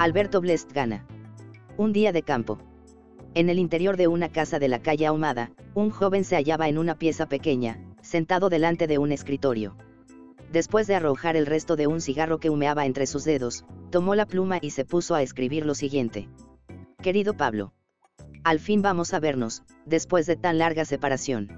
Alberto Blest gana. Un día de campo. En el interior de una casa de la calle Ahumada, un joven se hallaba en una pieza pequeña, sentado delante de un escritorio. Después de arrojar el resto de un cigarro que humeaba entre sus dedos, tomó la pluma y se puso a escribir lo siguiente. Querido Pablo. Al fin vamos a vernos, después de tan larga separación.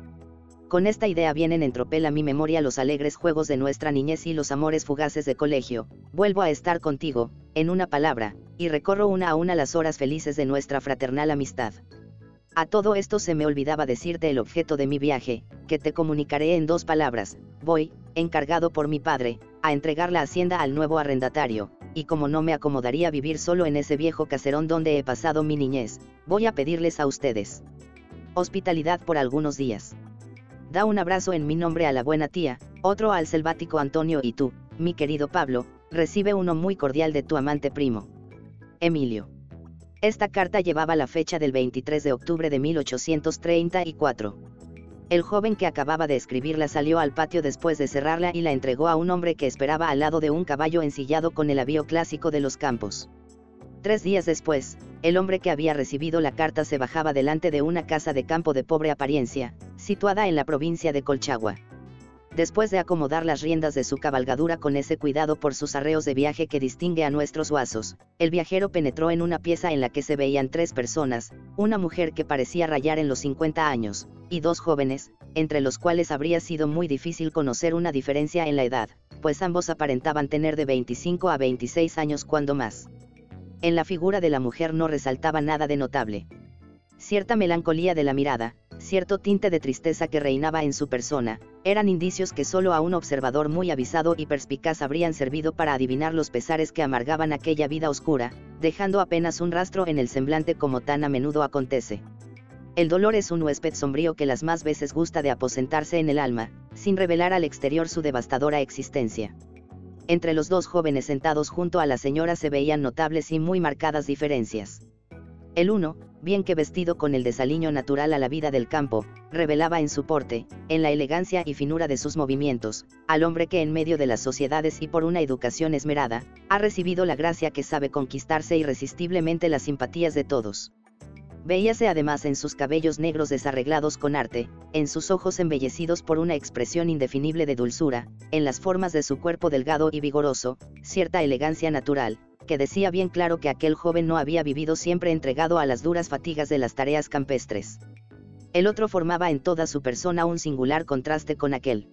Con esta idea vienen en tropel a mi memoria los alegres juegos de nuestra niñez y los amores fugaces de colegio, vuelvo a estar contigo, en una palabra, y recorro una a una las horas felices de nuestra fraternal amistad. A todo esto se me olvidaba decirte el objeto de mi viaje, que te comunicaré en dos palabras, voy, encargado por mi padre, a entregar la hacienda al nuevo arrendatario, y como no me acomodaría vivir solo en ese viejo caserón donde he pasado mi niñez, voy a pedirles a ustedes hospitalidad por algunos días. Da un abrazo en mi nombre a la buena tía, otro al selvático Antonio y tú, mi querido Pablo, recibe uno muy cordial de tu amante primo. Emilio. Esta carta llevaba la fecha del 23 de octubre de 1834. El joven que acababa de escribirla salió al patio después de cerrarla y la entregó a un hombre que esperaba al lado de un caballo ensillado con el avío clásico de los campos. Tres días después, el hombre que había recibido la carta se bajaba delante de una casa de campo de pobre apariencia, situada en la provincia de Colchagua después de acomodar las riendas de su cabalgadura con ese cuidado por sus arreos de viaje que distingue a nuestros guasos, el viajero penetró en una pieza en la que se veían tres personas, una mujer que parecía rayar en los 50 años, y dos jóvenes, entre los cuales habría sido muy difícil conocer una diferencia en la edad, pues ambos aparentaban tener de 25 a 26 años cuando más. En la figura de la mujer no resaltaba nada de notable. Cierta melancolía de la mirada, cierto tinte de tristeza que reinaba en su persona, eran indicios que solo a un observador muy avisado y perspicaz habrían servido para adivinar los pesares que amargaban aquella vida oscura, dejando apenas un rastro en el semblante como tan a menudo acontece. El dolor es un huésped sombrío que las más veces gusta de aposentarse en el alma, sin revelar al exterior su devastadora existencia. Entre los dos jóvenes sentados junto a la señora se veían notables y muy marcadas diferencias. El uno, bien que vestido con el desaliño natural a la vida del campo, revelaba en su porte, en la elegancia y finura de sus movimientos, al hombre que en medio de las sociedades y por una educación esmerada, ha recibido la gracia que sabe conquistarse irresistiblemente las simpatías de todos. Veíase además en sus cabellos negros desarreglados con arte, en sus ojos embellecidos por una expresión indefinible de dulzura, en las formas de su cuerpo delgado y vigoroso, cierta elegancia natural, que decía bien claro que aquel joven no había vivido siempre entregado a las duras fatigas de las tareas campestres. El otro formaba en toda su persona un singular contraste con aquel.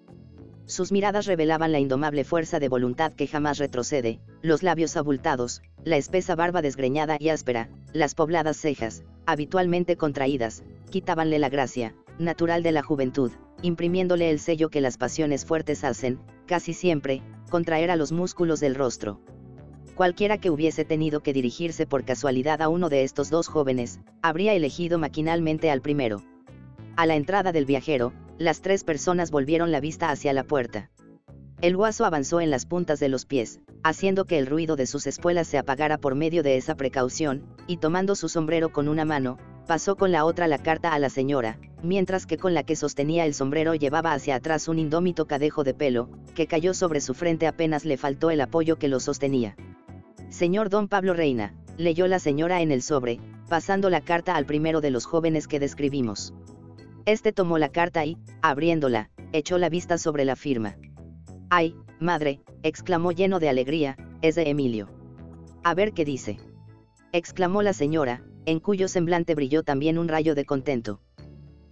Sus miradas revelaban la indomable fuerza de voluntad que jamás retrocede, los labios abultados, la espesa barba desgreñada y áspera, las pobladas cejas, habitualmente contraídas, quitabanle la gracia, natural de la juventud, imprimiéndole el sello que las pasiones fuertes hacen, casi siempre, contraer a los músculos del rostro. Cualquiera que hubiese tenido que dirigirse por casualidad a uno de estos dos jóvenes, habría elegido maquinalmente al primero. A la entrada del viajero, las tres personas volvieron la vista hacia la puerta. El guaso avanzó en las puntas de los pies, haciendo que el ruido de sus espuelas se apagara por medio de esa precaución, y tomando su sombrero con una mano, pasó con la otra la carta a la señora, mientras que con la que sostenía el sombrero llevaba hacia atrás un indómito cadejo de pelo, que cayó sobre su frente apenas le faltó el apoyo que lo sostenía. Señor don Pablo Reina, leyó la señora en el sobre, pasando la carta al primero de los jóvenes que describimos. Este tomó la carta y, abriéndola, echó la vista sobre la firma. ¡Ay, madre! exclamó lleno de alegría, es de Emilio. A ver qué dice. exclamó la señora, en cuyo semblante brilló también un rayo de contento.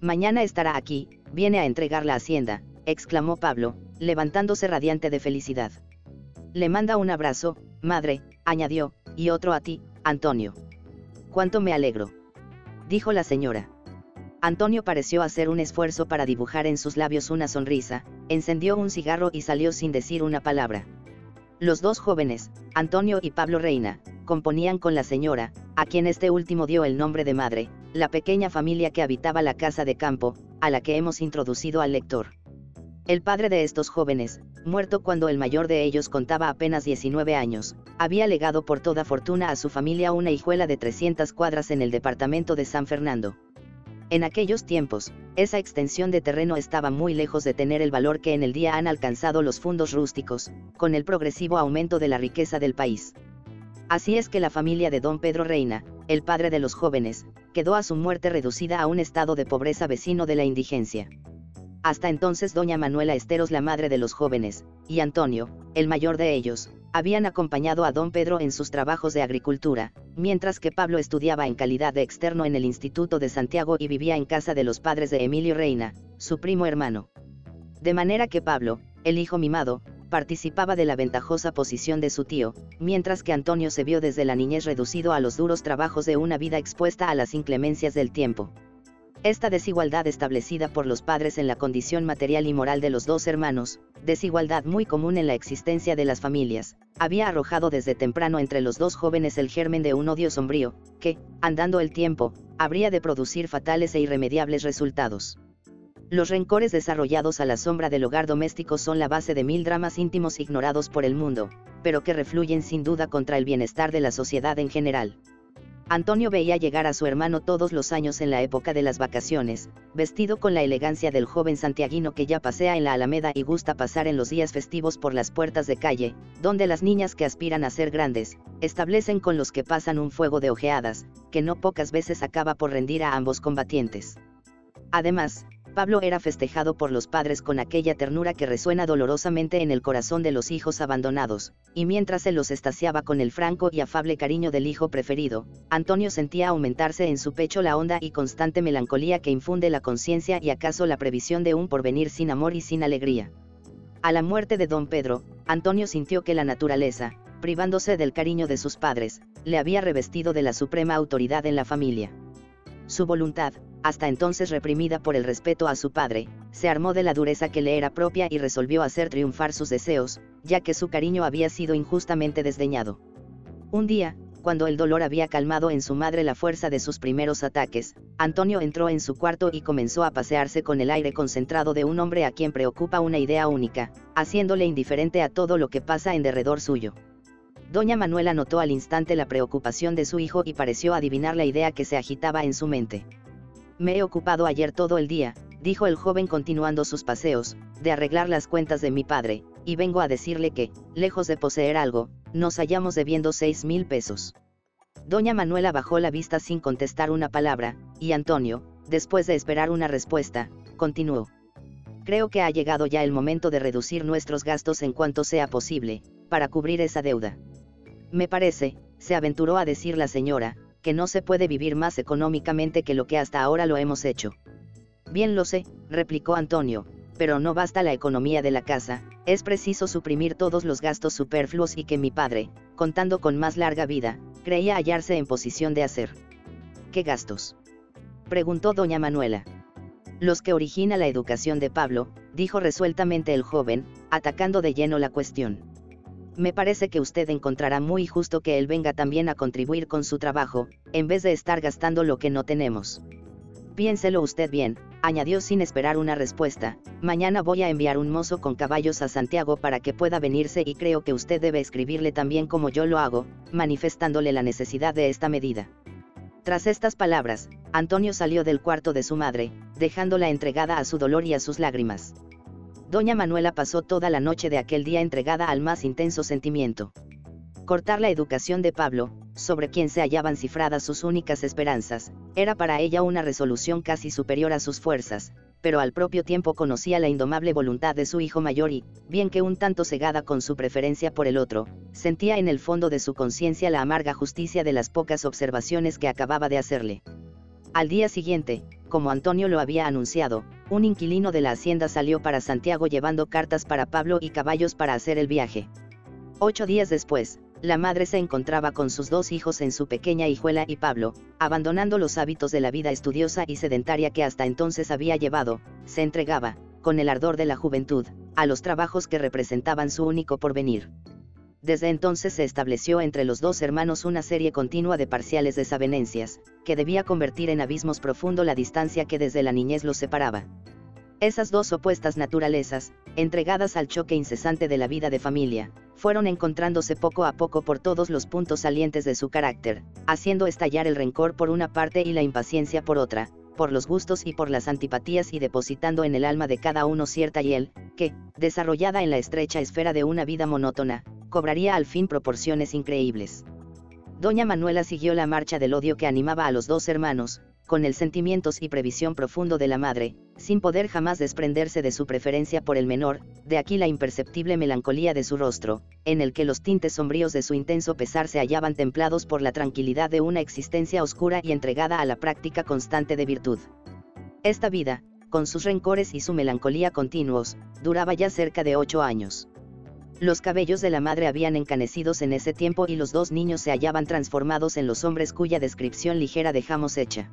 Mañana estará aquí, viene a entregar la hacienda, exclamó Pablo, levantándose radiante de felicidad. Le manda un abrazo, madre, añadió, y otro a ti, Antonio. Cuánto me alegro. Dijo la señora. Antonio pareció hacer un esfuerzo para dibujar en sus labios una sonrisa, encendió un cigarro y salió sin decir una palabra. Los dos jóvenes, Antonio y Pablo Reina, componían con la señora, a quien este último dio el nombre de madre, la pequeña familia que habitaba la casa de campo, a la que hemos introducido al lector. El padre de estos jóvenes, muerto cuando el mayor de ellos contaba apenas 19 años, había legado por toda fortuna a su familia una hijuela de 300 cuadras en el departamento de San Fernando. En aquellos tiempos, esa extensión de terreno estaba muy lejos de tener el valor que en el día han alcanzado los fundos rústicos, con el progresivo aumento de la riqueza del país. Así es que la familia de don Pedro Reina, el padre de los jóvenes, quedó a su muerte reducida a un estado de pobreza vecino de la indigencia. Hasta entonces doña Manuela Esteros, la madre de los jóvenes, y Antonio, el mayor de ellos, habían acompañado a don Pedro en sus trabajos de agricultura, mientras que Pablo estudiaba en calidad de externo en el Instituto de Santiago y vivía en casa de los padres de Emilio Reina, su primo hermano. De manera que Pablo, el hijo mimado, participaba de la ventajosa posición de su tío, mientras que Antonio se vio desde la niñez reducido a los duros trabajos de una vida expuesta a las inclemencias del tiempo. Esta desigualdad establecida por los padres en la condición material y moral de los dos hermanos, desigualdad muy común en la existencia de las familias, había arrojado desde temprano entre los dos jóvenes el germen de un odio sombrío, que, andando el tiempo, habría de producir fatales e irremediables resultados. Los rencores desarrollados a la sombra del hogar doméstico son la base de mil dramas íntimos ignorados por el mundo, pero que refluyen sin duda contra el bienestar de la sociedad en general. Antonio veía llegar a su hermano todos los años en la época de las vacaciones, vestido con la elegancia del joven santiaguino que ya pasea en la Alameda y gusta pasar en los días festivos por las puertas de calle, donde las niñas que aspiran a ser grandes, establecen con los que pasan un fuego de ojeadas, que no pocas veces acaba por rendir a ambos combatientes. Además, Pablo era festejado por los padres con aquella ternura que resuena dolorosamente en el corazón de los hijos abandonados, y mientras se los estaciaba con el franco y afable cariño del hijo preferido, Antonio sentía aumentarse en su pecho la honda y constante melancolía que infunde la conciencia y acaso la previsión de un porvenir sin amor y sin alegría. A la muerte de don Pedro, Antonio sintió que la naturaleza, privándose del cariño de sus padres, le había revestido de la suprema autoridad en la familia. Su voluntad, hasta entonces reprimida por el respeto a su padre, se armó de la dureza que le era propia y resolvió hacer triunfar sus deseos, ya que su cariño había sido injustamente desdeñado. Un día, cuando el dolor había calmado en su madre la fuerza de sus primeros ataques, Antonio entró en su cuarto y comenzó a pasearse con el aire concentrado de un hombre a quien preocupa una idea única, haciéndole indiferente a todo lo que pasa en derredor suyo. Doña Manuela notó al instante la preocupación de su hijo y pareció adivinar la idea que se agitaba en su mente. Me he ocupado ayer todo el día, dijo el joven continuando sus paseos, de arreglar las cuentas de mi padre, y vengo a decirle que, lejos de poseer algo, nos hallamos debiendo seis mil pesos. Doña Manuela bajó la vista sin contestar una palabra, y Antonio, después de esperar una respuesta, continuó. Creo que ha llegado ya el momento de reducir nuestros gastos en cuanto sea posible, para cubrir esa deuda. Me parece, se aventuró a decir la señora, que no se puede vivir más económicamente que lo que hasta ahora lo hemos hecho. Bien lo sé, replicó Antonio, pero no basta la economía de la casa, es preciso suprimir todos los gastos superfluos y que mi padre, contando con más larga vida, creía hallarse en posición de hacer. ¿Qué gastos? preguntó doña Manuela. Los que origina la educación de Pablo, dijo resueltamente el joven, atacando de lleno la cuestión me parece que usted encontrará muy justo que él venga también a contribuir con su trabajo, en vez de estar gastando lo que no tenemos. Piénselo usted bien, añadió sin esperar una respuesta, mañana voy a enviar un mozo con caballos a Santiago para que pueda venirse y creo que usted debe escribirle también como yo lo hago, manifestándole la necesidad de esta medida. Tras estas palabras, Antonio salió del cuarto de su madre, dejándola entregada a su dolor y a sus lágrimas doña Manuela pasó toda la noche de aquel día entregada al más intenso sentimiento. Cortar la educación de Pablo, sobre quien se hallaban cifradas sus únicas esperanzas, era para ella una resolución casi superior a sus fuerzas, pero al propio tiempo conocía la indomable voluntad de su hijo mayor y, bien que un tanto cegada con su preferencia por el otro, sentía en el fondo de su conciencia la amarga justicia de las pocas observaciones que acababa de hacerle. Al día siguiente, como Antonio lo había anunciado, un inquilino de la hacienda salió para Santiago llevando cartas para Pablo y caballos para hacer el viaje. Ocho días después, la madre se encontraba con sus dos hijos en su pequeña hijuela y Pablo, abandonando los hábitos de la vida estudiosa y sedentaria que hasta entonces había llevado, se entregaba, con el ardor de la juventud, a los trabajos que representaban su único porvenir. Desde entonces se estableció entre los dos hermanos una serie continua de parciales desavenencias, que debía convertir en abismos profundo la distancia que desde la niñez los separaba. Esas dos opuestas naturalezas, entregadas al choque incesante de la vida de familia, fueron encontrándose poco a poco por todos los puntos salientes de su carácter, haciendo estallar el rencor por una parte y la impaciencia por otra, por los gustos y por las antipatías y depositando en el alma de cada uno cierta hiel, que, desarrollada en la estrecha esfera de una vida monótona, cobraría al fin proporciones increíbles. Doña Manuela siguió la marcha del odio que animaba a los dos hermanos, con el sentimientos y previsión profundo de la madre, sin poder jamás desprenderse de su preferencia por el menor, de aquí la imperceptible melancolía de su rostro, en el que los tintes sombríos de su intenso pesar se hallaban templados por la tranquilidad de una existencia oscura y entregada a la práctica constante de virtud. Esta vida, con sus rencores y su melancolía continuos, duraba ya cerca de ocho años. Los cabellos de la madre habían encanecidos en ese tiempo y los dos niños se hallaban transformados en los hombres cuya descripción ligera dejamos hecha.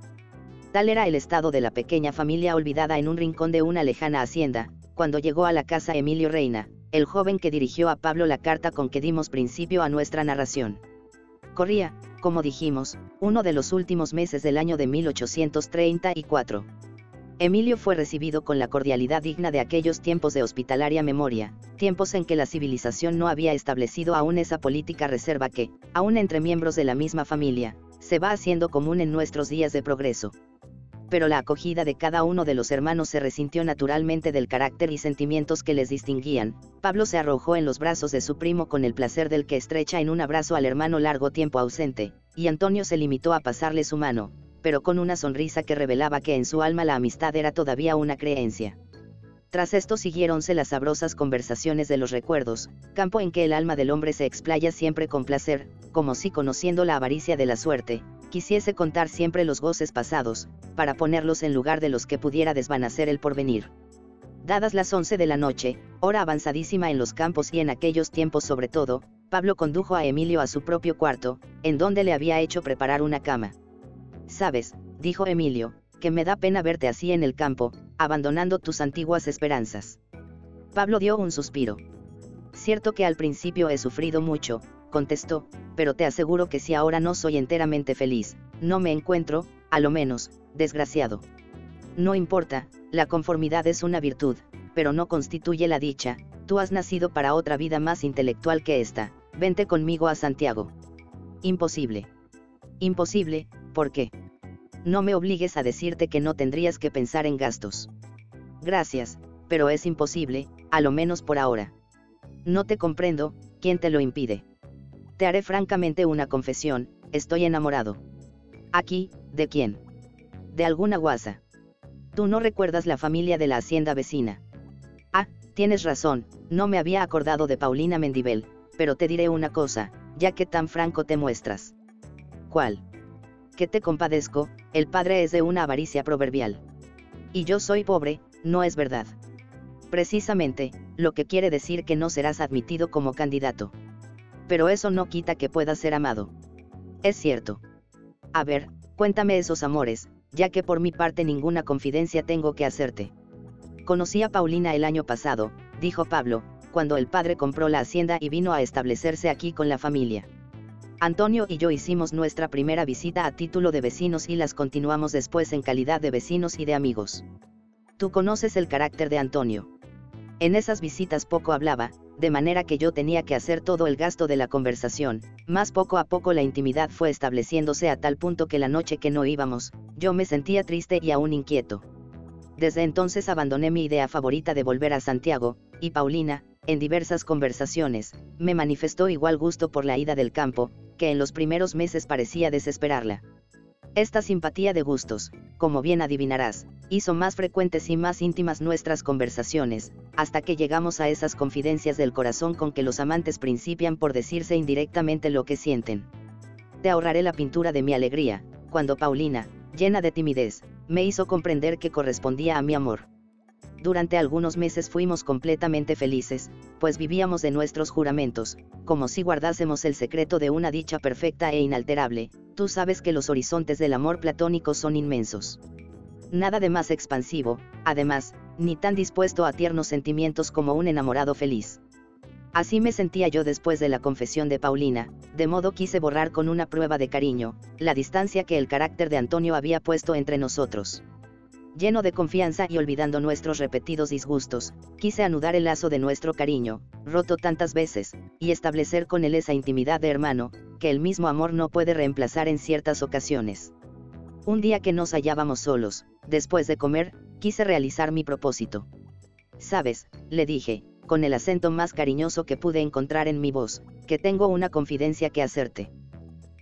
Tal era el estado de la pequeña familia olvidada en un rincón de una lejana hacienda, cuando llegó a la casa Emilio Reina, el joven que dirigió a Pablo la carta con que dimos principio a nuestra narración. Corría, como dijimos, uno de los últimos meses del año de 1834. Emilio fue recibido con la cordialidad digna de aquellos tiempos de hospitalaria memoria, tiempos en que la civilización no había establecido aún esa política reserva que, aún entre miembros de la misma familia, se va haciendo común en nuestros días de progreso. Pero la acogida de cada uno de los hermanos se resintió naturalmente del carácter y sentimientos que les distinguían. Pablo se arrojó en los brazos de su primo con el placer del que estrecha en un abrazo al hermano largo tiempo ausente, y Antonio se limitó a pasarle su mano, pero con una sonrisa que revelaba que en su alma la amistad era todavía una creencia. Tras esto siguiéronse las sabrosas conversaciones de los recuerdos, campo en que el alma del hombre se explaya siempre con placer, como si conociendo la avaricia de la suerte, quisiese contar siempre los goces pasados, para ponerlos en lugar de los que pudiera desvanecer el porvenir. Dadas las once de la noche, hora avanzadísima en los campos y en aquellos tiempos sobre todo, Pablo condujo a Emilio a su propio cuarto, en donde le había hecho preparar una cama. Sabes, dijo Emilio, que me da pena verte así en el campo, abandonando tus antiguas esperanzas. Pablo dio un suspiro. Cierto que al principio he sufrido mucho, contestó, pero te aseguro que si ahora no soy enteramente feliz, no me encuentro, a lo menos, desgraciado. No importa, la conformidad es una virtud, pero no constituye la dicha, tú has nacido para otra vida más intelectual que esta, vente conmigo a Santiago. Imposible. Imposible, ¿por qué? No me obligues a decirte que no tendrías que pensar en gastos. Gracias, pero es imposible, a lo menos por ahora. No te comprendo, ¿quién te lo impide? Te haré francamente una confesión, estoy enamorado. Aquí, ¿de quién? De alguna guasa. Tú no recuerdas la familia de la hacienda vecina. Ah, tienes razón, no me había acordado de Paulina Mendivel, pero te diré una cosa, ya que tan franco te muestras. ¿Cuál? Que te compadezco, el padre es de una avaricia proverbial. Y yo soy pobre, no es verdad. Precisamente, lo que quiere decir que no serás admitido como candidato. Pero eso no quita que puedas ser amado. Es cierto. A ver, cuéntame esos amores, ya que por mi parte ninguna confidencia tengo que hacerte. Conocí a Paulina el año pasado, dijo Pablo, cuando el padre compró la hacienda y vino a establecerse aquí con la familia. Antonio y yo hicimos nuestra primera visita a título de vecinos y las continuamos después en calidad de vecinos y de amigos. Tú conoces el carácter de Antonio. En esas visitas poco hablaba, de manera que yo tenía que hacer todo el gasto de la conversación, más poco a poco la intimidad fue estableciéndose a tal punto que la noche que no íbamos, yo me sentía triste y aún inquieto. Desde entonces abandoné mi idea favorita de volver a Santiago, y Paulina, en diversas conversaciones, me manifestó igual gusto por la ida del campo, que en los primeros meses parecía desesperarla. Esta simpatía de gustos, como bien adivinarás, hizo más frecuentes y más íntimas nuestras conversaciones, hasta que llegamos a esas confidencias del corazón con que los amantes principian por decirse indirectamente lo que sienten. Te ahorraré la pintura de mi alegría, cuando Paulina, llena de timidez, me hizo comprender que correspondía a mi amor. Durante algunos meses fuimos completamente felices, pues vivíamos de nuestros juramentos, como si guardásemos el secreto de una dicha perfecta e inalterable, tú sabes que los horizontes del amor platónico son inmensos. Nada de más expansivo, además, ni tan dispuesto a tiernos sentimientos como un enamorado feliz. Así me sentía yo después de la confesión de Paulina, de modo quise borrar con una prueba de cariño, la distancia que el carácter de Antonio había puesto entre nosotros lleno de confianza y olvidando nuestros repetidos disgustos, quise anudar el lazo de nuestro cariño, roto tantas veces, y establecer con él esa intimidad de hermano, que el mismo amor no puede reemplazar en ciertas ocasiones. Un día que nos hallábamos solos, después de comer, quise realizar mi propósito. Sabes, le dije, con el acento más cariñoso que pude encontrar en mi voz, que tengo una confidencia que hacerte.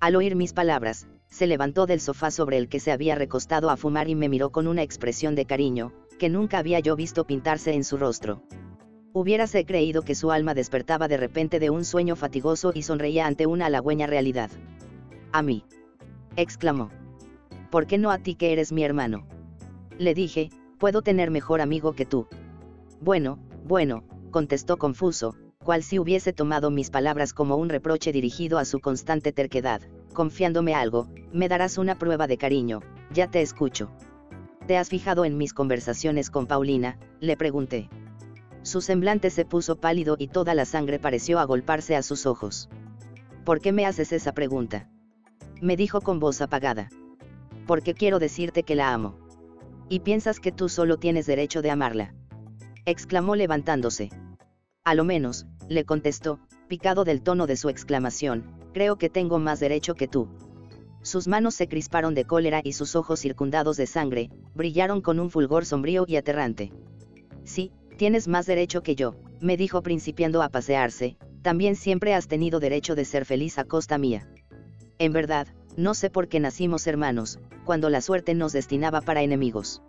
Al oír mis palabras, se levantó del sofá sobre el que se había recostado a fumar y me miró con una expresión de cariño, que nunca había yo visto pintarse en su rostro. Hubiérase creído que su alma despertaba de repente de un sueño fatigoso y sonreía ante una halagüeña realidad. A mí. exclamó. ¿Por qué no a ti que eres mi hermano? Le dije, puedo tener mejor amigo que tú. Bueno, bueno, contestó confuso, cual si hubiese tomado mis palabras como un reproche dirigido a su constante terquedad, confiándome algo, me darás una prueba de cariño, ya te escucho. ¿Te has fijado en mis conversaciones con Paulina? le pregunté. Su semblante se puso pálido y toda la sangre pareció agolparse a sus ojos. ¿Por qué me haces esa pregunta? Me dijo con voz apagada. Porque quiero decirte que la amo. Y piensas que tú solo tienes derecho de amarla. Exclamó levantándose. A lo menos, le contestó, picado del tono de su exclamación, creo que tengo más derecho que tú. Sus manos se crisparon de cólera y sus ojos circundados de sangre, brillaron con un fulgor sombrío y aterrante. Sí, Tienes más derecho que yo, me dijo principiando a pasearse, también siempre has tenido derecho de ser feliz a costa mía. En verdad, no sé por qué nacimos hermanos, cuando la suerte nos destinaba para enemigos.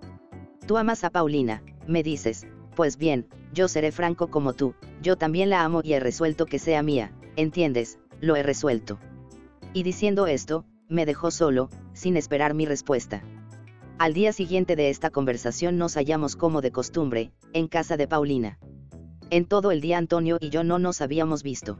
Tú amas a Paulina, me dices, pues bien, yo seré franco como tú, yo también la amo y he resuelto que sea mía, entiendes, lo he resuelto. Y diciendo esto, me dejó solo, sin esperar mi respuesta. Al día siguiente de esta conversación nos hallamos como de costumbre, en casa de Paulina. En todo el día Antonio y yo no nos habíamos visto.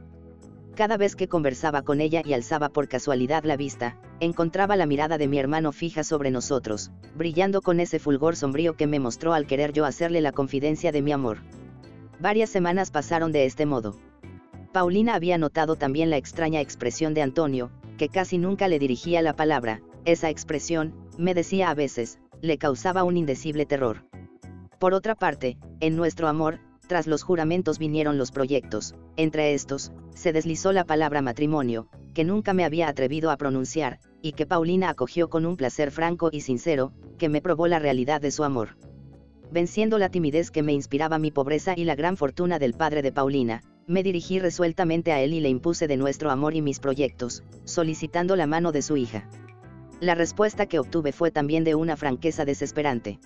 Cada vez que conversaba con ella y alzaba por casualidad la vista, encontraba la mirada de mi hermano fija sobre nosotros, brillando con ese fulgor sombrío que me mostró al querer yo hacerle la confidencia de mi amor. Varias semanas pasaron de este modo. Paulina había notado también la extraña expresión de Antonio, que casi nunca le dirigía la palabra, esa expresión, me decía a veces, le causaba un indecible terror. Por otra parte, en nuestro amor, tras los juramentos vinieron los proyectos, entre estos, se deslizó la palabra matrimonio, que nunca me había atrevido a pronunciar, y que Paulina acogió con un placer franco y sincero, que me probó la realidad de su amor. Venciendo la timidez que me inspiraba mi pobreza y la gran fortuna del padre de Paulina, me dirigí resueltamente a él y le impuse de nuestro amor y mis proyectos, solicitando la mano de su hija. La respuesta que obtuve fue también de una franqueza desesperante.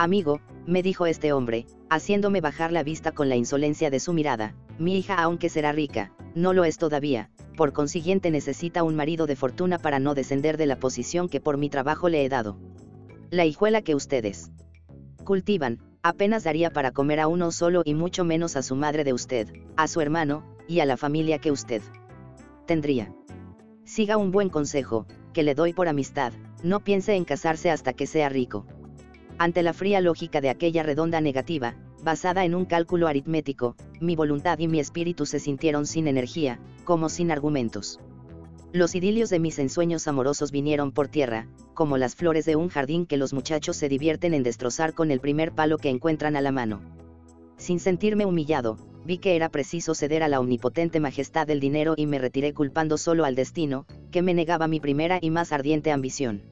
Amigo, me dijo este hombre, haciéndome bajar la vista con la insolencia de su mirada, mi hija aunque será rica, no lo es todavía, por consiguiente necesita un marido de fortuna para no descender de la posición que por mi trabajo le he dado. La hijuela que ustedes cultivan, apenas daría para comer a uno solo y mucho menos a su madre de usted, a su hermano, y a la familia que usted tendría. Siga un buen consejo, que le doy por amistad, no piense en casarse hasta que sea rico. Ante la fría lógica de aquella redonda negativa, basada en un cálculo aritmético, mi voluntad y mi espíritu se sintieron sin energía, como sin argumentos. Los idilios de mis ensueños amorosos vinieron por tierra, como las flores de un jardín que los muchachos se divierten en destrozar con el primer palo que encuentran a la mano. Sin sentirme humillado, vi que era preciso ceder a la omnipotente majestad del dinero y me retiré culpando solo al destino, que me negaba mi primera y más ardiente ambición.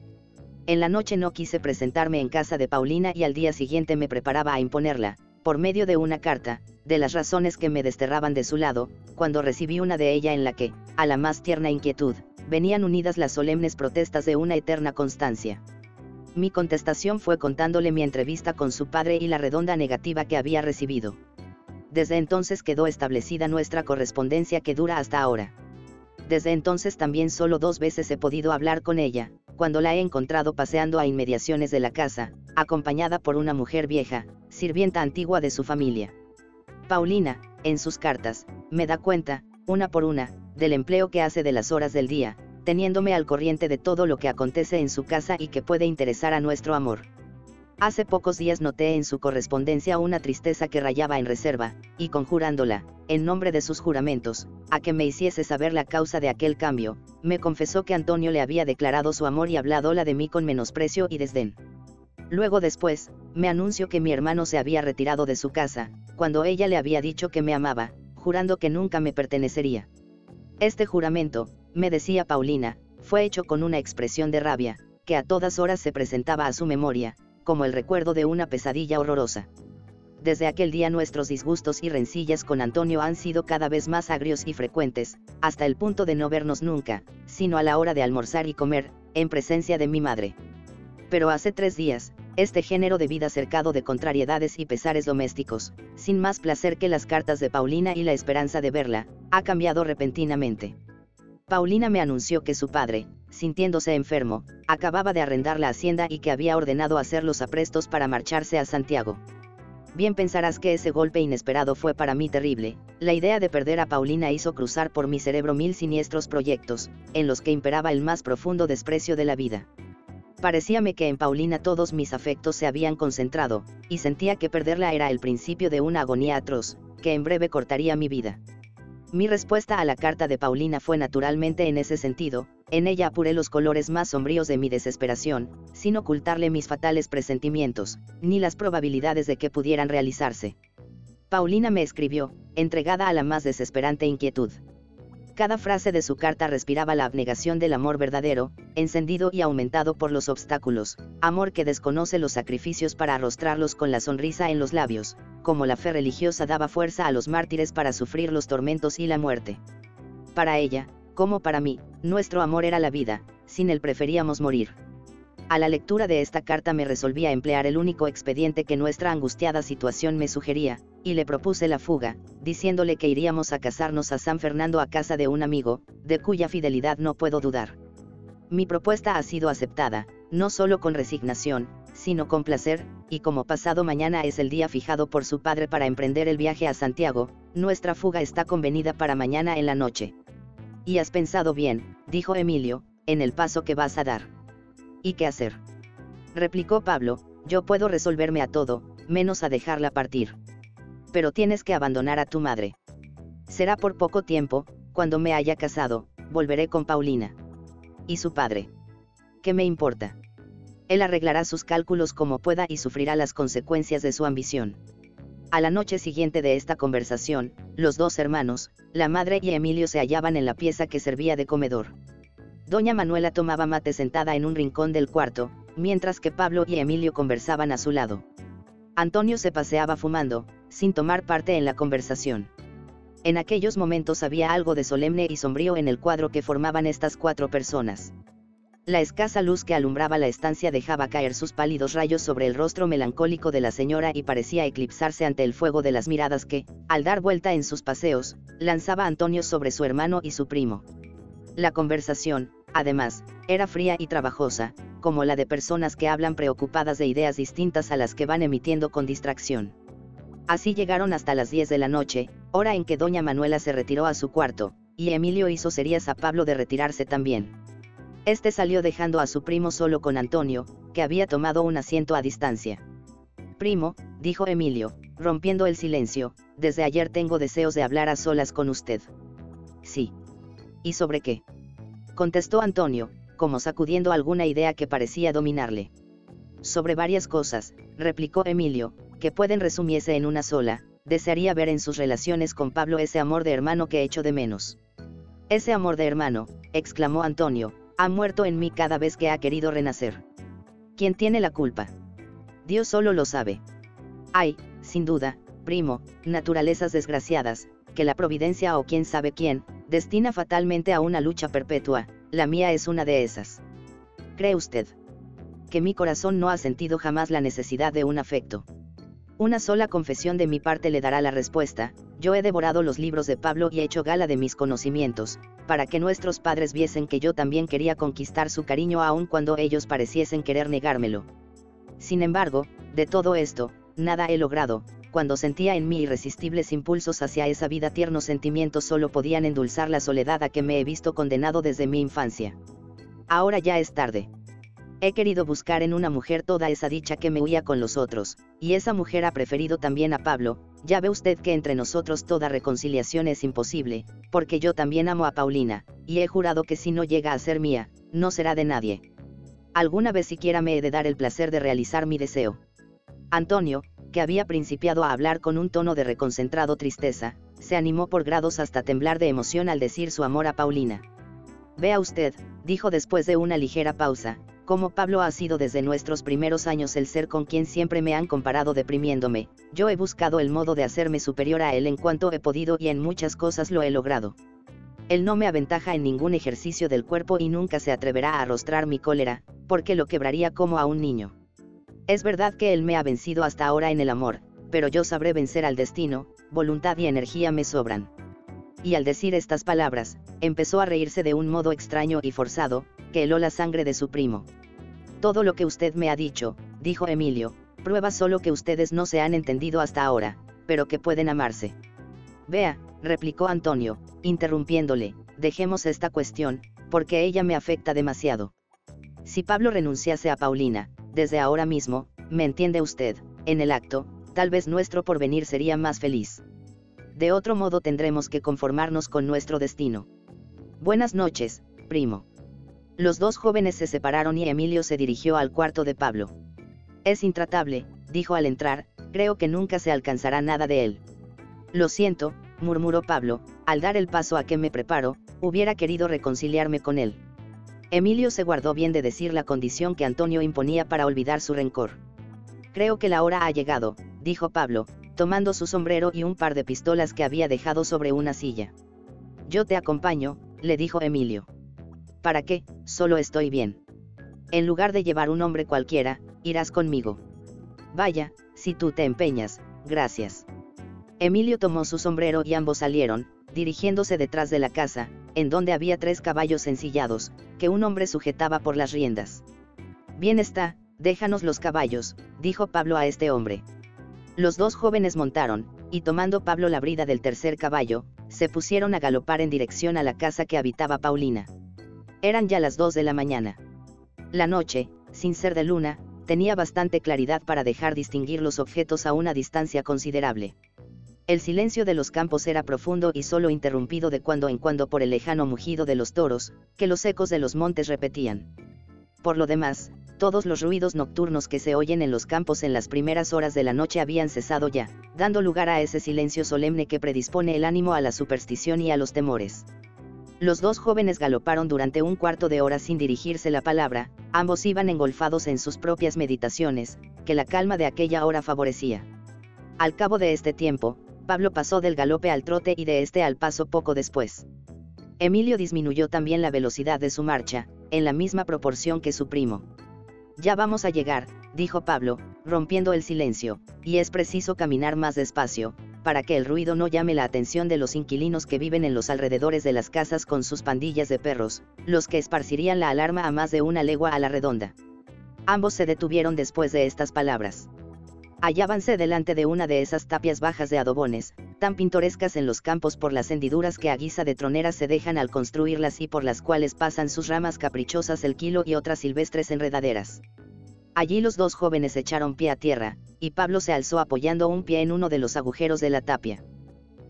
En la noche no quise presentarme en casa de Paulina y al día siguiente me preparaba a imponerla, por medio de una carta, de las razones que me desterraban de su lado, cuando recibí una de ella en la que, a la más tierna inquietud, venían unidas las solemnes protestas de una eterna constancia. Mi contestación fue contándole mi entrevista con su padre y la redonda negativa que había recibido. Desde entonces quedó establecida nuestra correspondencia que dura hasta ahora. Desde entonces también solo dos veces he podido hablar con ella, cuando la he encontrado paseando a inmediaciones de la casa, acompañada por una mujer vieja, sirvienta antigua de su familia. Paulina, en sus cartas, me da cuenta, una por una, del empleo que hace de las horas del día, teniéndome al corriente de todo lo que acontece en su casa y que puede interesar a nuestro amor. Hace pocos días noté en su correspondencia una tristeza que rayaba en reserva, y conjurándola, en nombre de sus juramentos, a que me hiciese saber la causa de aquel cambio, me confesó que Antonio le había declarado su amor y habladola de mí con menosprecio y desdén. Luego después, me anunció que mi hermano se había retirado de su casa, cuando ella le había dicho que me amaba, jurando que nunca me pertenecería. Este juramento, me decía Paulina, fue hecho con una expresión de rabia, que a todas horas se presentaba a su memoria, como el recuerdo de una pesadilla horrorosa. desde aquel día nuestros disgustos y rencillas con Antonio han sido cada vez más agrios y frecuentes, hasta el punto de no vernos nunca, sino a la hora de almorzar y comer, en presencia de mi madre. Pero hace tres días, este género de vida cercado de contrariedades y pesares domésticos, sin más placer que las cartas de Paulina y la esperanza de verla, ha cambiado repentinamente. Paulina me anunció que su padre, sintiéndose enfermo, acababa de arrendar la hacienda y que había ordenado hacer los aprestos para marcharse a Santiago. Bien pensarás que ese golpe inesperado fue para mí terrible, la idea de perder a Paulina hizo cruzar por mi cerebro mil siniestros proyectos, en los que imperaba el más profundo desprecio de la vida. Parecíame que en Paulina todos mis afectos se habían concentrado, y sentía que perderla era el principio de una agonía atroz, que en breve cortaría mi vida. Mi respuesta a la carta de Paulina fue naturalmente en ese sentido, en ella apuré los colores más sombríos de mi desesperación, sin ocultarle mis fatales presentimientos, ni las probabilidades de que pudieran realizarse. Paulina me escribió, entregada a la más desesperante inquietud. Cada frase de su carta respiraba la abnegación del amor verdadero, encendido y aumentado por los obstáculos, amor que desconoce los sacrificios para arrostrarlos con la sonrisa en los labios, como la fe religiosa daba fuerza a los mártires para sufrir los tormentos y la muerte. Para ella, como para mí, nuestro amor era la vida, sin él preferíamos morir. A la lectura de esta carta me resolví a emplear el único expediente que nuestra angustiada situación me sugería, y le propuse la fuga, diciéndole que iríamos a casarnos a San Fernando a casa de un amigo, de cuya fidelidad no puedo dudar. Mi propuesta ha sido aceptada, no solo con resignación, sino con placer, y como pasado mañana es el día fijado por su padre para emprender el viaje a Santiago, nuestra fuga está convenida para mañana en la noche. Y has pensado bien, dijo Emilio, en el paso que vas a dar. ¿Y qué hacer? Replicó Pablo, yo puedo resolverme a todo, menos a dejarla partir. Pero tienes que abandonar a tu madre. Será por poco tiempo, cuando me haya casado, volveré con Paulina. ¿Y su padre? ¿Qué me importa? Él arreglará sus cálculos como pueda y sufrirá las consecuencias de su ambición. A la noche siguiente de esta conversación, los dos hermanos, la madre y Emilio se hallaban en la pieza que servía de comedor. Doña Manuela tomaba mate sentada en un rincón del cuarto, mientras que Pablo y Emilio conversaban a su lado. Antonio se paseaba fumando, sin tomar parte en la conversación. En aquellos momentos había algo de solemne y sombrío en el cuadro que formaban estas cuatro personas. La escasa luz que alumbraba la estancia dejaba caer sus pálidos rayos sobre el rostro melancólico de la señora y parecía eclipsarse ante el fuego de las miradas que, al dar vuelta en sus paseos, lanzaba Antonio sobre su hermano y su primo. La conversación, además, era fría y trabajosa, como la de personas que hablan preocupadas de ideas distintas a las que van emitiendo con distracción. Así llegaron hasta las 10 de la noche, hora en que doña Manuela se retiró a su cuarto, y Emilio hizo serías a Pablo de retirarse también. Este salió dejando a su primo solo con Antonio, que había tomado un asiento a distancia. Primo, dijo Emilio, rompiendo el silencio, desde ayer tengo deseos de hablar a solas con usted. Sí. ¿Y sobre qué? Contestó Antonio, como sacudiendo alguna idea que parecía dominarle. Sobre varias cosas, replicó Emilio, que pueden resumirse en una sola, desearía ver en sus relaciones con Pablo ese amor de hermano que echo de menos. Ese amor de hermano, exclamó Antonio, ha muerto en mí cada vez que ha querido renacer. ¿Quién tiene la culpa? Dios solo lo sabe. Hay, sin duda, primo, naturalezas desgraciadas, que la providencia o quién sabe quién, destina fatalmente a una lucha perpetua, la mía es una de esas. ¿Cree usted? Que mi corazón no ha sentido jamás la necesidad de un afecto. Una sola confesión de mi parte le dará la respuesta, yo he devorado los libros de Pablo y he hecho gala de mis conocimientos, para que nuestros padres viesen que yo también quería conquistar su cariño aun cuando ellos pareciesen querer negármelo. Sin embargo, de todo esto, nada he logrado, cuando sentía en mí irresistibles impulsos hacia esa vida tiernos sentimientos solo podían endulzar la soledad a que me he visto condenado desde mi infancia. Ahora ya es tarde. He querido buscar en una mujer toda esa dicha que me huía con los otros, y esa mujer ha preferido también a Pablo, ya ve usted que entre nosotros toda reconciliación es imposible, porque yo también amo a Paulina, y he jurado que si no llega a ser mía, no será de nadie. Alguna vez siquiera me he de dar el placer de realizar mi deseo. Antonio, que había principiado a hablar con un tono de reconcentrado tristeza, se animó por grados hasta temblar de emoción al decir su amor a Paulina. Vea usted, dijo después de una ligera pausa, como Pablo ha sido desde nuestros primeros años el ser con quien siempre me han comparado deprimiéndome, yo he buscado el modo de hacerme superior a él en cuanto he podido y en muchas cosas lo he logrado. Él no me aventaja en ningún ejercicio del cuerpo y nunca se atreverá a arrostrar mi cólera, porque lo quebraría como a un niño. Es verdad que él me ha vencido hasta ahora en el amor, pero yo sabré vencer al destino, voluntad y energía me sobran. Y al decir estas palabras, empezó a reírse de un modo extraño y forzado, que heló la sangre de su primo. Todo lo que usted me ha dicho, dijo Emilio, prueba solo que ustedes no se han entendido hasta ahora, pero que pueden amarse. Vea, replicó Antonio, interrumpiéndole, dejemos esta cuestión, porque ella me afecta demasiado. Si Pablo renunciase a Paulina, desde ahora mismo, me entiende usted, en el acto, tal vez nuestro porvenir sería más feliz. De otro modo tendremos que conformarnos con nuestro destino. Buenas noches, primo. Los dos jóvenes se separaron y Emilio se dirigió al cuarto de Pablo. Es intratable, dijo al entrar, creo que nunca se alcanzará nada de él. Lo siento, murmuró Pablo, al dar el paso a que me preparo, hubiera querido reconciliarme con él. Emilio se guardó bien de decir la condición que Antonio imponía para olvidar su rencor. Creo que la hora ha llegado, dijo Pablo, tomando su sombrero y un par de pistolas que había dejado sobre una silla. Yo te acompaño, le dijo Emilio. ¿Para qué? Solo estoy bien. En lugar de llevar un hombre cualquiera, irás conmigo. Vaya, si tú te empeñas, gracias. Emilio tomó su sombrero y ambos salieron, dirigiéndose detrás de la casa, en donde había tres caballos ensillados, que un hombre sujetaba por las riendas. Bien está, déjanos los caballos, dijo Pablo a este hombre. Los dos jóvenes montaron, y tomando Pablo la brida del tercer caballo, se pusieron a galopar en dirección a la casa que habitaba Paulina. Eran ya las dos de la mañana. La noche, sin ser de luna, tenía bastante claridad para dejar distinguir los objetos a una distancia considerable. El silencio de los campos era profundo y solo interrumpido de cuando en cuando por el lejano mugido de los toros, que los ecos de los montes repetían. Por lo demás, todos los ruidos nocturnos que se oyen en los campos en las primeras horas de la noche habían cesado ya, dando lugar a ese silencio solemne que predispone el ánimo a la superstición y a los temores. Los dos jóvenes galoparon durante un cuarto de hora sin dirigirse la palabra, ambos iban engolfados en sus propias meditaciones, que la calma de aquella hora favorecía. Al cabo de este tiempo, Pablo pasó del galope al trote y de este al paso poco después. Emilio disminuyó también la velocidad de su marcha, en la misma proporción que su primo. Ya vamos a llegar, dijo Pablo, rompiendo el silencio, y es preciso caminar más despacio, para que el ruido no llame la atención de los inquilinos que viven en los alrededores de las casas con sus pandillas de perros, los que esparcirían la alarma a más de una legua a la redonda. Ambos se detuvieron después de estas palabras. Hallábanse delante de una de esas tapias bajas de adobones, tan pintorescas en los campos por las hendiduras que a guisa de troneras se dejan al construirlas y por las cuales pasan sus ramas caprichosas el kilo y otras silvestres enredaderas. Allí los dos jóvenes echaron pie a tierra, y Pablo se alzó apoyando un pie en uno de los agujeros de la tapia.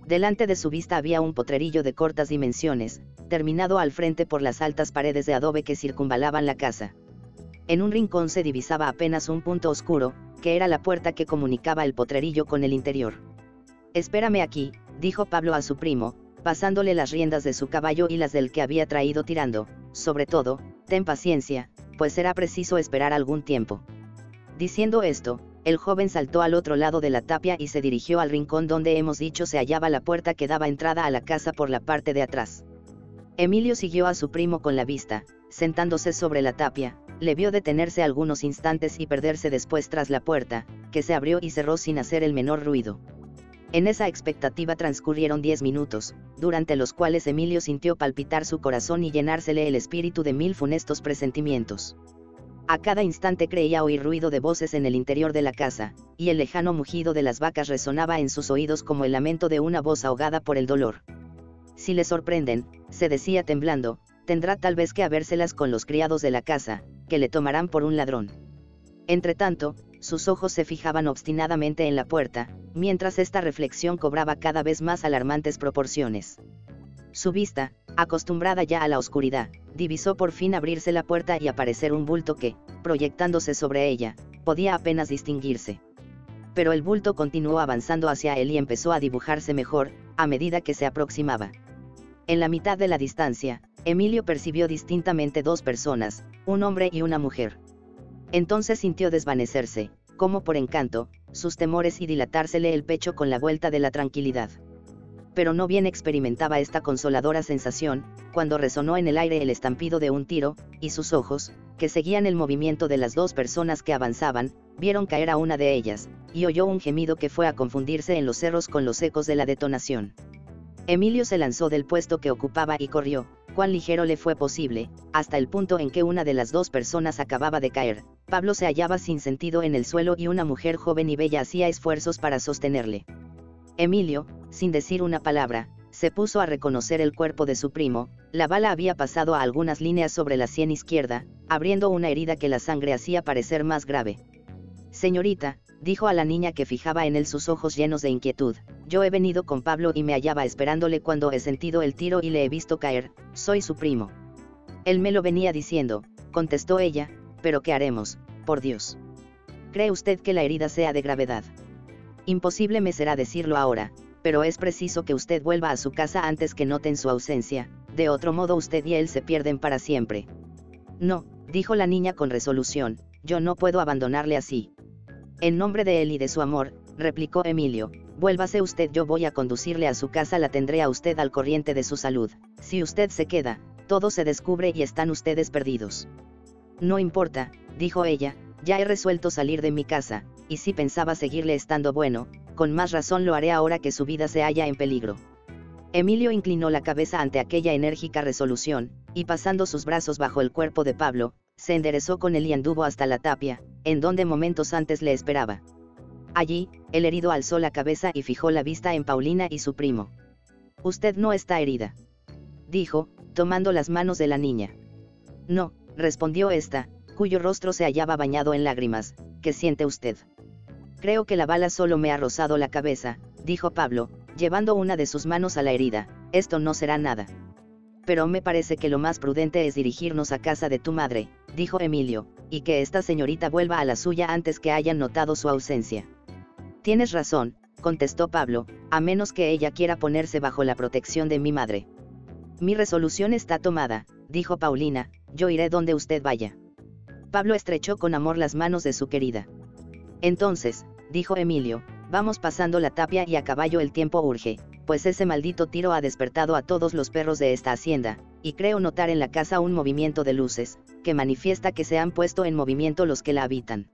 Delante de su vista había un potrerillo de cortas dimensiones, terminado al frente por las altas paredes de adobe que circunvalaban la casa. En un rincón se divisaba apenas un punto oscuro, que era la puerta que comunicaba el potrerillo con el interior. Espérame aquí, dijo Pablo a su primo, pasándole las riendas de su caballo y las del que había traído tirando, sobre todo, ten paciencia, pues será preciso esperar algún tiempo. Diciendo esto, el joven saltó al otro lado de la tapia y se dirigió al rincón donde hemos dicho se hallaba la puerta que daba entrada a la casa por la parte de atrás. Emilio siguió a su primo con la vista, sentándose sobre la tapia, le vio detenerse algunos instantes y perderse después tras la puerta, que se abrió y cerró sin hacer el menor ruido. En esa expectativa transcurrieron diez minutos, durante los cuales Emilio sintió palpitar su corazón y llenársele el espíritu de mil funestos presentimientos. A cada instante creía oír ruido de voces en el interior de la casa, y el lejano mugido de las vacas resonaba en sus oídos como el lamento de una voz ahogada por el dolor. Si le sorprenden, se decía temblando, tendrá tal vez que habérselas con los criados de la casa, que le tomarán por un ladrón. Entretanto, sus ojos se fijaban obstinadamente en la puerta, mientras esta reflexión cobraba cada vez más alarmantes proporciones. Su vista, acostumbrada ya a la oscuridad, divisó por fin abrirse la puerta y aparecer un bulto que, proyectándose sobre ella, podía apenas distinguirse. Pero el bulto continuó avanzando hacia él y empezó a dibujarse mejor, a medida que se aproximaba. En la mitad de la distancia, Emilio percibió distintamente dos personas, un hombre y una mujer. Entonces sintió desvanecerse, como por encanto, sus temores y dilatársele el pecho con la vuelta de la tranquilidad. Pero no bien experimentaba esta consoladora sensación, cuando resonó en el aire el estampido de un tiro, y sus ojos, que seguían el movimiento de las dos personas que avanzaban, vieron caer a una de ellas, y oyó un gemido que fue a confundirse en los cerros con los ecos de la detonación. Emilio se lanzó del puesto que ocupaba y corrió, cuán ligero le fue posible, hasta el punto en que una de las dos personas acababa de caer. Pablo se hallaba sin sentido en el suelo y una mujer joven y bella hacía esfuerzos para sostenerle. Emilio, sin decir una palabra, se puso a reconocer el cuerpo de su primo, la bala había pasado a algunas líneas sobre la sien izquierda, abriendo una herida que la sangre hacía parecer más grave. Señorita, dijo a la niña que fijaba en él sus ojos llenos de inquietud, yo he venido con Pablo y me hallaba esperándole cuando he sentido el tiro y le he visto caer, soy su primo. Él me lo venía diciendo, contestó ella, pero ¿qué haremos, por Dios? ¿Cree usted que la herida sea de gravedad? Imposible me será decirlo ahora, pero es preciso que usted vuelva a su casa antes que noten su ausencia, de otro modo usted y él se pierden para siempre. No, dijo la niña con resolución, yo no puedo abandonarle así. En nombre de él y de su amor, replicó Emilio, vuélvase usted, yo voy a conducirle a su casa, la tendré a usted al corriente de su salud. Si usted se queda, todo se descubre y están ustedes perdidos. No importa, dijo ella, ya he resuelto salir de mi casa, y si pensaba seguirle estando bueno, con más razón lo haré ahora que su vida se halla en peligro. Emilio inclinó la cabeza ante aquella enérgica resolución, y pasando sus brazos bajo el cuerpo de Pablo, se enderezó con él y anduvo hasta la tapia, en donde momentos antes le esperaba. Allí, el herido alzó la cabeza y fijó la vista en Paulina y su primo. Usted no está herida. Dijo, tomando las manos de la niña. No, respondió ésta, cuyo rostro se hallaba bañado en lágrimas, ¿qué siente usted? Creo que la bala solo me ha rozado la cabeza, dijo Pablo, llevando una de sus manos a la herida, esto no será nada pero me parece que lo más prudente es dirigirnos a casa de tu madre, dijo Emilio, y que esta señorita vuelva a la suya antes que hayan notado su ausencia. Tienes razón, contestó Pablo, a menos que ella quiera ponerse bajo la protección de mi madre. Mi resolución está tomada, dijo Paulina, yo iré donde usted vaya. Pablo estrechó con amor las manos de su querida. Entonces, dijo Emilio, vamos pasando la tapia y a caballo el tiempo urge, pues ese maldito tiro ha despertado a todos los perros de esta hacienda, y creo notar en la casa un movimiento de luces, que manifiesta que se han puesto en movimiento los que la habitan.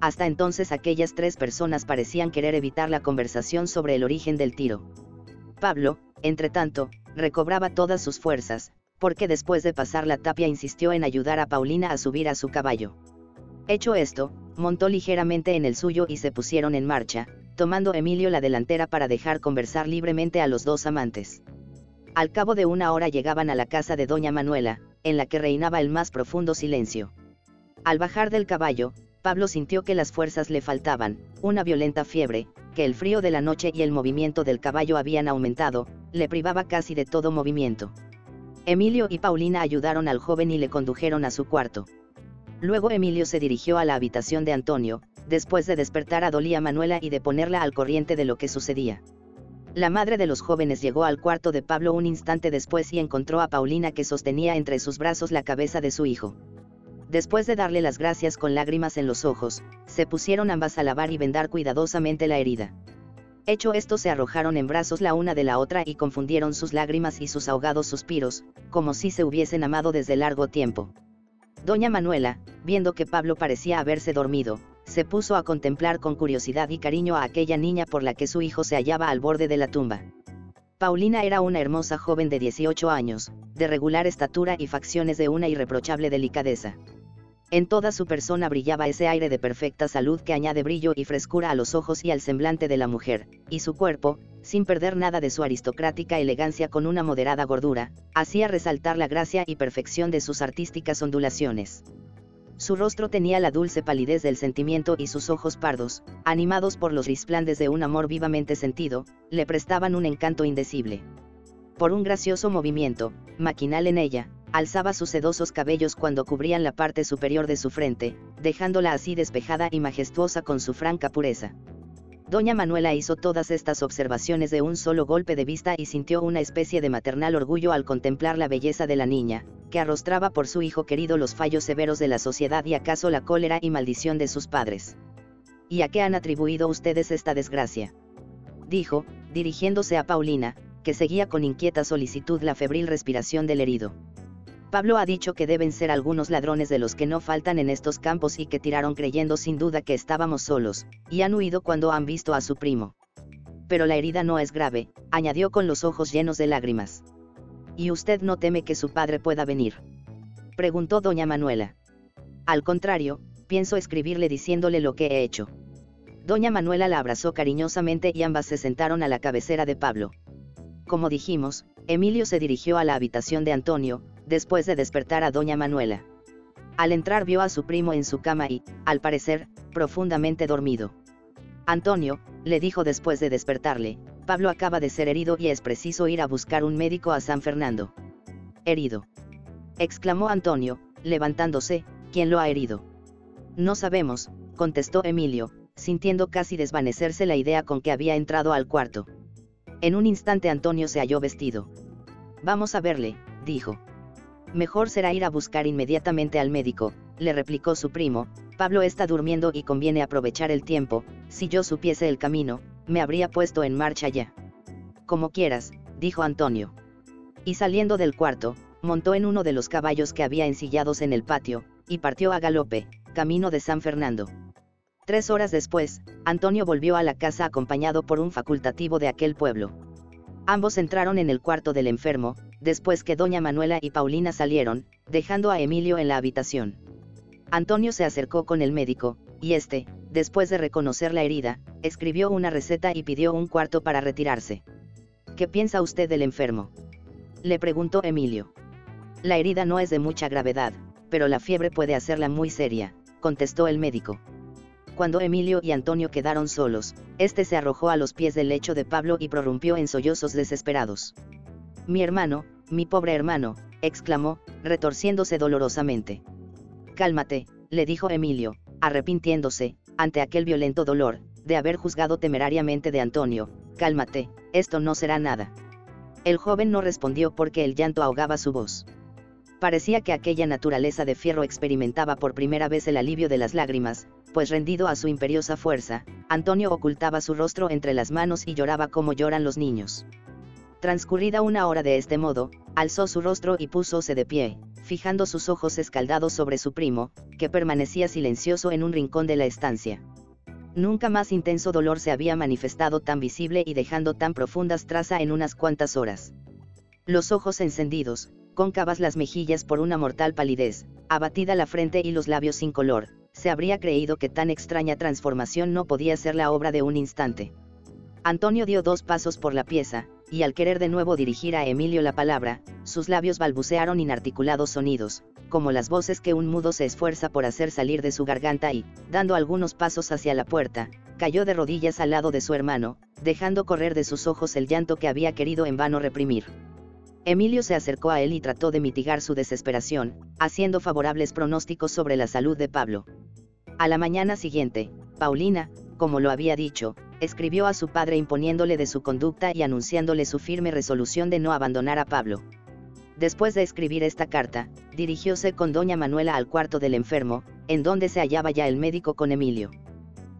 Hasta entonces aquellas tres personas parecían querer evitar la conversación sobre el origen del tiro. Pablo, entre tanto, recobraba todas sus fuerzas, porque después de pasar la tapia insistió en ayudar a Paulina a subir a su caballo. Hecho esto, montó ligeramente en el suyo y se pusieron en marcha, tomando Emilio la delantera para dejar conversar libremente a los dos amantes. Al cabo de una hora llegaban a la casa de doña Manuela, en la que reinaba el más profundo silencio. Al bajar del caballo, Pablo sintió que las fuerzas le faltaban, una violenta fiebre, que el frío de la noche y el movimiento del caballo habían aumentado, le privaba casi de todo movimiento. Emilio y Paulina ayudaron al joven y le condujeron a su cuarto. Luego Emilio se dirigió a la habitación de Antonio, después de despertar a Dolía Manuela y de ponerla al corriente de lo que sucedía. La madre de los jóvenes llegó al cuarto de Pablo un instante después y encontró a Paulina que sostenía entre sus brazos la cabeza de su hijo. Después de darle las gracias con lágrimas en los ojos, se pusieron ambas a lavar y vendar cuidadosamente la herida. Hecho esto se arrojaron en brazos la una de la otra y confundieron sus lágrimas y sus ahogados suspiros, como si se hubiesen amado desde largo tiempo. Doña Manuela, viendo que Pablo parecía haberse dormido, se puso a contemplar con curiosidad y cariño a aquella niña por la que su hijo se hallaba al borde de la tumba. Paulina era una hermosa joven de 18 años, de regular estatura y facciones de una irreprochable delicadeza. En toda su persona brillaba ese aire de perfecta salud que añade brillo y frescura a los ojos y al semblante de la mujer, y su cuerpo, sin perder nada de su aristocrática elegancia con una moderada gordura, hacía resaltar la gracia y perfección de sus artísticas ondulaciones. Su rostro tenía la dulce palidez del sentimiento y sus ojos pardos, animados por los resplandes de un amor vivamente sentido, le prestaban un encanto indecible. Por un gracioso movimiento, maquinal en ella, alzaba sus sedosos cabellos cuando cubrían la parte superior de su frente, dejándola así despejada y majestuosa con su franca pureza. Doña Manuela hizo todas estas observaciones de un solo golpe de vista y sintió una especie de maternal orgullo al contemplar la belleza de la niña, que arrostraba por su hijo querido los fallos severos de la sociedad y acaso la cólera y maldición de sus padres. ¿Y a qué han atribuido ustedes esta desgracia? Dijo, dirigiéndose a Paulina, que seguía con inquieta solicitud la febril respiración del herido. Pablo ha dicho que deben ser algunos ladrones de los que no faltan en estos campos y que tiraron creyendo sin duda que estábamos solos, y han huido cuando han visto a su primo. Pero la herida no es grave, añadió con los ojos llenos de lágrimas. ¿Y usted no teme que su padre pueda venir? Preguntó doña Manuela. Al contrario, pienso escribirle diciéndole lo que he hecho. Doña Manuela la abrazó cariñosamente y ambas se sentaron a la cabecera de Pablo. Como dijimos, Emilio se dirigió a la habitación de Antonio, después de despertar a doña Manuela. Al entrar vio a su primo en su cama y, al parecer, profundamente dormido. Antonio, le dijo después de despertarle, Pablo acaba de ser herido y es preciso ir a buscar un médico a San Fernando. Herido. exclamó Antonio, levantándose, ¿quién lo ha herido? No sabemos, contestó Emilio, sintiendo casi desvanecerse la idea con que había entrado al cuarto. En un instante Antonio se halló vestido. Vamos a verle, dijo. Mejor será ir a buscar inmediatamente al médico, le replicó su primo, Pablo está durmiendo y conviene aprovechar el tiempo, si yo supiese el camino, me habría puesto en marcha ya. Como quieras, dijo Antonio. Y saliendo del cuarto, montó en uno de los caballos que había ensillados en el patio, y partió a galope, camino de San Fernando. Tres horas después, Antonio volvió a la casa acompañado por un facultativo de aquel pueblo. Ambos entraron en el cuarto del enfermo, después que doña Manuela y Paulina salieron, dejando a Emilio en la habitación. Antonio se acercó con el médico, y este, después de reconocer la herida, escribió una receta y pidió un cuarto para retirarse. ¿Qué piensa usted del enfermo? Le preguntó Emilio. La herida no es de mucha gravedad, pero la fiebre puede hacerla muy seria, contestó el médico. Cuando Emilio y Antonio quedaron solos, este se arrojó a los pies del lecho de Pablo y prorrumpió en sollozos desesperados. Mi hermano, mi pobre hermano, exclamó, retorciéndose dolorosamente. Cálmate, le dijo Emilio, arrepintiéndose, ante aquel violento dolor, de haber juzgado temerariamente de Antonio, cálmate, esto no será nada. El joven no respondió porque el llanto ahogaba su voz. Parecía que aquella naturaleza de fierro experimentaba por primera vez el alivio de las lágrimas, pues rendido a su imperiosa fuerza, Antonio ocultaba su rostro entre las manos y lloraba como lloran los niños. Transcurrida una hora de este modo, alzó su rostro y púsose de pie, fijando sus ojos escaldados sobre su primo, que permanecía silencioso en un rincón de la estancia. Nunca más intenso dolor se había manifestado tan visible y dejando tan profundas trazas en unas cuantas horas. Los ojos encendidos, cóncavas las mejillas por una mortal palidez, abatida la frente y los labios sin color, se habría creído que tan extraña transformación no podía ser la obra de un instante. Antonio dio dos pasos por la pieza, y al querer de nuevo dirigir a Emilio la palabra, sus labios balbucearon inarticulados sonidos, como las voces que un mudo se esfuerza por hacer salir de su garganta y, dando algunos pasos hacia la puerta, cayó de rodillas al lado de su hermano, dejando correr de sus ojos el llanto que había querido en vano reprimir. Emilio se acercó a él y trató de mitigar su desesperación, haciendo favorables pronósticos sobre la salud de Pablo. A la mañana siguiente, Paulina, como lo había dicho, escribió a su padre imponiéndole de su conducta y anunciándole su firme resolución de no abandonar a Pablo. Después de escribir esta carta, dirigióse con doña Manuela al cuarto del enfermo, en donde se hallaba ya el médico con Emilio.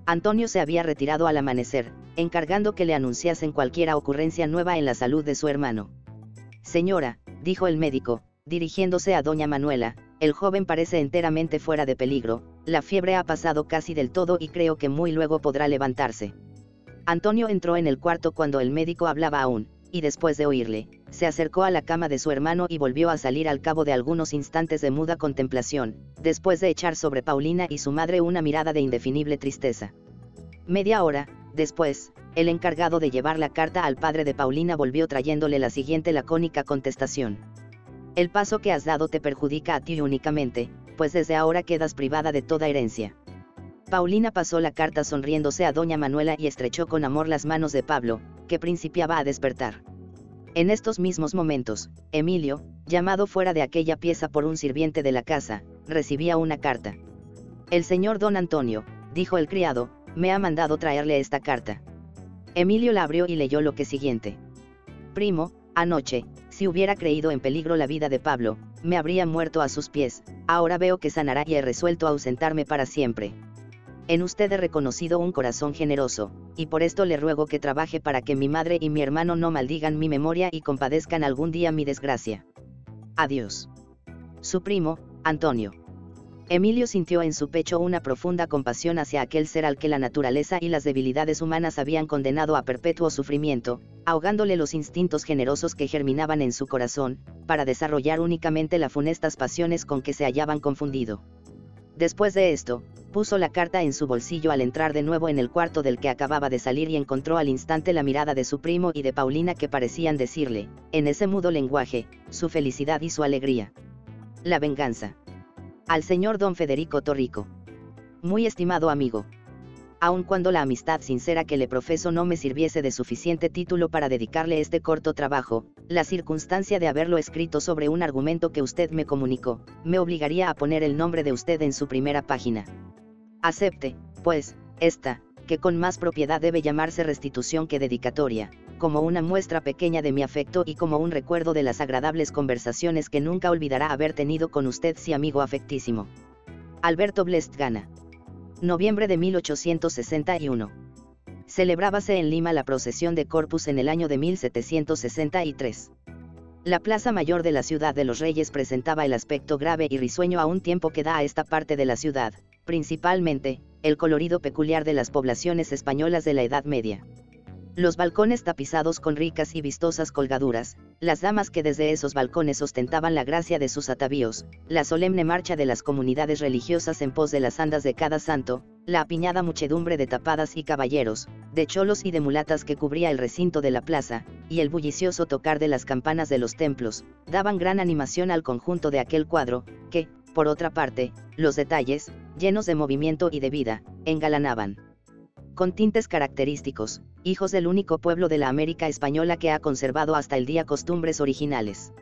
Antonio se había retirado al amanecer, encargando que le anunciasen cualquiera ocurrencia nueva en la salud de su hermano. Señora, dijo el médico, dirigiéndose a doña Manuela, el joven parece enteramente fuera de peligro, la fiebre ha pasado casi del todo y creo que muy luego podrá levantarse. Antonio entró en el cuarto cuando el médico hablaba aún, y después de oírle, se acercó a la cama de su hermano y volvió a salir al cabo de algunos instantes de muda contemplación, después de echar sobre Paulina y su madre una mirada de indefinible tristeza. Media hora, después, el encargado de llevar la carta al padre de Paulina volvió trayéndole la siguiente lacónica contestación. El paso que has dado te perjudica a ti únicamente, pues desde ahora quedas privada de toda herencia. Paulina pasó la carta sonriéndose a doña Manuela y estrechó con amor las manos de Pablo, que principiaba a despertar. En estos mismos momentos, Emilio, llamado fuera de aquella pieza por un sirviente de la casa, recibía una carta. El señor don Antonio, dijo el criado, me ha mandado traerle esta carta. Emilio la abrió y leyó lo que siguiente. Primo, anoche, si hubiera creído en peligro la vida de Pablo, me habría muerto a sus pies, ahora veo que sanará y he resuelto ausentarme para siempre. En usted he reconocido un corazón generoso, y por esto le ruego que trabaje para que mi madre y mi hermano no maldigan mi memoria y compadezcan algún día mi desgracia. Adiós. Su primo, Antonio. Emilio sintió en su pecho una profunda compasión hacia aquel ser al que la naturaleza y las debilidades humanas habían condenado a perpetuo sufrimiento, ahogándole los instintos generosos que germinaban en su corazón, para desarrollar únicamente las funestas pasiones con que se hallaban confundido. Después de esto, puso la carta en su bolsillo al entrar de nuevo en el cuarto del que acababa de salir y encontró al instante la mirada de su primo y de Paulina que parecían decirle, en ese mudo lenguaje, su felicidad y su alegría. La venganza. Al señor don Federico Torrico. Muy estimado amigo. Aun cuando la amistad sincera que le profeso no me sirviese de suficiente título para dedicarle este corto trabajo, la circunstancia de haberlo escrito sobre un argumento que usted me comunicó, me obligaría a poner el nombre de usted en su primera página. Acepte, pues, esta, que con más propiedad debe llamarse restitución que dedicatoria, como una muestra pequeña de mi afecto y como un recuerdo de las agradables conversaciones que nunca olvidará haber tenido con usted si amigo afectísimo. Alberto Blest Gana. Noviembre de 1861. Celebrábase en Lima la procesión de Corpus en el año de 1763. La plaza mayor de la ciudad de los Reyes presentaba el aspecto grave y risueño a un tiempo que da a esta parte de la ciudad, principalmente, el colorido peculiar de las poblaciones españolas de la Edad Media. Los balcones tapizados con ricas y vistosas colgaduras, las damas que desde esos balcones ostentaban la gracia de sus atavíos, la solemne marcha de las comunidades religiosas en pos de las andas de cada santo, la apiñada muchedumbre de tapadas y caballeros, de cholos y de mulatas que cubría el recinto de la plaza, y el bullicioso tocar de las campanas de los templos, daban gran animación al conjunto de aquel cuadro, que, por otra parte, los detalles, llenos de movimiento y de vida, engalanaban con tintes característicos, hijos del único pueblo de la América española que ha conservado hasta el día costumbres originales.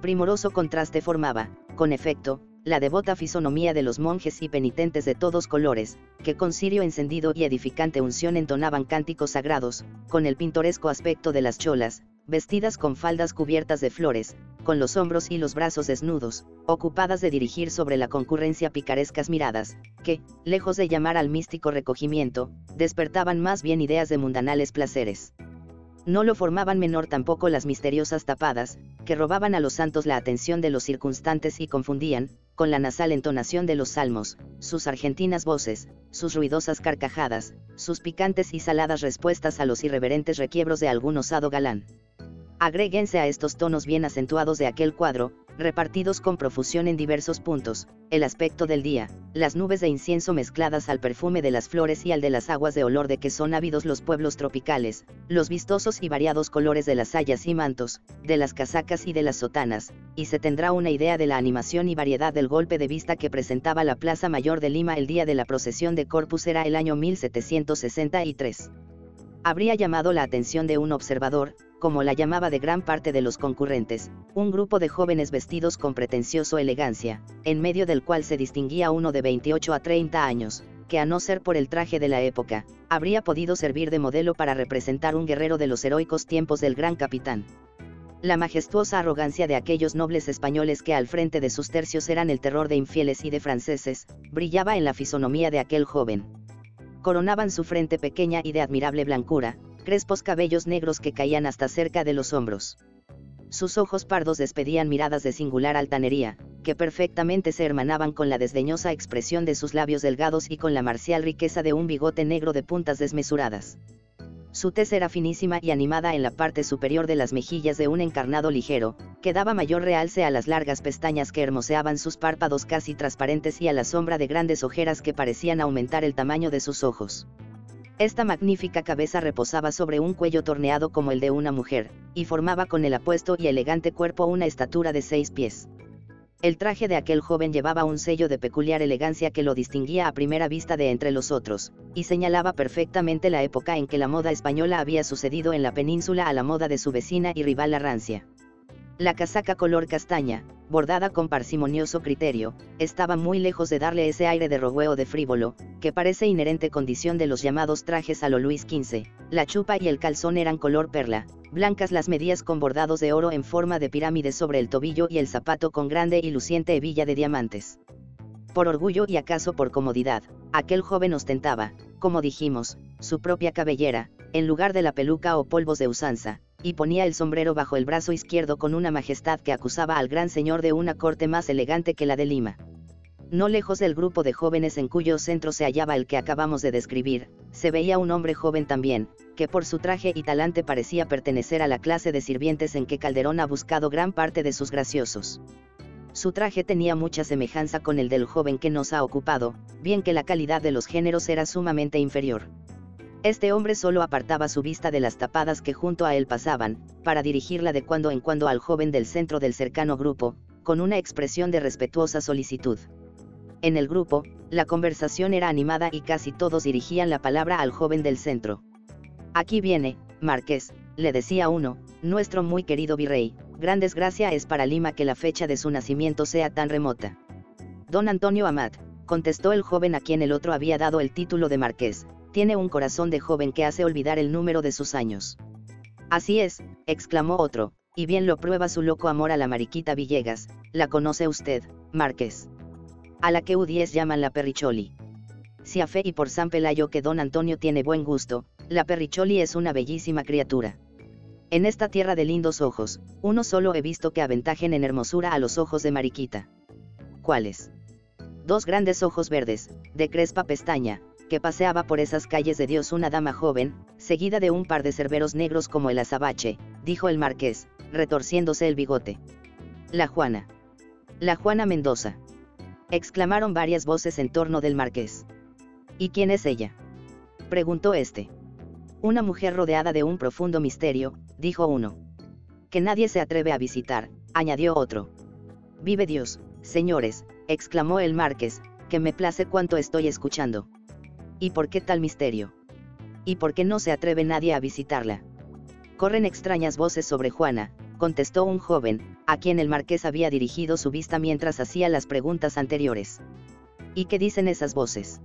Primoroso contraste formaba, con efecto, la devota fisonomía de los monjes y penitentes de todos colores, que con cirio encendido y edificante unción entonaban cánticos sagrados, con el pintoresco aspecto de las cholas, vestidas con faldas cubiertas de flores, con los hombros y los brazos desnudos, ocupadas de dirigir sobre la concurrencia picarescas miradas, que, lejos de llamar al místico recogimiento, despertaban más bien ideas de mundanales placeres. No lo formaban menor tampoco las misteriosas tapadas, que robaban a los santos la atención de los circunstantes y confundían, con la nasal entonación de los salmos, sus argentinas voces, sus ruidosas carcajadas, sus picantes y saladas respuestas a los irreverentes requiebros de algún osado galán. Agréguense a estos tonos bien acentuados de aquel cuadro, repartidos con profusión en diversos puntos, el aspecto del día, las nubes de incienso mezcladas al perfume de las flores y al de las aguas de olor de que son ávidos los pueblos tropicales, los vistosos y variados colores de las sayas y mantos, de las casacas y de las sotanas, y se tendrá una idea de la animación y variedad del golpe de vista que presentaba la Plaza Mayor de Lima el día de la procesión de Corpus era el año 1763. Habría llamado la atención de un observador, como la llamaba de gran parte de los concurrentes, un grupo de jóvenes vestidos con pretencioso elegancia, en medio del cual se distinguía uno de 28 a 30 años, que a no ser por el traje de la época, habría podido servir de modelo para representar un guerrero de los heroicos tiempos del gran capitán. La majestuosa arrogancia de aquellos nobles españoles que al frente de sus tercios eran el terror de infieles y de franceses, brillaba en la fisonomía de aquel joven. Coronaban su frente pequeña y de admirable blancura, crespos cabellos negros que caían hasta cerca de los hombros. Sus ojos pardos despedían miradas de singular altanería, que perfectamente se hermanaban con la desdeñosa expresión de sus labios delgados y con la marcial riqueza de un bigote negro de puntas desmesuradas. Su tez era finísima y animada en la parte superior de las mejillas de un encarnado ligero, que daba mayor realce a las largas pestañas que hermoseaban sus párpados casi transparentes y a la sombra de grandes ojeras que parecían aumentar el tamaño de sus ojos. Esta magnífica cabeza reposaba sobre un cuello torneado como el de una mujer, y formaba con el apuesto y elegante cuerpo una estatura de seis pies. El traje de aquel joven llevaba un sello de peculiar elegancia que lo distinguía a primera vista de entre los otros, y señalaba perfectamente la época en que la moda española había sucedido en la península a la moda de su vecina y rival la rancia. La casaca color castaña, bordada con parsimonioso criterio, estaba muy lejos de darle ese aire de rogueo de frívolo, que parece inherente condición de los llamados trajes a lo Luis XV. La chupa y el calzón eran color perla, blancas las medias con bordados de oro en forma de pirámide sobre el tobillo y el zapato con grande y luciente hebilla de diamantes. Por orgullo y acaso por comodidad, aquel joven ostentaba, como dijimos, su propia cabellera, en lugar de la peluca o polvos de usanza, y ponía el sombrero bajo el brazo izquierdo con una majestad que acusaba al gran señor de una corte más elegante que la de Lima. No lejos del grupo de jóvenes en cuyo centro se hallaba el que acabamos de describir, se veía un hombre joven también, que por su traje y talante parecía pertenecer a la clase de sirvientes en que Calderón ha buscado gran parte de sus graciosos. Su traje tenía mucha semejanza con el del joven que nos ha ocupado, bien que la calidad de los géneros era sumamente inferior. Este hombre solo apartaba su vista de las tapadas que junto a él pasaban, para dirigirla de cuando en cuando al joven del centro del cercano grupo, con una expresión de respetuosa solicitud. En el grupo, la conversación era animada y casi todos dirigían la palabra al joven del centro. Aquí viene, Marqués, le decía uno, nuestro muy querido virrey, gran desgracia es para Lima que la fecha de su nacimiento sea tan remota. Don Antonio Amat, contestó el joven a quien el otro había dado el título de marqués, tiene un corazón de joven que hace olvidar el número de sus años. Así es, exclamó otro, y bien lo prueba su loco amor a la mariquita Villegas, la conoce usted, Márquez. A la que U10 llaman la perricholi. Si a fe y por San Pelayo que don Antonio tiene buen gusto, la perricholi es una bellísima criatura. En esta tierra de lindos ojos, uno solo he visto que aventajen en hermosura a los ojos de Mariquita. ¿Cuáles? Dos grandes ojos verdes, de crespa pestaña, que paseaba por esas calles de Dios una dama joven, seguida de un par de cerberos negros como el azabache, dijo el marqués, retorciéndose el bigote. La Juana. La Juana Mendoza. Exclamaron varias voces en torno del marqués. ¿Y quién es ella? preguntó este. Una mujer rodeada de un profundo misterio, dijo uno. Que nadie se atreve a visitar, añadió otro. Vive Dios, señores, exclamó el marqués, que me place cuanto estoy escuchando. ¿Y por qué tal misterio? ¿Y por qué no se atreve nadie a visitarla? Corren extrañas voces sobre Juana, contestó un joven, a quien el marqués había dirigido su vista mientras hacía las preguntas anteriores. ¿Y qué dicen esas voces?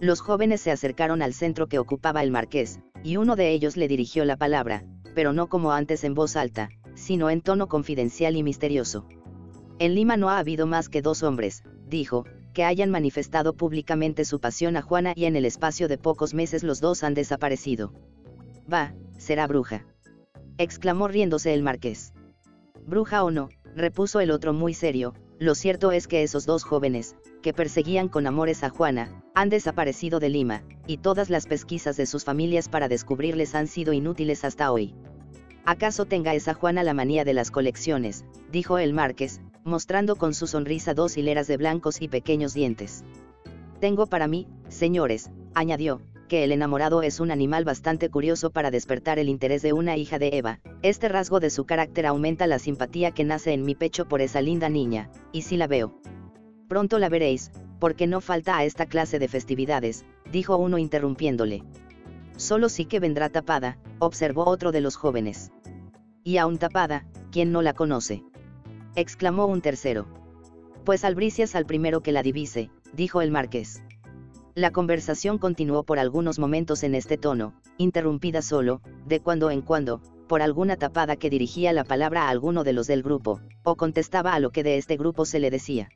Los jóvenes se acercaron al centro que ocupaba el marqués, y uno de ellos le dirigió la palabra, pero no como antes en voz alta, sino en tono confidencial y misterioso. En Lima no ha habido más que dos hombres, dijo, que hayan manifestado públicamente su pasión a Juana y en el espacio de pocos meses los dos han desaparecido. Va, será bruja. exclamó riéndose el marqués. Bruja o no, repuso el otro muy serio, lo cierto es que esos dos jóvenes, que perseguían con amores a Juana, han desaparecido de Lima, y todas las pesquisas de sus familias para descubrirles han sido inútiles hasta hoy. ¿Acaso tenga esa Juana la manía de las colecciones? dijo el marqués, mostrando con su sonrisa dos hileras de blancos y pequeños dientes. Tengo para mí, señores, añadió, que el enamorado es un animal bastante curioso para despertar el interés de una hija de Eva, este rasgo de su carácter aumenta la simpatía que nace en mi pecho por esa linda niña, y si la veo. Pronto la veréis, porque no falta a esta clase de festividades, dijo uno interrumpiéndole. Solo sí que vendrá tapada, observó otro de los jóvenes. Y aún tapada, ¿quién no la conoce? Exclamó un tercero. Pues albricias al primero que la divise, dijo el marqués. La conversación continuó por algunos momentos en este tono, interrumpida solo, de cuando en cuando, por alguna tapada que dirigía la palabra a alguno de los del grupo, o contestaba a lo que de este grupo se le decía.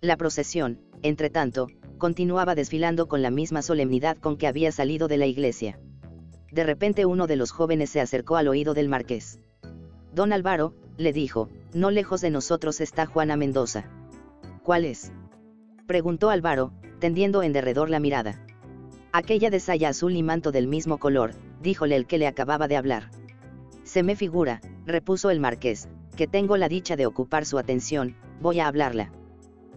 La procesión, entre tanto, continuaba desfilando con la misma solemnidad con que había salido de la iglesia. De repente uno de los jóvenes se acercó al oído del marqués. Don Álvaro, le dijo, no lejos de nosotros está Juana Mendoza. ¿Cuál es? Preguntó Álvaro, tendiendo en derredor la mirada. Aquella de saya azul y manto del mismo color, díjole el que le acababa de hablar. Se me figura, repuso el marqués, que tengo la dicha de ocupar su atención, voy a hablarla.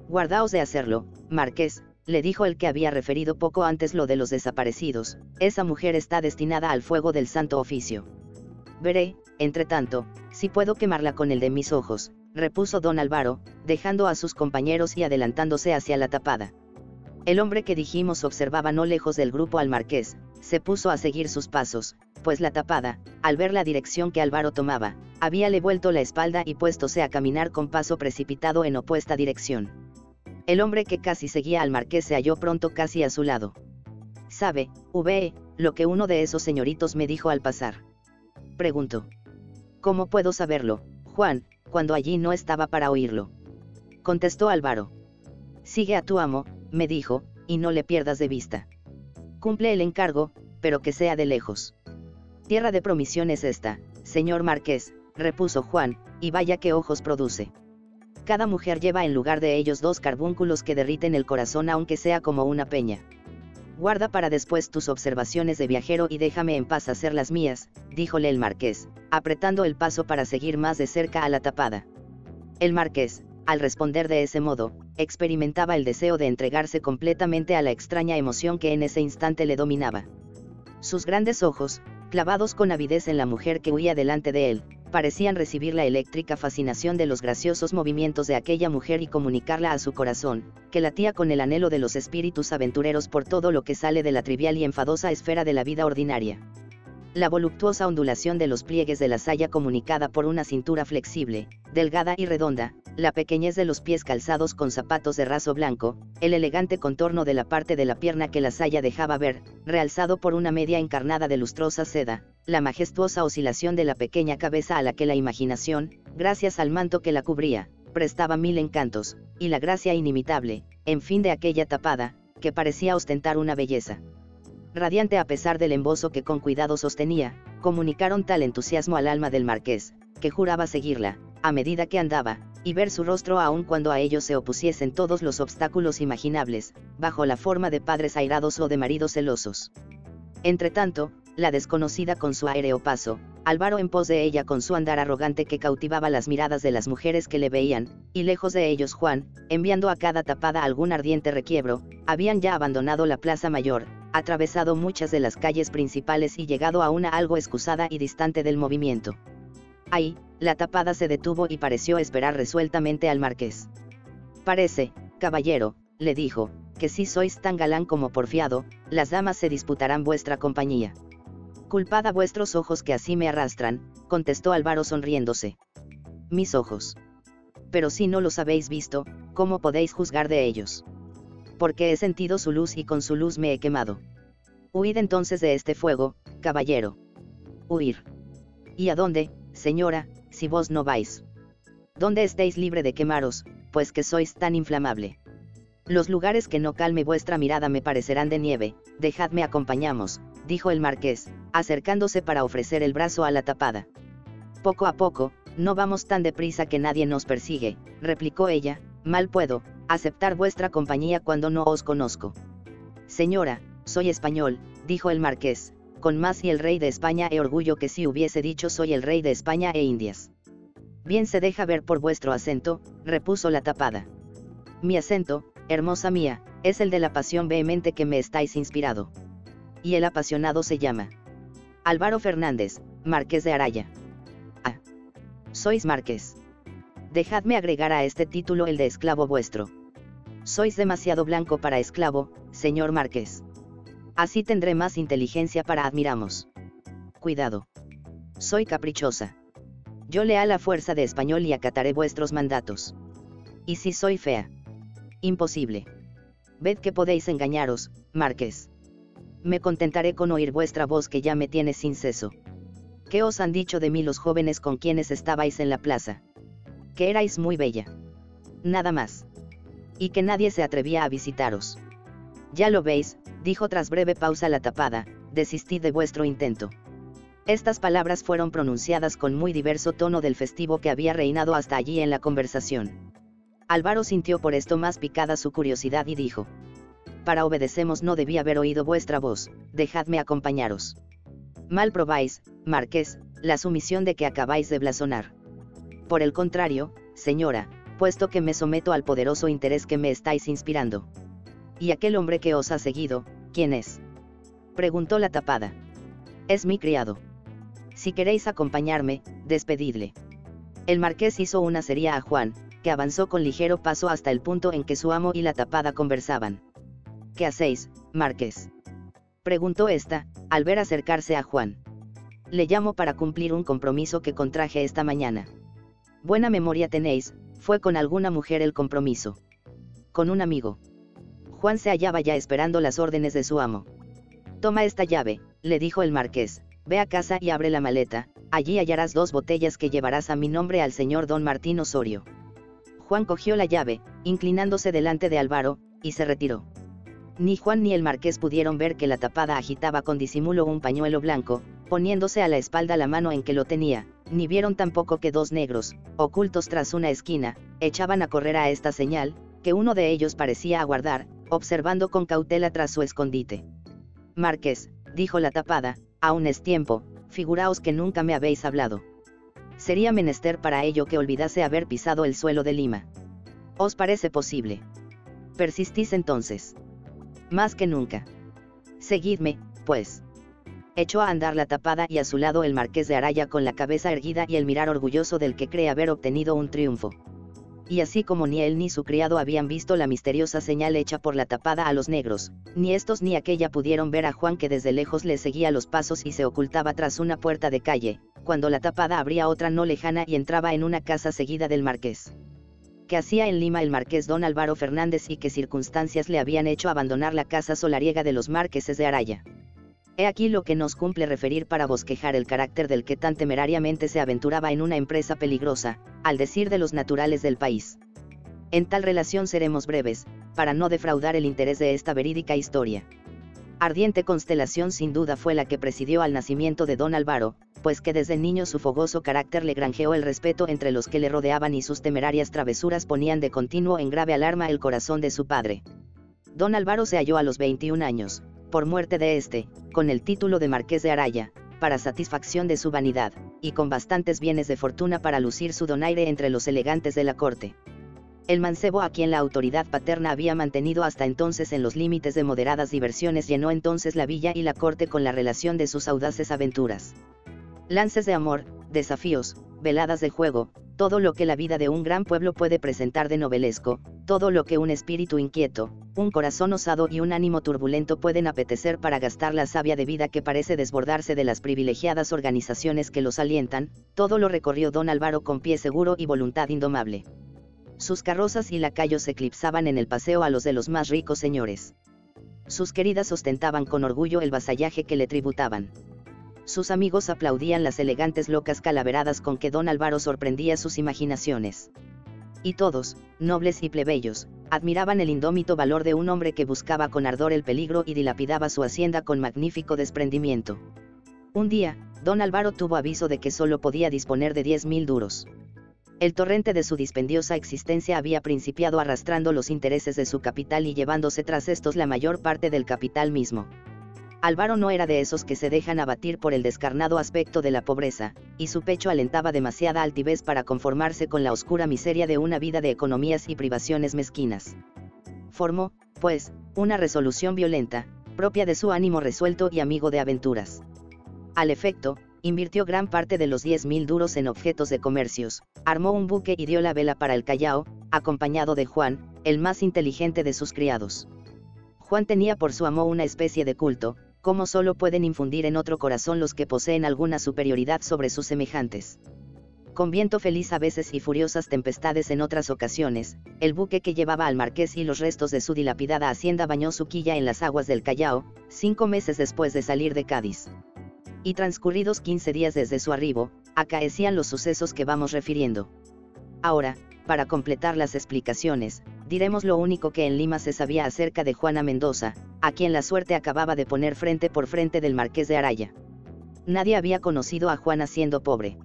Guardaos de hacerlo, marqués, le dijo el que había referido poco antes lo de los desaparecidos, esa mujer está destinada al fuego del santo oficio. Veré, entre tanto, si puedo quemarla con el de mis ojos, repuso don Álvaro, dejando a sus compañeros y adelantándose hacia la tapada. El hombre que dijimos observaba no lejos del grupo al marqués, se puso a seguir sus pasos, pues la tapada, al ver la dirección que Álvaro tomaba, habíale vuelto la espalda y puéstose a caminar con paso precipitado en opuesta dirección. El hombre que casi seguía al marqués se halló pronto casi a su lado. Sabe, V, lo que uno de esos señoritos me dijo al pasar. Preguntó. ¿Cómo puedo saberlo, Juan, cuando allí no estaba para oírlo? Contestó Álvaro. Sigue a tu amo, me dijo, y no le pierdas de vista. Cumple el encargo, pero que sea de lejos. Tierra de promisión es esta, señor marqués, repuso Juan, y vaya que ojos produce. Cada mujer lleva en lugar de ellos dos carbúnculos que derriten el corazón aunque sea como una peña. Guarda para después tus observaciones de viajero y déjame en paz hacer las mías, díjole el marqués, apretando el paso para seguir más de cerca a la tapada. El marqués, al responder de ese modo, experimentaba el deseo de entregarse completamente a la extraña emoción que en ese instante le dominaba. Sus grandes ojos, clavados con avidez en la mujer que huía delante de él, parecían recibir la eléctrica fascinación de los graciosos movimientos de aquella mujer y comunicarla a su corazón, que latía con el anhelo de los espíritus aventureros por todo lo que sale de la trivial y enfadosa esfera de la vida ordinaria. La voluptuosa ondulación de los pliegues de la saya comunicada por una cintura flexible, delgada y redonda, la pequeñez de los pies calzados con zapatos de raso blanco, el elegante contorno de la parte de la pierna que la saya dejaba ver, realzado por una media encarnada de lustrosa seda, la majestuosa oscilación de la pequeña cabeza a la que la imaginación, gracias al manto que la cubría, prestaba mil encantos, y la gracia inimitable, en fin de aquella tapada, que parecía ostentar una belleza. Radiante a pesar del embozo que con cuidado sostenía, comunicaron tal entusiasmo al alma del marqués, que juraba seguirla, a medida que andaba, y ver su rostro aun cuando a ellos se opusiesen todos los obstáculos imaginables, bajo la forma de padres airados o de maridos celosos. Entretanto, la desconocida con su aéreo paso, Álvaro en pos de ella con su andar arrogante que cautivaba las miradas de las mujeres que le veían, y lejos de ellos Juan, enviando a cada tapada algún ardiente requiebro, habían ya abandonado la plaza mayor, atravesado muchas de las calles principales y llegado a una algo excusada y distante del movimiento. Ahí, la tapada se detuvo y pareció esperar resueltamente al marqués. Parece, caballero, le dijo, que si sois tan galán como porfiado, las damas se disputarán vuestra compañía. Culpad a vuestros ojos que así me arrastran, contestó Álvaro sonriéndose. Mis ojos. Pero si no los habéis visto, ¿cómo podéis juzgar de ellos? Porque he sentido su luz y con su luz me he quemado. Huid entonces de este fuego, caballero. Huir. ¿Y a dónde, señora, si vos no vais. ¿Dónde estéis libre de quemaros, pues que sois tan inflamable? Los lugares que no calme vuestra mirada me parecerán de nieve, dejadme acompañamos, dijo el marqués, acercándose para ofrecer el brazo a la tapada. Poco a poco, no vamos tan deprisa que nadie nos persigue, replicó ella, mal puedo, aceptar vuestra compañía cuando no os conozco. Señora, soy español, dijo el marqués, con más y el rey de España e orgullo que si hubiese dicho soy el rey de España e Indias. Bien se deja ver por vuestro acento, repuso la tapada. Mi acento, hermosa mía, es el de la pasión vehemente que me estáis inspirado. Y el apasionado se llama Álvaro Fernández, Marqués de Araya. Ah. Sois Marqués. Dejadme agregar a este título el de esclavo vuestro. Sois demasiado blanco para esclavo, señor Marqués. Así tendré más inteligencia para admiramos. Cuidado. Soy caprichosa. Yo lea la fuerza de español y acataré vuestros mandatos. ¿Y si soy fea? Imposible. Ved que podéis engañaros, Marqués. Me contentaré con oír vuestra voz que ya me tiene sin ceso. ¿Qué os han dicho de mí los jóvenes con quienes estabais en la plaza? Que erais muy bella. Nada más. Y que nadie se atrevía a visitaros. Ya lo veis, dijo tras breve pausa la tapada, desistid de vuestro intento. Estas palabras fueron pronunciadas con muy diverso tono del festivo que había reinado hasta allí en la conversación. Álvaro sintió por esto más picada su curiosidad y dijo, Para obedecemos no debí haber oído vuestra voz, dejadme acompañaros. Mal probáis, Marqués, la sumisión de que acabáis de blasonar. Por el contrario, señora, puesto que me someto al poderoso interés que me estáis inspirando. Y aquel hombre que os ha seguido, ¿Quién es? Preguntó la tapada. Es mi criado. Si queréis acompañarme, despedidle. El marqués hizo una sería a Juan, avanzó con ligero paso hasta el punto en que su amo y la tapada conversaban. ¿Qué hacéis, Marqués? Preguntó esta, al ver acercarse a Juan. Le llamo para cumplir un compromiso que contraje esta mañana. Buena memoria tenéis, fue con alguna mujer el compromiso. Con un amigo. Juan se hallaba ya esperando las órdenes de su amo. Toma esta llave, le dijo el marqués, ve a casa y abre la maleta, allí hallarás dos botellas que llevarás a mi nombre al señor don Martín Osorio. Juan cogió la llave, inclinándose delante de Álvaro, y se retiró. Ni Juan ni el marqués pudieron ver que la tapada agitaba con disimulo un pañuelo blanco, poniéndose a la espalda la mano en que lo tenía, ni vieron tampoco que dos negros, ocultos tras una esquina, echaban a correr a esta señal, que uno de ellos parecía aguardar, observando con cautela tras su escondite. Marqués, dijo la tapada, aún es tiempo, figuraos que nunca me habéis hablado. Sería menester para ello que olvidase haber pisado el suelo de Lima. ¿Os parece posible? Persistís entonces más que nunca. Seguidme, pues. Echó a andar la tapada y a su lado el marqués de Araya con la cabeza erguida y el mirar orgulloso del que cree haber obtenido un triunfo. Y así como ni él ni su criado habían visto la misteriosa señal hecha por la tapada a los negros, ni estos ni aquella pudieron ver a Juan que desde lejos le seguía los pasos y se ocultaba tras una puerta de calle, cuando la tapada abría otra no lejana y entraba en una casa seguida del marqués que hacía en Lima el marqués don Álvaro Fernández y qué circunstancias le habían hecho abandonar la casa solariega de los marqueses de Araya. He aquí lo que nos cumple referir para bosquejar el carácter del que tan temerariamente se aventuraba en una empresa peligrosa, al decir de los naturales del país. En tal relación seremos breves, para no defraudar el interés de esta verídica historia. Ardiente constelación sin duda fue la que presidió al nacimiento de don Álvaro, pues que desde niño su fogoso carácter le granjeó el respeto entre los que le rodeaban y sus temerarias travesuras ponían de continuo en grave alarma el corazón de su padre. Don Álvaro se halló a los 21 años, por muerte de este, con el título de Marqués de Araya, para satisfacción de su vanidad, y con bastantes bienes de fortuna para lucir su donaire entre los elegantes de la corte. El mancebo a quien la autoridad paterna había mantenido hasta entonces en los límites de moderadas diversiones llenó entonces la villa y la corte con la relación de sus audaces aventuras lances de amor, desafíos, veladas de juego, todo lo que la vida de un gran pueblo puede presentar de novelesco, todo lo que un espíritu inquieto, un corazón osado y un ánimo turbulento pueden apetecer para gastar la savia de vida que parece desbordarse de las privilegiadas organizaciones que los alientan, todo lo recorrió don Álvaro con pie seguro y voluntad indomable. Sus carrozas y lacayos eclipsaban en el paseo a los de los más ricos señores. Sus queridas ostentaban con orgullo el vasallaje que le tributaban sus amigos aplaudían las elegantes locas calaveradas con que don Álvaro sorprendía sus imaginaciones. Y todos, nobles y plebeyos, admiraban el indómito valor de un hombre que buscaba con ardor el peligro y dilapidaba su hacienda con magnífico desprendimiento. Un día, don Álvaro tuvo aviso de que solo podía disponer de diez mil duros. El torrente de su dispendiosa existencia había principiado arrastrando los intereses de su capital y llevándose tras estos la mayor parte del capital mismo. Álvaro no era de esos que se dejan abatir por el descarnado aspecto de la pobreza, y su pecho alentaba demasiada altivez para conformarse con la oscura miseria de una vida de economías y privaciones mezquinas. Formó, pues, una resolución violenta, propia de su ánimo resuelto y amigo de aventuras. Al efecto, invirtió gran parte de los 10.000 duros en objetos de comercios, armó un buque y dio la vela para el Callao, acompañado de Juan, el más inteligente de sus criados. Juan tenía por su amo una especie de culto, como solo pueden infundir en otro corazón los que poseen alguna superioridad sobre sus semejantes. Con viento feliz a veces y furiosas tempestades en otras ocasiones, el buque que llevaba al marqués y los restos de su dilapidada hacienda bañó su quilla en las aguas del Callao, cinco meses después de salir de Cádiz. Y transcurridos 15 días desde su arribo, acaecían los sucesos que vamos refiriendo. Ahora, para completar las explicaciones, diremos lo único que en Lima se sabía acerca de Juana Mendoza, a quien la suerte acababa de poner frente por frente del marqués de Araya. Nadie había conocido a Juana siendo pobre.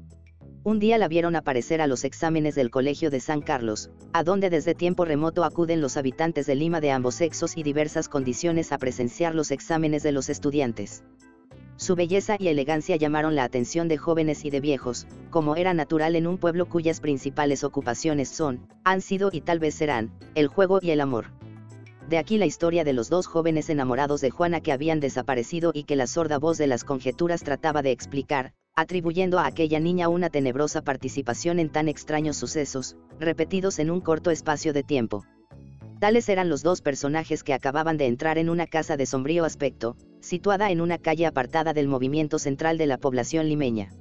Un día la vieron aparecer a los exámenes del Colegio de San Carlos, a donde desde tiempo remoto acuden los habitantes de Lima de ambos sexos y diversas condiciones a presenciar los exámenes de los estudiantes. Su belleza y elegancia llamaron la atención de jóvenes y de viejos, como era natural en un pueblo cuyas principales ocupaciones son, han sido y tal vez serán, el juego y el amor. De aquí la historia de los dos jóvenes enamorados de Juana que habían desaparecido y que la sorda voz de las conjeturas trataba de explicar, atribuyendo a aquella niña una tenebrosa participación en tan extraños sucesos, repetidos en un corto espacio de tiempo. Tales eran los dos personajes que acababan de entrar en una casa de sombrío aspecto, situada en una calle apartada del movimiento central de la población limeña.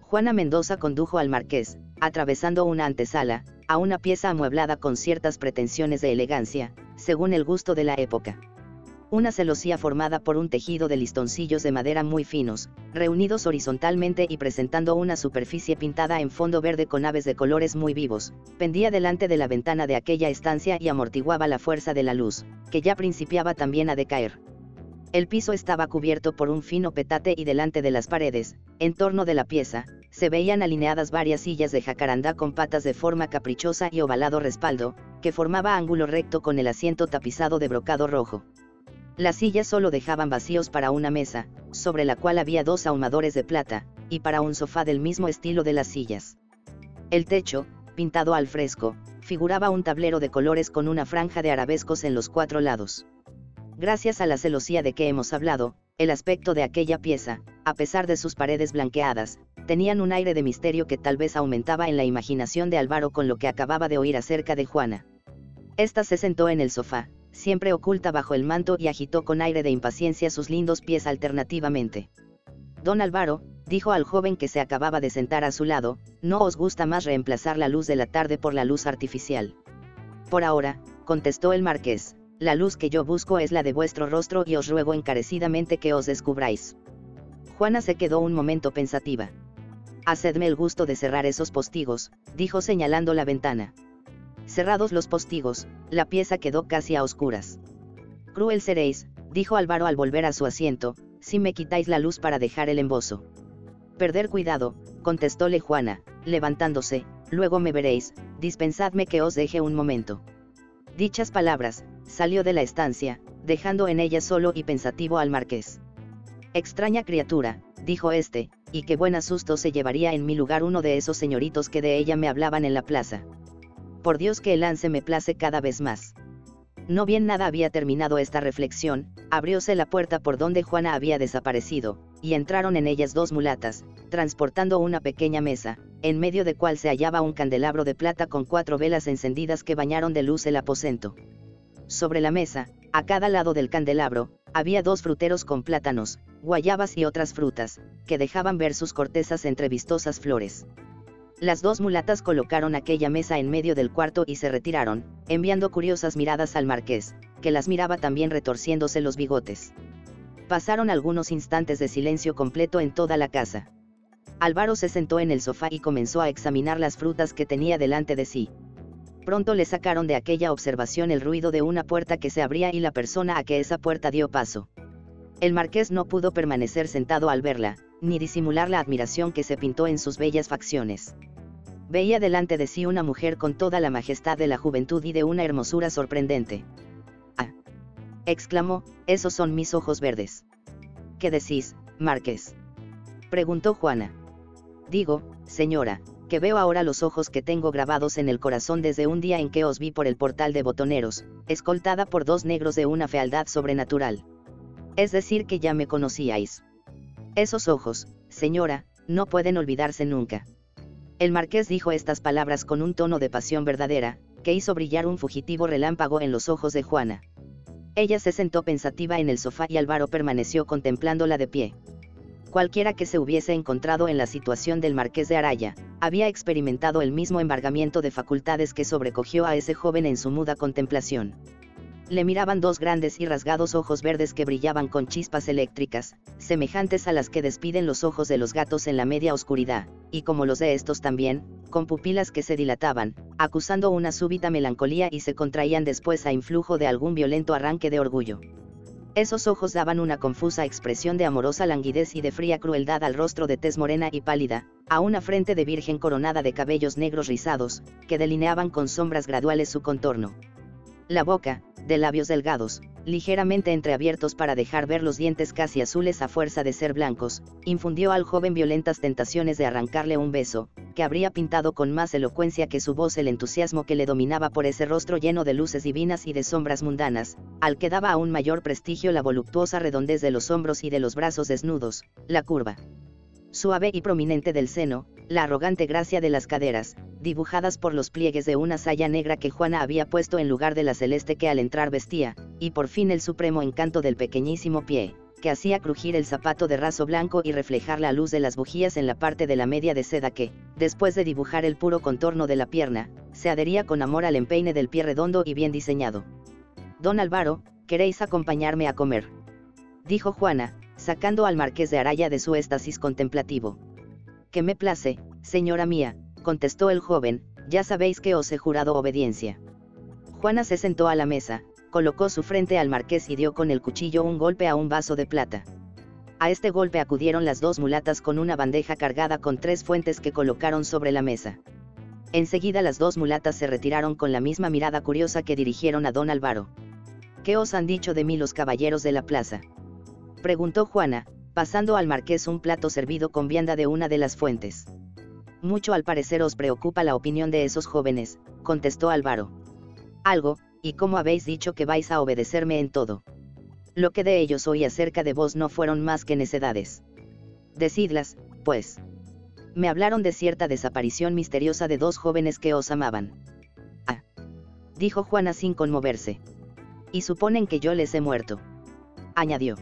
Juana Mendoza condujo al marqués, atravesando una antesala, a una pieza amueblada con ciertas pretensiones de elegancia, según el gusto de la época. Una celosía formada por un tejido de listoncillos de madera muy finos, reunidos horizontalmente y presentando una superficie pintada en fondo verde con aves de colores muy vivos, pendía delante de la ventana de aquella estancia y amortiguaba la fuerza de la luz, que ya principiaba también a decaer. El piso estaba cubierto por un fino petate y delante de las paredes, en torno de la pieza, se veían alineadas varias sillas de jacarandá con patas de forma caprichosa y ovalado respaldo, que formaba ángulo recto con el asiento tapizado de brocado rojo. Las sillas solo dejaban vacíos para una mesa, sobre la cual había dos ahumadores de plata, y para un sofá del mismo estilo de las sillas. El techo, pintado al fresco, figuraba un tablero de colores con una franja de arabescos en los cuatro lados. Gracias a la celosía de que hemos hablado, el aspecto de aquella pieza, a pesar de sus paredes blanqueadas, tenían un aire de misterio que tal vez aumentaba en la imaginación de Álvaro con lo que acababa de oír acerca de Juana. Esta se sentó en el sofá, siempre oculta bajo el manto y agitó con aire de impaciencia sus lindos pies alternativamente. Don Álvaro, dijo al joven que se acababa de sentar a su lado, ¿no os gusta más reemplazar la luz de la tarde por la luz artificial? Por ahora, contestó el marqués, la luz que yo busco es la de vuestro rostro y os ruego encarecidamente que os descubráis. Juana se quedó un momento pensativa. Hacedme el gusto de cerrar esos postigos, dijo señalando la ventana. Cerrados los postigos, la pieza quedó casi a oscuras. Cruel seréis, dijo Álvaro al volver a su asiento, si me quitáis la luz para dejar el embozo. Perder cuidado, contestóle Juana, levantándose, luego me veréis, dispensadme que os deje un momento. Dichas palabras, salió de la estancia, dejando en ella solo y pensativo al marqués. Extraña criatura, dijo este, y qué buen asusto se llevaría en mi lugar uno de esos señoritos que de ella me hablaban en la plaza. Por Dios que el lance me place cada vez más. No bien nada había terminado esta reflexión, abrióse la puerta por donde Juana había desaparecido, y entraron en ellas dos mulatas, transportando una pequeña mesa, en medio de cual se hallaba un candelabro de plata con cuatro velas encendidas que bañaron de luz el aposento. Sobre la mesa, a cada lado del candelabro, había dos fruteros con plátanos, guayabas y otras frutas, que dejaban ver sus cortezas entre vistosas flores. Las dos mulatas colocaron aquella mesa en medio del cuarto y se retiraron, enviando curiosas miradas al marqués, que las miraba también retorciéndose los bigotes. Pasaron algunos instantes de silencio completo en toda la casa. Álvaro se sentó en el sofá y comenzó a examinar las frutas que tenía delante de sí. Pronto le sacaron de aquella observación el ruido de una puerta que se abría y la persona a que esa puerta dio paso. El marqués no pudo permanecer sentado al verla, ni disimular la admiración que se pintó en sus bellas facciones. Veía delante de sí una mujer con toda la majestad de la juventud y de una hermosura sorprendente. Ah. exclamó, esos son mis ojos verdes. ¿Qué decís, Marqués? preguntó Juana. Digo, señora, que veo ahora los ojos que tengo grabados en el corazón desde un día en que os vi por el portal de botoneros, escoltada por dos negros de una fealdad sobrenatural. Es decir, que ya me conocíais. Esos ojos, señora, no pueden olvidarse nunca. El marqués dijo estas palabras con un tono de pasión verdadera, que hizo brillar un fugitivo relámpago en los ojos de Juana. Ella se sentó pensativa en el sofá y Álvaro permaneció contemplándola de pie. Cualquiera que se hubiese encontrado en la situación del marqués de Araya, había experimentado el mismo embargamiento de facultades que sobrecogió a ese joven en su muda contemplación. Le miraban dos grandes y rasgados ojos verdes que brillaban con chispas eléctricas, semejantes a las que despiden los ojos de los gatos en la media oscuridad, y como los de estos también, con pupilas que se dilataban, acusando una súbita melancolía y se contraían después a influjo de algún violento arranque de orgullo. Esos ojos daban una confusa expresión de amorosa languidez y de fría crueldad al rostro de tez morena y pálida, a una frente de virgen coronada de cabellos negros rizados, que delineaban con sombras graduales su contorno. La boca, de labios delgados, ligeramente entreabiertos para dejar ver los dientes casi azules a fuerza de ser blancos, infundió al joven violentas tentaciones de arrancarle un beso, que habría pintado con más elocuencia que su voz el entusiasmo que le dominaba por ese rostro lleno de luces divinas y de sombras mundanas, al que daba aún mayor prestigio la voluptuosa redondez de los hombros y de los brazos desnudos, la curva suave y prominente del seno, la arrogante gracia de las caderas, dibujadas por los pliegues de una saya negra que Juana había puesto en lugar de la celeste que al entrar vestía, y por fin el supremo encanto del pequeñísimo pie, que hacía crujir el zapato de raso blanco y reflejar la luz de las bujías en la parte de la media de seda que, después de dibujar el puro contorno de la pierna, se adhería con amor al empeine del pie redondo y bien diseñado. Don Álvaro, ¿queréis acompañarme a comer? Dijo Juana, sacando al marqués de Araya de su éxtasis contemplativo. Que me place, señora mía, contestó el joven, ya sabéis que os he jurado obediencia. Juana se sentó a la mesa, colocó su frente al marqués y dio con el cuchillo un golpe a un vaso de plata. A este golpe acudieron las dos mulatas con una bandeja cargada con tres fuentes que colocaron sobre la mesa. Enseguida las dos mulatas se retiraron con la misma mirada curiosa que dirigieron a don Álvaro. ¿Qué os han dicho de mí los caballeros de la plaza? Preguntó Juana, pasando al marqués un plato servido con vianda de una de las fuentes. Mucho al parecer os preocupa la opinión de esos jóvenes, contestó Álvaro. Algo, y cómo habéis dicho que vais a obedecerme en todo. Lo que de ellos oí acerca de vos no fueron más que necedades. Decidlas, pues. Me hablaron de cierta desaparición misteriosa de dos jóvenes que os amaban. Ah. Dijo Juana sin conmoverse. Y suponen que yo les he muerto. Añadió.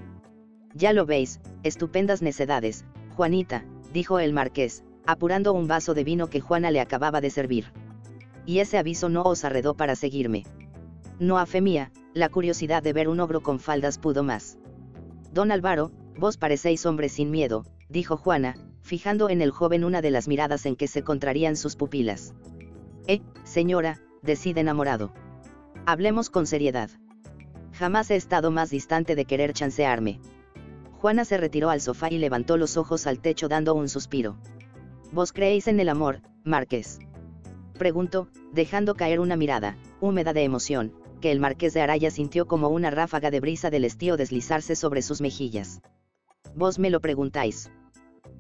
Ya lo veis, estupendas necedades, Juanita, dijo el marqués, apurando un vaso de vino que Juana le acababa de servir. Y ese aviso no os arredó para seguirme. No a fe mía, la curiosidad de ver un ogro con faldas pudo más. Don Álvaro, vos parecéis hombre sin miedo, dijo Juana, fijando en el joven una de las miradas en que se contrarían sus pupilas. Eh, señora, decide enamorado. Hablemos con seriedad. Jamás he estado más distante de querer chancearme. Juana se retiró al sofá y levantó los ojos al techo dando un suspiro. ¿Vos creéis en el amor, Marqués? Preguntó, dejando caer una mirada, húmeda de emoción, que el marqués de Araya sintió como una ráfaga de brisa del estío deslizarse sobre sus mejillas. Vos me lo preguntáis.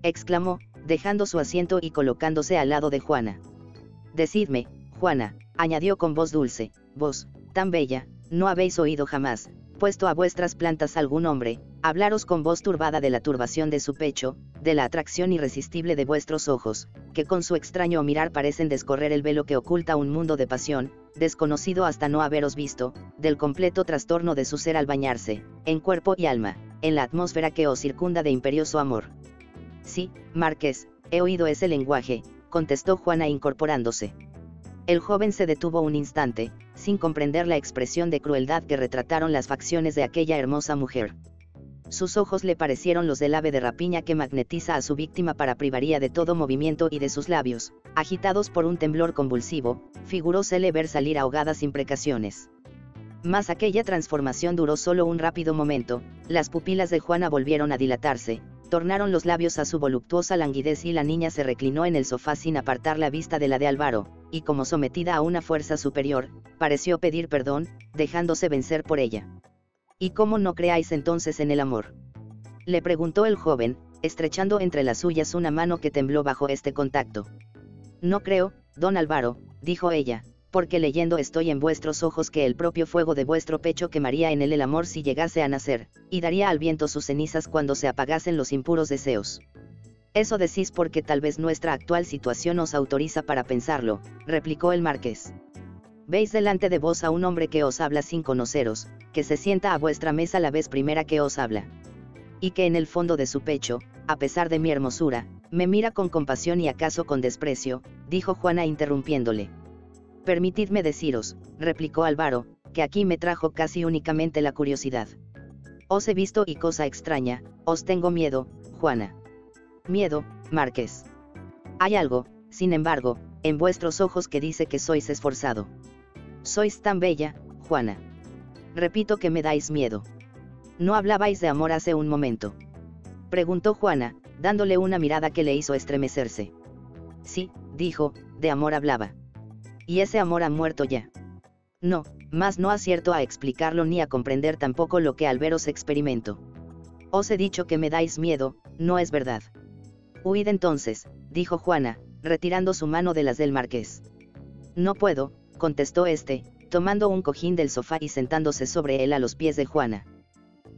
exclamó, dejando su asiento y colocándose al lado de Juana. Decidme, Juana, añadió con voz dulce, vos, tan bella, no habéis oído jamás, puesto a vuestras plantas algún hombre, hablaros con voz turbada de la turbación de su pecho, de la atracción irresistible de vuestros ojos, que con su extraño mirar parecen descorrer el velo que oculta un mundo de pasión, desconocido hasta no haberos visto, del completo trastorno de su ser al bañarse, en cuerpo y alma, en la atmósfera que os circunda de imperioso amor. Sí, Marqués, he oído ese lenguaje, contestó Juana incorporándose. El joven se detuvo un instante, sin comprender la expresión de crueldad que retrataron las facciones de aquella hermosa mujer. Sus ojos le parecieron los del ave de rapiña que magnetiza a su víctima para privaría de todo movimiento y de sus labios, agitados por un temblor convulsivo, figurósele ver salir ahogadas imprecaciones. Mas aquella transformación duró solo un rápido momento, las pupilas de Juana volvieron a dilatarse, tornaron los labios a su voluptuosa languidez y la niña se reclinó en el sofá sin apartar la vista de la de Álvaro, y como sometida a una fuerza superior, pareció pedir perdón, dejándose vencer por ella. ¿Y cómo no creáis entonces en el amor? Le preguntó el joven, estrechando entre las suyas una mano que tembló bajo este contacto. No creo, don Álvaro, dijo ella, porque leyendo estoy en vuestros ojos que el propio fuego de vuestro pecho quemaría en él el amor si llegase a nacer, y daría al viento sus cenizas cuando se apagasen los impuros deseos. Eso decís porque tal vez nuestra actual situación os autoriza para pensarlo, replicó el marqués. Veis delante de vos a un hombre que os habla sin conoceros, que se sienta a vuestra mesa la vez primera que os habla. Y que en el fondo de su pecho, a pesar de mi hermosura, me mira con compasión y acaso con desprecio, dijo Juana interrumpiéndole. Permitidme deciros, replicó Álvaro, que aquí me trajo casi únicamente la curiosidad. Os he visto y cosa extraña, os tengo miedo, Juana. Miedo, Marqués. Hay algo, sin embargo, en vuestros ojos que dice que sois esforzado. Sois tan bella, Juana. Repito que me dais miedo. ¿No hablabais de amor hace un momento? Preguntó Juana, dándole una mirada que le hizo estremecerse. Sí, dijo, de amor hablaba y ese amor ha muerto ya. No, más no acierto a explicarlo ni a comprender tampoco lo que al veros experimento. Os he dicho que me dais miedo, no es verdad. Huid entonces, dijo Juana, retirando su mano de las del marqués. No puedo, contestó este, tomando un cojín del sofá y sentándose sobre él a los pies de Juana.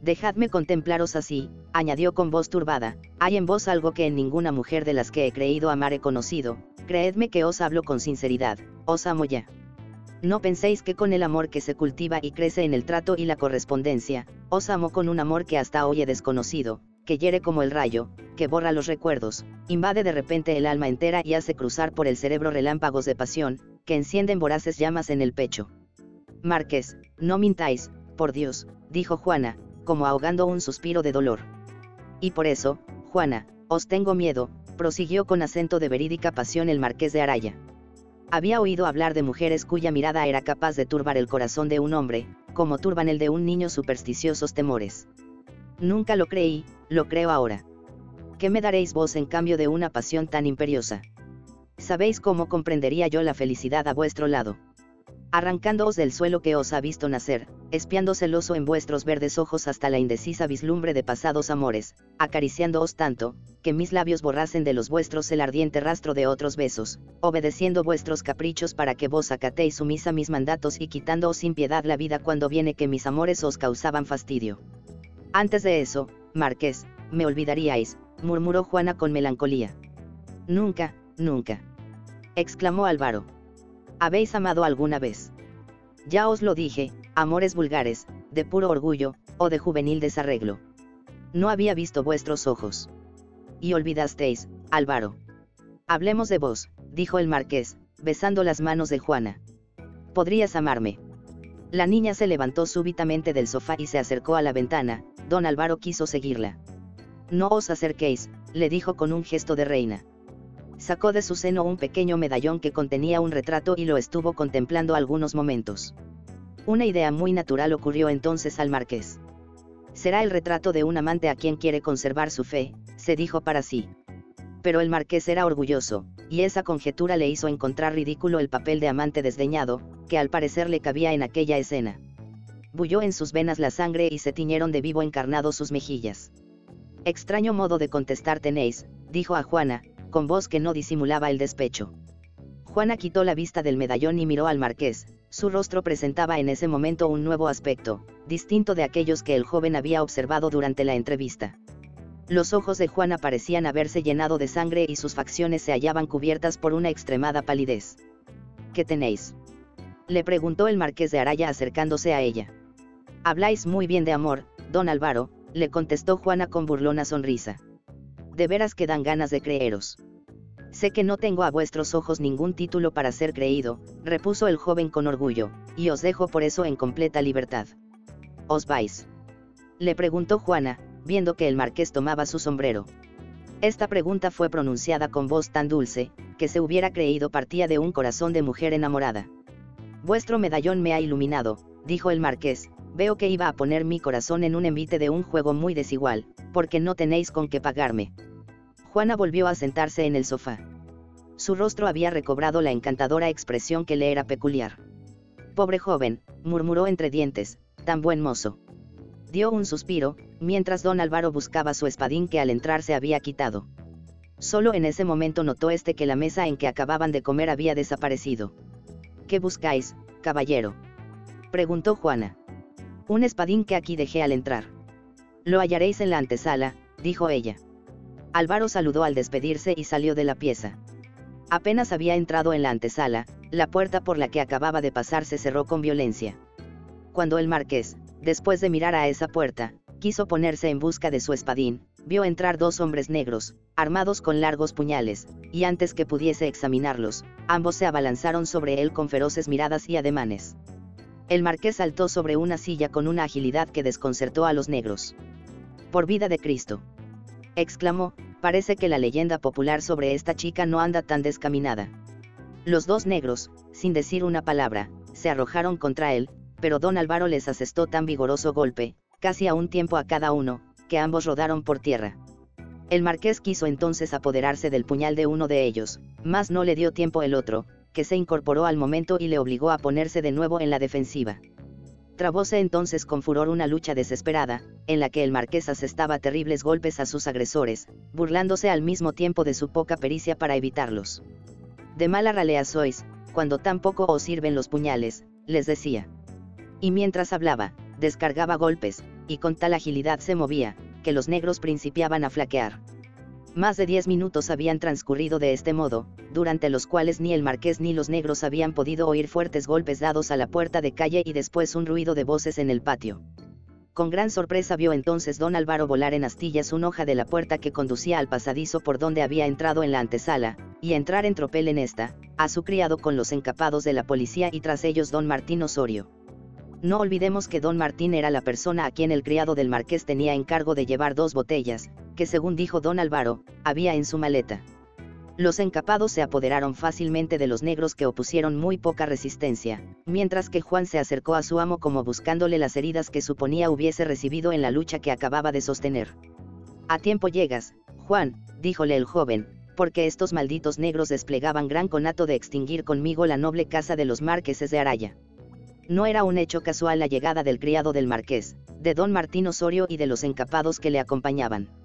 Dejadme contemplaros así, añadió con voz turbada, hay en vos algo que en ninguna mujer de las que he creído amar he conocido, creedme que os hablo con sinceridad, os amo ya. No penséis que con el amor que se cultiva y crece en el trato y la correspondencia, os amo con un amor que hasta hoy he desconocido, que hiere como el rayo, que borra los recuerdos, invade de repente el alma entera y hace cruzar por el cerebro relámpagos de pasión, que encienden voraces llamas en el pecho. Márquez, no mintáis, por Dios, dijo Juana, como ahogando un suspiro de dolor. Y por eso, Juana, os tengo miedo, prosiguió con acento de verídica pasión el marqués de Araya. Había oído hablar de mujeres cuya mirada era capaz de turbar el corazón de un hombre, como turban el de un niño supersticiosos temores. Nunca lo creí, lo creo ahora. ¿Qué me daréis vos en cambio de una pasión tan imperiosa? ¿Sabéis cómo comprendería yo la felicidad a vuestro lado? Arrancándoos del suelo que os ha visto nacer, espiando celoso en vuestros verdes ojos hasta la indecisa vislumbre de pasados amores, acariciándoos tanto, que mis labios borrasen de los vuestros el ardiente rastro de otros besos, obedeciendo vuestros caprichos para que vos acatéis sumisa mis mandatos y quitándoos sin piedad la vida cuando viene que mis amores os causaban fastidio. Antes de eso, Marqués, me olvidaríais, murmuró Juana con melancolía. Nunca, nunca. exclamó Álvaro ¿Habéis amado alguna vez? Ya os lo dije, amores vulgares, de puro orgullo, o de juvenil desarreglo. No había visto vuestros ojos. Y olvidasteis, Álvaro. Hablemos de vos, dijo el marqués, besando las manos de Juana. Podrías amarme. La niña se levantó súbitamente del sofá y se acercó a la ventana, don Álvaro quiso seguirla. No os acerquéis, le dijo con un gesto de reina sacó de su seno un pequeño medallón que contenía un retrato y lo estuvo contemplando algunos momentos. Una idea muy natural ocurrió entonces al marqués. Será el retrato de un amante a quien quiere conservar su fe, se dijo para sí. Pero el marqués era orgulloso, y esa conjetura le hizo encontrar ridículo el papel de amante desdeñado, que al parecer le cabía en aquella escena. Bulló en sus venas la sangre y se tiñeron de vivo encarnado sus mejillas. Extraño modo de contestar tenéis, dijo a Juana, con voz que no disimulaba el despecho. Juana quitó la vista del medallón y miró al marqués, su rostro presentaba en ese momento un nuevo aspecto, distinto de aquellos que el joven había observado durante la entrevista. Los ojos de Juana parecían haberse llenado de sangre y sus facciones se hallaban cubiertas por una extremada palidez. ¿Qué tenéis? Le preguntó el marqués de Araya acercándose a ella. Habláis muy bien de amor, don Álvaro, le contestó Juana con burlona sonrisa de veras que dan ganas de creeros. Sé que no tengo a vuestros ojos ningún título para ser creído, repuso el joven con orgullo, y os dejo por eso en completa libertad. ¿Os vais? Le preguntó Juana, viendo que el marqués tomaba su sombrero. Esta pregunta fue pronunciada con voz tan dulce, que se hubiera creído partía de un corazón de mujer enamorada. Vuestro medallón me ha iluminado, dijo el marqués, veo que iba a poner mi corazón en un envite de un juego muy desigual, porque no tenéis con qué pagarme. Juana volvió a sentarse en el sofá. Su rostro había recobrado la encantadora expresión que le era peculiar. Pobre joven, murmuró entre dientes, tan buen mozo. Dio un suspiro, mientras don Álvaro buscaba su espadín que al entrar se había quitado. Solo en ese momento notó este que la mesa en que acababan de comer había desaparecido. ¿Qué buscáis, caballero? preguntó Juana. Un espadín que aquí dejé al entrar. Lo hallaréis en la antesala, dijo ella. Álvaro saludó al despedirse y salió de la pieza. Apenas había entrado en la antesala, la puerta por la que acababa de pasar se cerró con violencia. Cuando el marqués, después de mirar a esa puerta, quiso ponerse en busca de su espadín, vio entrar dos hombres negros, armados con largos puñales, y antes que pudiese examinarlos, ambos se abalanzaron sobre él con feroces miradas y ademanes. El marqués saltó sobre una silla con una agilidad que desconcertó a los negros. Por vida de Cristo exclamó, parece que la leyenda popular sobre esta chica no anda tan descaminada. Los dos negros, sin decir una palabra, se arrojaron contra él, pero don Álvaro les asestó tan vigoroso golpe, casi a un tiempo a cada uno, que ambos rodaron por tierra. El marqués quiso entonces apoderarse del puñal de uno de ellos, mas no le dio tiempo el otro, que se incorporó al momento y le obligó a ponerse de nuevo en la defensiva. Trabóse entonces con furor una lucha desesperada, en la que el marqués asestaba terribles golpes a sus agresores, burlándose al mismo tiempo de su poca pericia para evitarlos. De mala ralea sois, cuando tan poco os sirven los puñales, les decía. Y mientras hablaba, descargaba golpes, y con tal agilidad se movía, que los negros principiaban a flaquear. Más de diez minutos habían transcurrido de este modo, durante los cuales ni el marqués ni los negros habían podido oír fuertes golpes dados a la puerta de calle y después un ruido de voces en el patio. Con gran sorpresa vio entonces don Álvaro volar en astillas una hoja de la puerta que conducía al pasadizo por donde había entrado en la antesala, y entrar en tropel en esta, a su criado con los encapados de la policía y tras ellos don Martín Osorio. No olvidemos que don Martín era la persona a quien el criado del marqués tenía encargo de llevar dos botellas, que según dijo don Álvaro, había en su maleta. Los encapados se apoderaron fácilmente de los negros que opusieron muy poca resistencia, mientras que Juan se acercó a su amo como buscándole las heridas que suponía hubiese recibido en la lucha que acababa de sostener. A tiempo llegas, Juan, díjole el joven, porque estos malditos negros desplegaban gran conato de extinguir conmigo la noble casa de los marqueses de Araya. No era un hecho casual la llegada del criado del marqués, de don Martín Osorio y de los encapados que le acompañaban.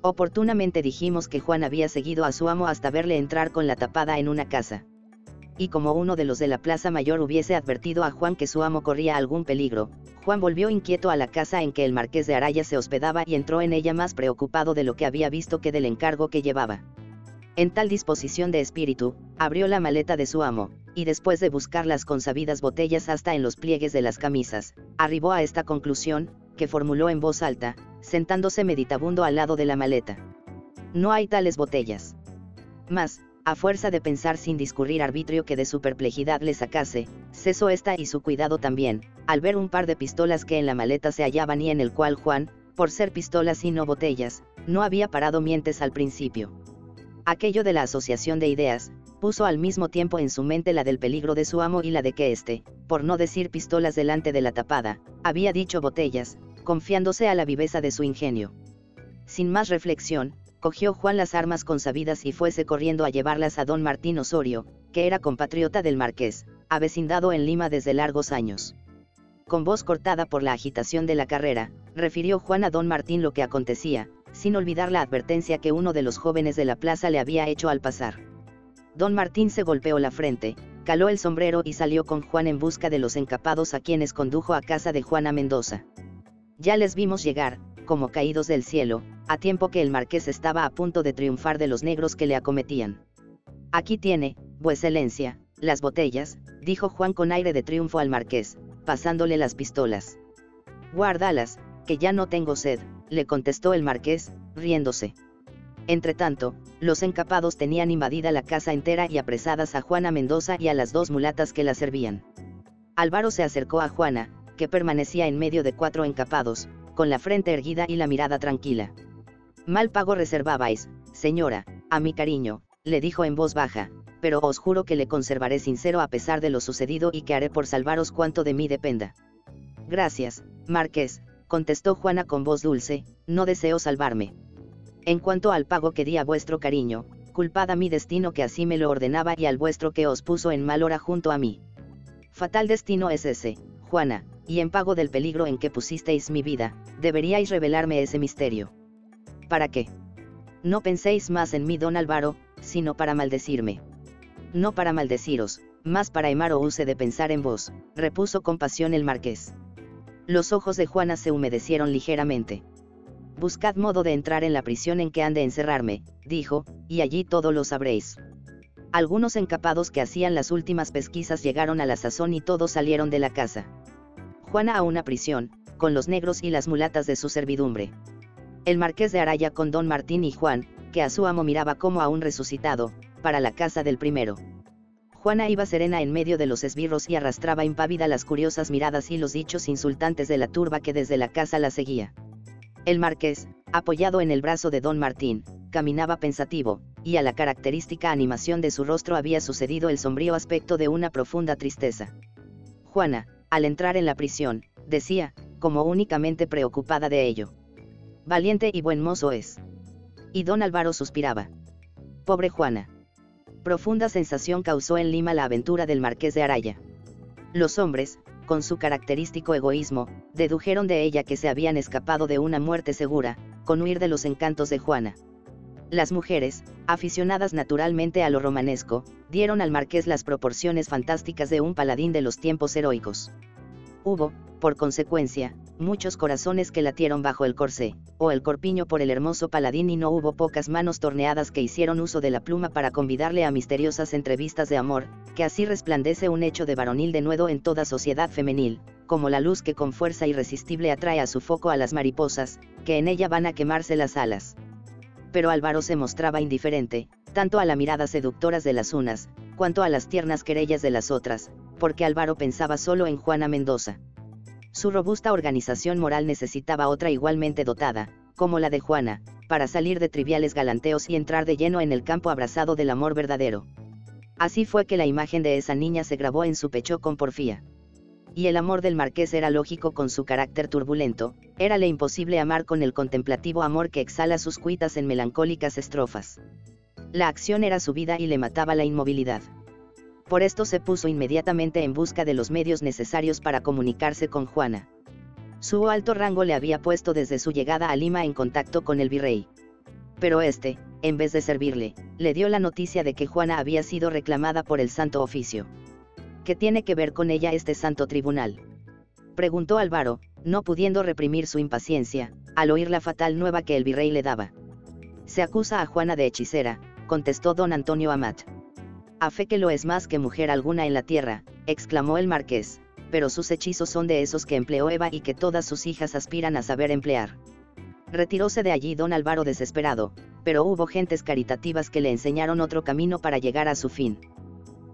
Oportunamente dijimos que Juan había seguido a su amo hasta verle entrar con la tapada en una casa. Y como uno de los de la Plaza Mayor hubiese advertido a Juan que su amo corría algún peligro, Juan volvió inquieto a la casa en que el marqués de Araya se hospedaba y entró en ella más preocupado de lo que había visto que del encargo que llevaba. En tal disposición de espíritu, abrió la maleta de su amo, y después de buscar las consabidas botellas hasta en los pliegues de las camisas, arribó a esta conclusión, que formuló en voz alta, sentándose meditabundo al lado de la maleta. No hay tales botellas. Mas, a fuerza de pensar sin discurrir arbitrio que de su perplejidad le sacase, cesó esta y su cuidado también, al ver un par de pistolas que en la maleta se hallaban y en el cual Juan, por ser pistolas y no botellas, no había parado mientes al principio. Aquello de la asociación de ideas, puso al mismo tiempo en su mente la del peligro de su amo y la de que éste, por no decir pistolas delante de la tapada, había dicho botellas, confiándose a la viveza de su ingenio. Sin más reflexión, cogió Juan las armas consabidas y fuese corriendo a llevarlas a don Martín Osorio, que era compatriota del marqués, avecindado en Lima desde largos años. Con voz cortada por la agitación de la carrera, refirió Juan a don Martín lo que acontecía, sin olvidar la advertencia que uno de los jóvenes de la plaza le había hecho al pasar. Don Martín se golpeó la frente, caló el sombrero y salió con Juan en busca de los encapados a quienes condujo a casa de Juana Mendoza. Ya les vimos llegar, como caídos del cielo, a tiempo que el marqués estaba a punto de triunfar de los negros que le acometían. Aquí tiene, vuecencia, las botellas, dijo Juan con aire de triunfo al marqués, pasándole las pistolas. Guárdalas, que ya no tengo sed, le contestó el marqués, riéndose. Entretanto, los encapados tenían invadida la casa entera y apresadas a Juana Mendoza y a las dos mulatas que la servían. Álvaro se acercó a Juana, que permanecía en medio de cuatro encapados, con la frente erguida y la mirada tranquila. Mal pago reservabais, señora, a mi cariño, le dijo en voz baja, pero os juro que le conservaré sincero a pesar de lo sucedido y que haré por salvaros cuanto de mí dependa. Gracias, Marqués, contestó Juana con voz dulce, no deseo salvarme. En cuanto al pago que di a vuestro cariño, culpad a mi destino que así me lo ordenaba y al vuestro que os puso en mal hora junto a mí. Fatal destino es ese, Juana, y en pago del peligro en que pusisteis mi vida, deberíais revelarme ese misterio. ¿Para qué? No penséis más en mí, don Álvaro, sino para maldecirme. No para maldeciros, más para emar o use de pensar en vos, repuso con pasión el marqués. Los ojos de Juana se humedecieron ligeramente. Buscad modo de entrar en la prisión en que han de encerrarme, dijo, y allí todo lo sabréis. Algunos encapados que hacían las últimas pesquisas llegaron a la sazón y todos salieron de la casa. Juana a una prisión, con los negros y las mulatas de su servidumbre. El marqués de Araya con don Martín y Juan, que a su amo miraba como a un resucitado, para la casa del primero. Juana iba serena en medio de los esbirros y arrastraba impávida las curiosas miradas y los dichos insultantes de la turba que desde la casa la seguía. El marqués, apoyado en el brazo de don Martín, caminaba pensativo, y a la característica animación de su rostro había sucedido el sombrío aspecto de una profunda tristeza. Juana, al entrar en la prisión, decía, como únicamente preocupada de ello. Valiente y buen mozo es. Y don Álvaro suspiraba. Pobre Juana. Profunda sensación causó en Lima la aventura del marqués de Araya. Los hombres, con su característico egoísmo, dedujeron de ella que se habían escapado de una muerte segura, con huir de los encantos de Juana. Las mujeres, aficionadas naturalmente a lo romanesco, dieron al marqués las proporciones fantásticas de un paladín de los tiempos heroicos. Hubo, por consecuencia, muchos corazones que latieron bajo el corsé, o el corpiño por el hermoso paladín y no hubo pocas manos torneadas que hicieron uso de la pluma para convidarle a misteriosas entrevistas de amor, que así resplandece un hecho de varonil denuedo en toda sociedad femenil, como la luz que con fuerza irresistible atrae a su foco a las mariposas, que en ella van a quemarse las alas. Pero Álvaro se mostraba indiferente, tanto a la mirada seductoras de las unas, cuanto a las tiernas querellas de las otras, porque Álvaro pensaba solo en Juana Mendoza. Su robusta organización moral necesitaba otra igualmente dotada, como la de Juana, para salir de triviales galanteos y entrar de lleno en el campo abrazado del amor verdadero. Así fue que la imagen de esa niña se grabó en su pecho con porfía. Y el amor del marqués era lógico con su carácter turbulento, érale imposible amar con el contemplativo amor que exhala sus cuitas en melancólicas estrofas. La acción era su vida y le mataba la inmovilidad. Por esto se puso inmediatamente en busca de los medios necesarios para comunicarse con Juana. Su alto rango le había puesto desde su llegada a Lima en contacto con el virrey. Pero este, en vez de servirle, le dio la noticia de que Juana había sido reclamada por el Santo Oficio. ¿Qué tiene que ver con ella este Santo Tribunal? Preguntó Álvaro, no pudiendo reprimir su impaciencia, al oír la fatal nueva que el virrey le daba. Se acusa a Juana de hechicera, contestó don Antonio Amat. A fe que lo es más que mujer alguna en la tierra, exclamó el marqués, pero sus hechizos son de esos que empleó Eva y que todas sus hijas aspiran a saber emplear. Retiróse de allí don Álvaro desesperado, pero hubo gentes caritativas que le enseñaron otro camino para llegar a su fin.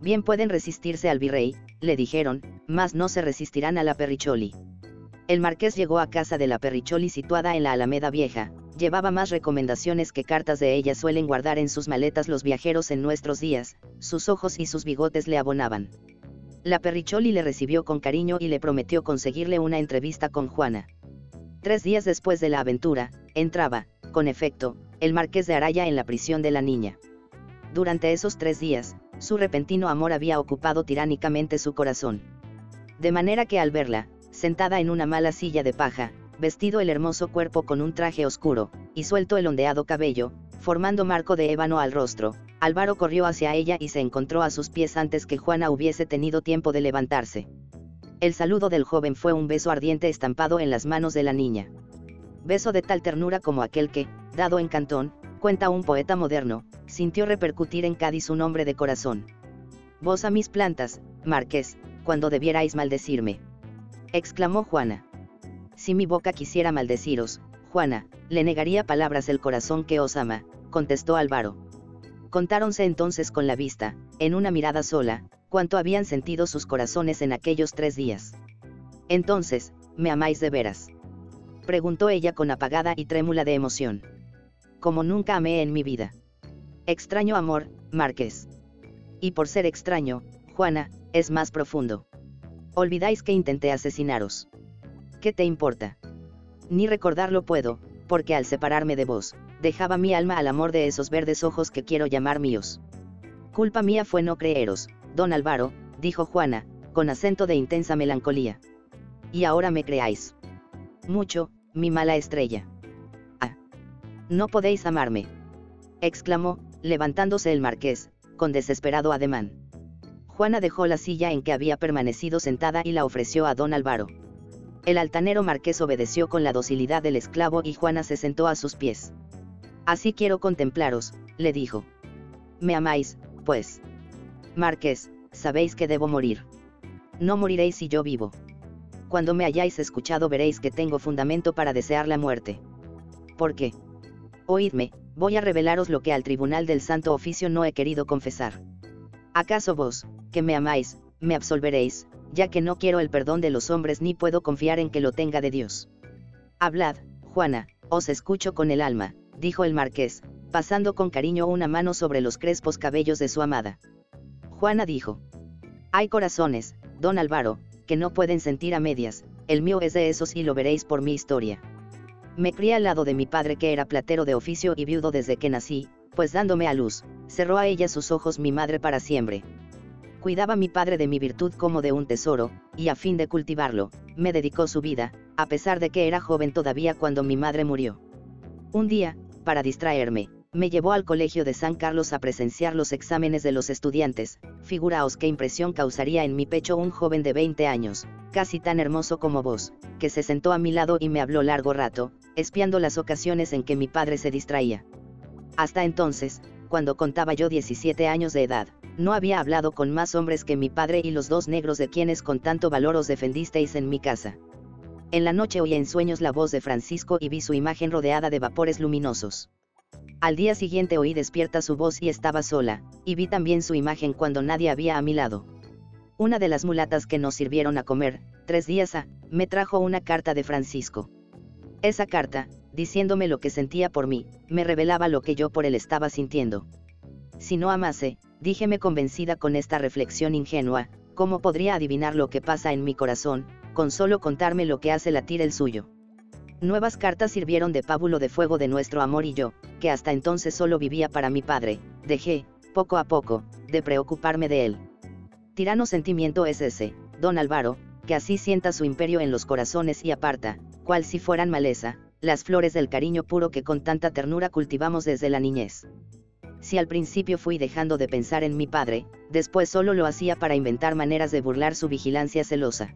Bien pueden resistirse al virrey, le dijeron, mas no se resistirán a la Perricholi. El marqués llegó a casa de la Perricholi situada en la Alameda Vieja, llevaba más recomendaciones que cartas de ella suelen guardar en sus maletas los viajeros en nuestros días, sus ojos y sus bigotes le abonaban. La Perricholi le recibió con cariño y le prometió conseguirle una entrevista con Juana. Tres días después de la aventura, entraba, con efecto, el marqués de Araya en la prisión de la niña. Durante esos tres días, su repentino amor había ocupado tiránicamente su corazón. De manera que al verla, sentada en una mala silla de paja, vestido el hermoso cuerpo con un traje oscuro, y suelto el ondeado cabello, formando marco de ébano al rostro, Álvaro corrió hacia ella y se encontró a sus pies antes que Juana hubiese tenido tiempo de levantarse. El saludo del joven fue un beso ardiente estampado en las manos de la niña. Beso de tal ternura como aquel que, dado en Cantón, cuenta un poeta moderno, sintió repercutir en Cádiz un hombre de corazón. Vos a mis plantas, Marqués, cuando debierais maldecirme. Exclamó Juana. Si mi boca quisiera maldeciros, Juana, le negaría palabras el corazón que os ama, contestó Álvaro. Contáronse entonces con la vista, en una mirada sola, cuánto habían sentido sus corazones en aquellos tres días. Entonces, ¿me amáis de veras? Preguntó ella con apagada y trémula de emoción. Como nunca amé en mi vida. Extraño amor, Márquez. Y por ser extraño, Juana, es más profundo. Olvidáis que intenté asesinaros. ¿qué te importa? Ni recordarlo puedo, porque al separarme de vos, dejaba mi alma al amor de esos verdes ojos que quiero llamar míos. Culpa mía fue no creeros, don Álvaro, dijo Juana, con acento de intensa melancolía. Y ahora me creáis. Mucho, mi mala estrella. Ah. No podéis amarme. exclamó, levantándose el marqués, con desesperado ademán. Juana dejó la silla en que había permanecido sentada y la ofreció a don Álvaro. El altanero marqués obedeció con la docilidad del esclavo y Juana se sentó a sus pies. Así quiero contemplaros, le dijo. Me amáis, pues. Marqués, sabéis que debo morir. No moriréis si yo vivo. Cuando me hayáis escuchado veréis que tengo fundamento para desear la muerte. ¿Por qué? Oídme, voy a revelaros lo que al tribunal del Santo Oficio no he querido confesar. ¿Acaso vos, que me amáis, me absolveréis, ya que no quiero el perdón de los hombres ni puedo confiar en que lo tenga de Dios. Hablad, Juana, os escucho con el alma, dijo el marqués, pasando con cariño una mano sobre los crespos cabellos de su amada. Juana dijo. Hay corazones, don Álvaro, que no pueden sentir a medias, el mío es de esos y lo veréis por mi historia. Me crié al lado de mi padre que era platero de oficio y viudo desde que nací, pues dándome a luz, cerró a ella sus ojos mi madre para siempre. Cuidaba mi padre de mi virtud como de un tesoro, y a fin de cultivarlo, me dedicó su vida, a pesar de que era joven todavía cuando mi madre murió. Un día, para distraerme, me llevó al colegio de San Carlos a presenciar los exámenes de los estudiantes, figuraos qué impresión causaría en mi pecho un joven de 20 años, casi tan hermoso como vos, que se sentó a mi lado y me habló largo rato, espiando las ocasiones en que mi padre se distraía. Hasta entonces, cuando contaba yo 17 años de edad, no había hablado con más hombres que mi padre y los dos negros de quienes con tanto valor os defendisteis en mi casa. En la noche oí en sueños la voz de Francisco y vi su imagen rodeada de vapores luminosos. Al día siguiente oí despierta su voz y estaba sola, y vi también su imagen cuando nadie había a mi lado. Una de las mulatas que nos sirvieron a comer, tres días a, me trajo una carta de Francisco. Esa carta, diciéndome lo que sentía por mí, me revelaba lo que yo por él estaba sintiendo. Si no amase, díjeme convencida con esta reflexión ingenua, ¿cómo podría adivinar lo que pasa en mi corazón, con solo contarme lo que hace latir el suyo? Nuevas cartas sirvieron de pábulo de fuego de nuestro amor y yo, que hasta entonces solo vivía para mi padre, dejé, poco a poco, de preocuparme de él. Tirano sentimiento es ese, don Álvaro, que así sienta su imperio en los corazones y aparta, cual si fueran maleza, las flores del cariño puro que con tanta ternura cultivamos desde la niñez. Si al principio fui dejando de pensar en mi padre, después solo lo hacía para inventar maneras de burlar su vigilancia celosa.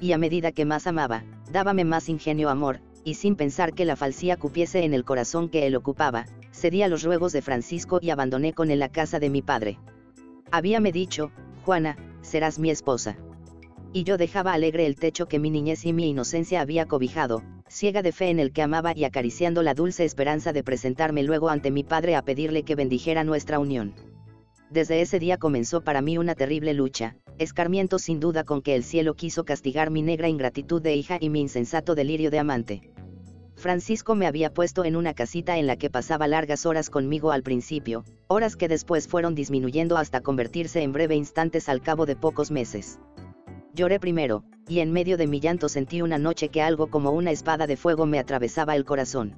Y a medida que más amaba, dábame más ingenio amor, y sin pensar que la falsía cupiese en el corazón que él ocupaba, cedí a los ruegos de Francisco y abandoné con él la casa de mi padre. Habíame dicho, Juana, serás mi esposa. Y yo dejaba alegre el techo que mi niñez y mi inocencia había cobijado, ciega de fe en el que amaba y acariciando la dulce esperanza de presentarme luego ante mi padre a pedirle que bendijera nuestra unión. Desde ese día comenzó para mí una terrible lucha, escarmiento sin duda con que el cielo quiso castigar mi negra ingratitud de hija y mi insensato delirio de amante. Francisco me había puesto en una casita en la que pasaba largas horas conmigo al principio, horas que después fueron disminuyendo hasta convertirse en breve instantes al cabo de pocos meses. Lloré primero, y en medio de mi llanto sentí una noche que algo como una espada de fuego me atravesaba el corazón.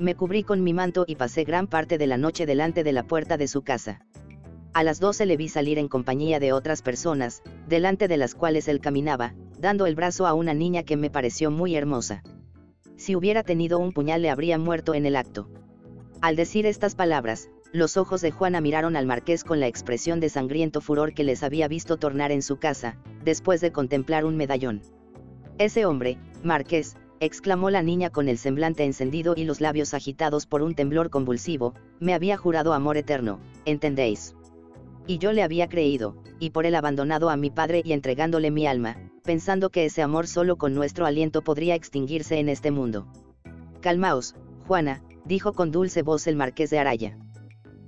Me cubrí con mi manto y pasé gran parte de la noche delante de la puerta de su casa. A las doce le vi salir en compañía de otras personas, delante de las cuales él caminaba, dando el brazo a una niña que me pareció muy hermosa. Si hubiera tenido un puñal le habría muerto en el acto. Al decir estas palabras, los ojos de Juana miraron al marqués con la expresión de sangriento furor que les había visto tornar en su casa, después de contemplar un medallón. Ese hombre, marqués, exclamó la niña con el semblante encendido y los labios agitados por un temblor convulsivo, me había jurado amor eterno, ¿entendéis? Y yo le había creído, y por él abandonado a mi padre y entregándole mi alma, pensando que ese amor solo con nuestro aliento podría extinguirse en este mundo. Calmaos, Juana, dijo con dulce voz el marqués de Araya.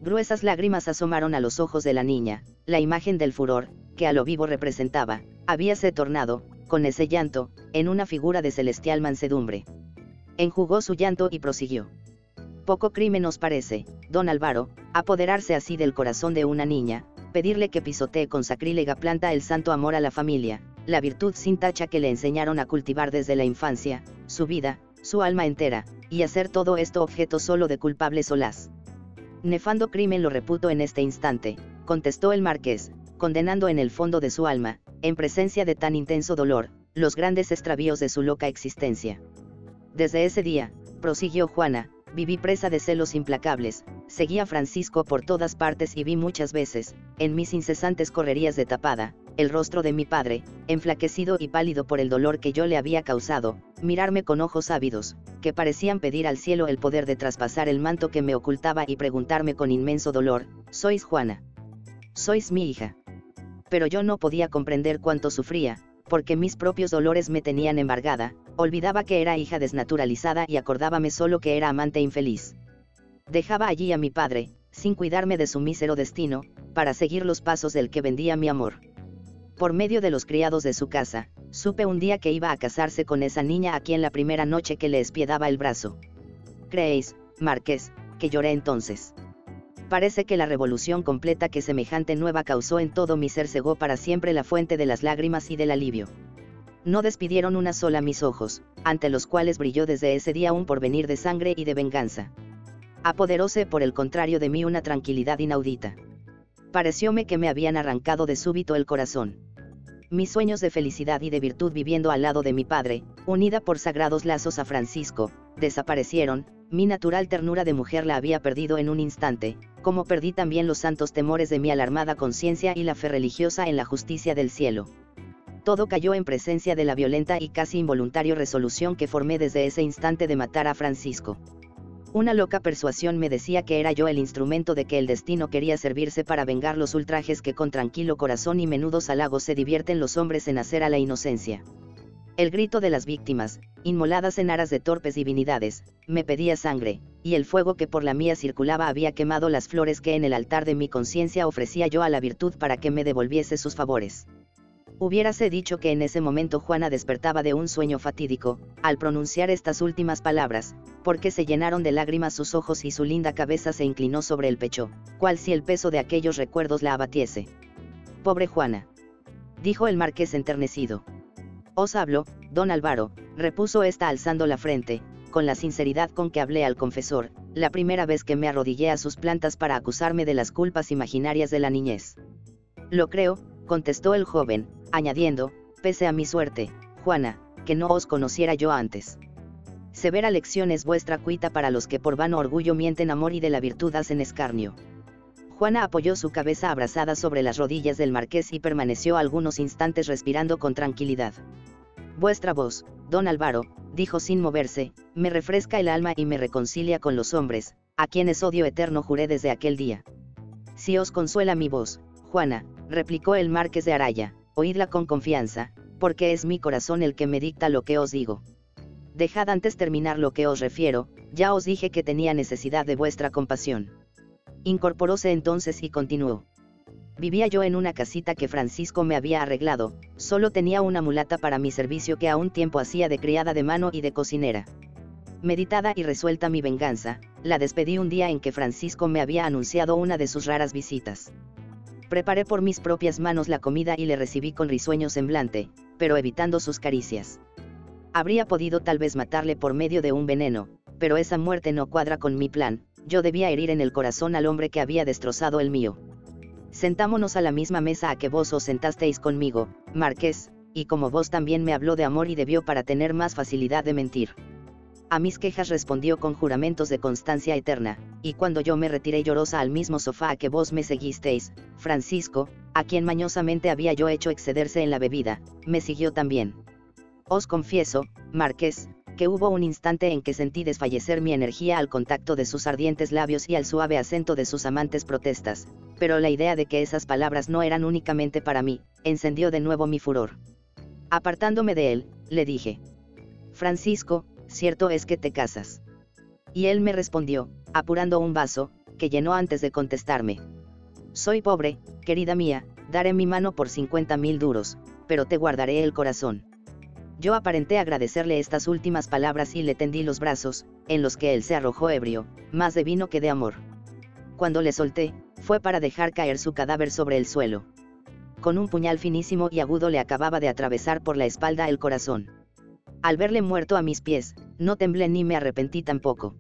Gruesas lágrimas asomaron a los ojos de la niña, la imagen del furor, que a lo vivo representaba, habíase tornado, con ese llanto, en una figura de celestial mansedumbre. Enjugó su llanto y prosiguió. Poco crimen os parece, don Álvaro, apoderarse así del corazón de una niña, pedirle que pisotee con sacrílega planta el santo amor a la familia, la virtud sin tacha que le enseñaron a cultivar desde la infancia, su vida, su alma entera, y hacer todo esto objeto solo de culpable solaz. Nefando crimen lo reputo en este instante, contestó el marqués, condenando en el fondo de su alma, en presencia de tan intenso dolor, los grandes extravíos de su loca existencia. Desde ese día, prosiguió Juana, Viví presa de celos implacables, seguí a Francisco por todas partes y vi muchas veces, en mis incesantes correrías de tapada, el rostro de mi padre, enflaquecido y pálido por el dolor que yo le había causado, mirarme con ojos ávidos, que parecían pedir al cielo el poder de traspasar el manto que me ocultaba y preguntarme con inmenso dolor, ¿sois Juana? ¿Sois mi hija? Pero yo no podía comprender cuánto sufría, porque mis propios dolores me tenían embargada, olvidaba que era hija desnaturalizada y acordábame solo que era amante infeliz. Dejaba allí a mi padre, sin cuidarme de su mísero destino, para seguir los pasos del que vendía mi amor. Por medio de los criados de su casa, supe un día que iba a casarse con esa niña a quien la primera noche que le espiedaba el brazo. ¿Creéis, Marqués, que lloré entonces? Parece que la revolución completa que semejante nueva causó en todo mi ser cegó para siempre la fuente de las lágrimas y del alivio. No despidieron una sola mis ojos, ante los cuales brilló desde ese día un porvenir de sangre y de venganza. Apoderóse por el contrario de mí una tranquilidad inaudita. Parecióme que me habían arrancado de súbito el corazón. Mis sueños de felicidad y de virtud viviendo al lado de mi padre, unida por sagrados lazos a Francisco, desaparecieron, mi natural ternura de mujer la había perdido en un instante, como perdí también los santos temores de mi alarmada conciencia y la fe religiosa en la justicia del cielo. Todo cayó en presencia de la violenta y casi involuntaria resolución que formé desde ese instante de matar a Francisco. Una loca persuasión me decía que era yo el instrumento de que el destino quería servirse para vengar los ultrajes que con tranquilo corazón y menudos halagos se divierten los hombres en hacer a la inocencia. El grito de las víctimas, inmoladas en aras de torpes divinidades, me pedía sangre, y el fuego que por la mía circulaba había quemado las flores que en el altar de mi conciencia ofrecía yo a la virtud para que me devolviese sus favores. Hubiérase dicho que en ese momento Juana despertaba de un sueño fatídico, al pronunciar estas últimas palabras, porque se llenaron de lágrimas sus ojos y su linda cabeza se inclinó sobre el pecho, cual si el peso de aquellos recuerdos la abatiese. Pobre Juana. Dijo el marqués enternecido. Os hablo, don Álvaro, repuso ésta alzando la frente, con la sinceridad con que hablé al confesor, la primera vez que me arrodillé a sus plantas para acusarme de las culpas imaginarias de la niñez. Lo creo, contestó el joven, añadiendo, pese a mi suerte, Juana, que no os conociera yo antes. Severa lección es vuestra cuita para los que por vano orgullo mienten amor y de la virtud hacen escarnio. Juana apoyó su cabeza abrazada sobre las rodillas del marqués y permaneció algunos instantes respirando con tranquilidad. Vuestra voz, don Álvaro, dijo sin moverse, me refresca el alma y me reconcilia con los hombres, a quienes odio eterno juré desde aquel día. Si os consuela mi voz, Juana, replicó el marqués de Araya, oídla con confianza, porque es mi corazón el que me dicta lo que os digo. Dejad antes terminar lo que os refiero, ya os dije que tenía necesidad de vuestra compasión. Incorporóse entonces y continuó. Vivía yo en una casita que Francisco me había arreglado, solo tenía una mulata para mi servicio que a un tiempo hacía de criada de mano y de cocinera. Meditada y resuelta mi venganza, la despedí un día en que Francisco me había anunciado una de sus raras visitas. Preparé por mis propias manos la comida y le recibí con risueño semblante, pero evitando sus caricias. Habría podido tal vez matarle por medio de un veneno, pero esa muerte no cuadra con mi plan, yo debía herir en el corazón al hombre que había destrozado el mío. Sentámonos a la misma mesa a que vos os sentasteis conmigo, Marqués, y como vos también me habló de amor y debió para tener más facilidad de mentir. A mis quejas respondió con juramentos de constancia eterna, y cuando yo me retiré llorosa al mismo sofá a que vos me seguisteis, Francisco, a quien mañosamente había yo hecho excederse en la bebida, me siguió también. Os confieso, Marqués, que hubo un instante en que sentí desfallecer mi energía al contacto de sus ardientes labios y al suave acento de sus amantes protestas, pero la idea de que esas palabras no eran únicamente para mí, encendió de nuevo mi furor. Apartándome de él, le dije. Francisco, cierto es que te casas. Y él me respondió, apurando un vaso, que llenó antes de contestarme. Soy pobre, querida mía, daré mi mano por 50 mil duros, pero te guardaré el corazón. Yo aparenté agradecerle estas últimas palabras y le tendí los brazos, en los que él se arrojó ebrio, más de vino que de amor. Cuando le solté, fue para dejar caer su cadáver sobre el suelo. Con un puñal finísimo y agudo le acababa de atravesar por la espalda el corazón. Al verle muerto a mis pies, no temblé ni me arrepentí tampoco.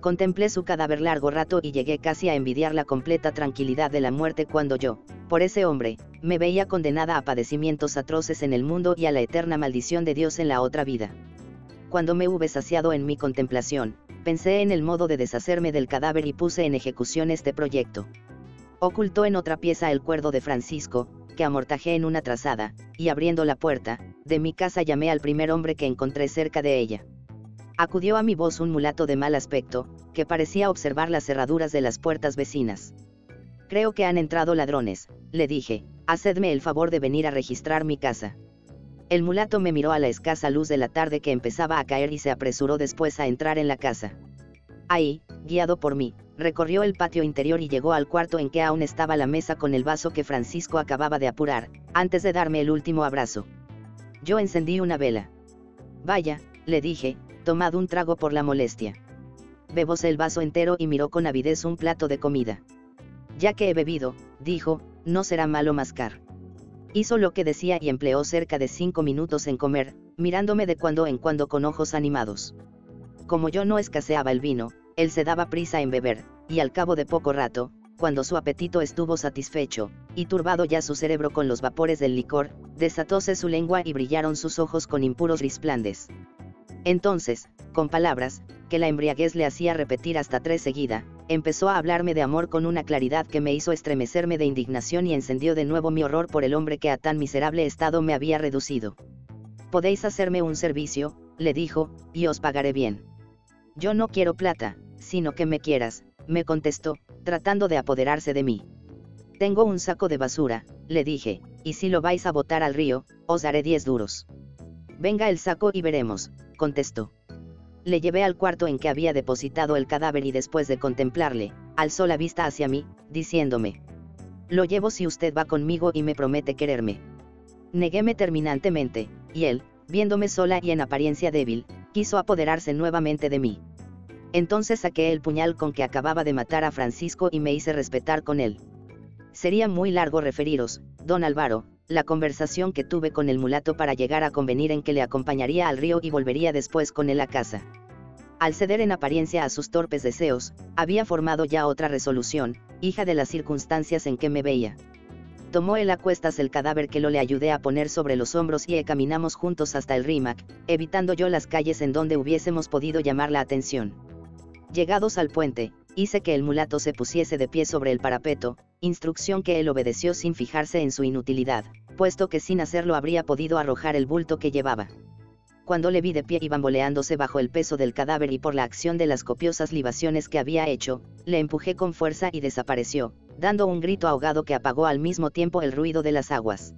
Contemplé su cadáver largo rato y llegué casi a envidiar la completa tranquilidad de la muerte cuando yo, por ese hombre, me veía condenada a padecimientos atroces en el mundo y a la eterna maldición de Dios en la otra vida. Cuando me hube saciado en mi contemplación, pensé en el modo de deshacerme del cadáver y puse en ejecución este proyecto. Ocultó en otra pieza el cuerdo de Francisco, que amortajé en una trazada, y abriendo la puerta, de mi casa llamé al primer hombre que encontré cerca de ella. Acudió a mi voz un mulato de mal aspecto, que parecía observar las cerraduras de las puertas vecinas. Creo que han entrado ladrones, le dije, hacedme el favor de venir a registrar mi casa. El mulato me miró a la escasa luz de la tarde que empezaba a caer y se apresuró después a entrar en la casa. Ahí, guiado por mí, recorrió el patio interior y llegó al cuarto en que aún estaba la mesa con el vaso que Francisco acababa de apurar, antes de darme el último abrazo. Yo encendí una vela. Vaya, le dije, tomad un trago por la molestia. Bebóse el vaso entero y miró con avidez un plato de comida. Ya que he bebido, dijo, no será malo mascar. Hizo lo que decía y empleó cerca de cinco minutos en comer, mirándome de cuando en cuando con ojos animados. Como yo no escaseaba el vino, él se daba prisa en beber, y al cabo de poco rato, cuando su apetito estuvo satisfecho, y turbado ya su cerebro con los vapores del licor, desatóse su lengua y brillaron sus ojos con impuros risplandes. Entonces, con palabras, que la embriaguez le hacía repetir hasta tres seguida, empezó a hablarme de amor con una claridad que me hizo estremecerme de indignación y encendió de nuevo mi horror por el hombre que a tan miserable estado me había reducido. Podéis hacerme un servicio, le dijo, y os pagaré bien. Yo no quiero plata, sino que me quieras, me contestó, tratando de apoderarse de mí. Tengo un saco de basura, le dije, y si lo vais a botar al río, os daré diez duros. Venga el saco y veremos, contestó. Le llevé al cuarto en que había depositado el cadáver y después de contemplarle, alzó la vista hacia mí, diciéndome. Lo llevo si usted va conmigo y me promete quererme. Neguéme terminantemente, y él, viéndome sola y en apariencia débil, quiso apoderarse nuevamente de mí. Entonces saqué el puñal con que acababa de matar a Francisco y me hice respetar con él. Sería muy largo referiros, don Álvaro, la conversación que tuve con el mulato para llegar a convenir en que le acompañaría al río y volvería después con él a casa. Al ceder en apariencia a sus torpes deseos, había formado ya otra resolución, hija de las circunstancias en que me veía. Tomó él a cuestas el cadáver que lo le ayudé a poner sobre los hombros y caminamos juntos hasta el Rímac, evitando yo las calles en donde hubiésemos podido llamar la atención. Llegados al puente, hice que el mulato se pusiese de pie sobre el parapeto, instrucción que él obedeció sin fijarse en su inutilidad, puesto que sin hacerlo habría podido arrojar el bulto que llevaba. Cuando le vi de pie y bamboleándose bajo el peso del cadáver y por la acción de las copiosas libaciones que había hecho, le empujé con fuerza y desapareció, dando un grito ahogado que apagó al mismo tiempo el ruido de las aguas.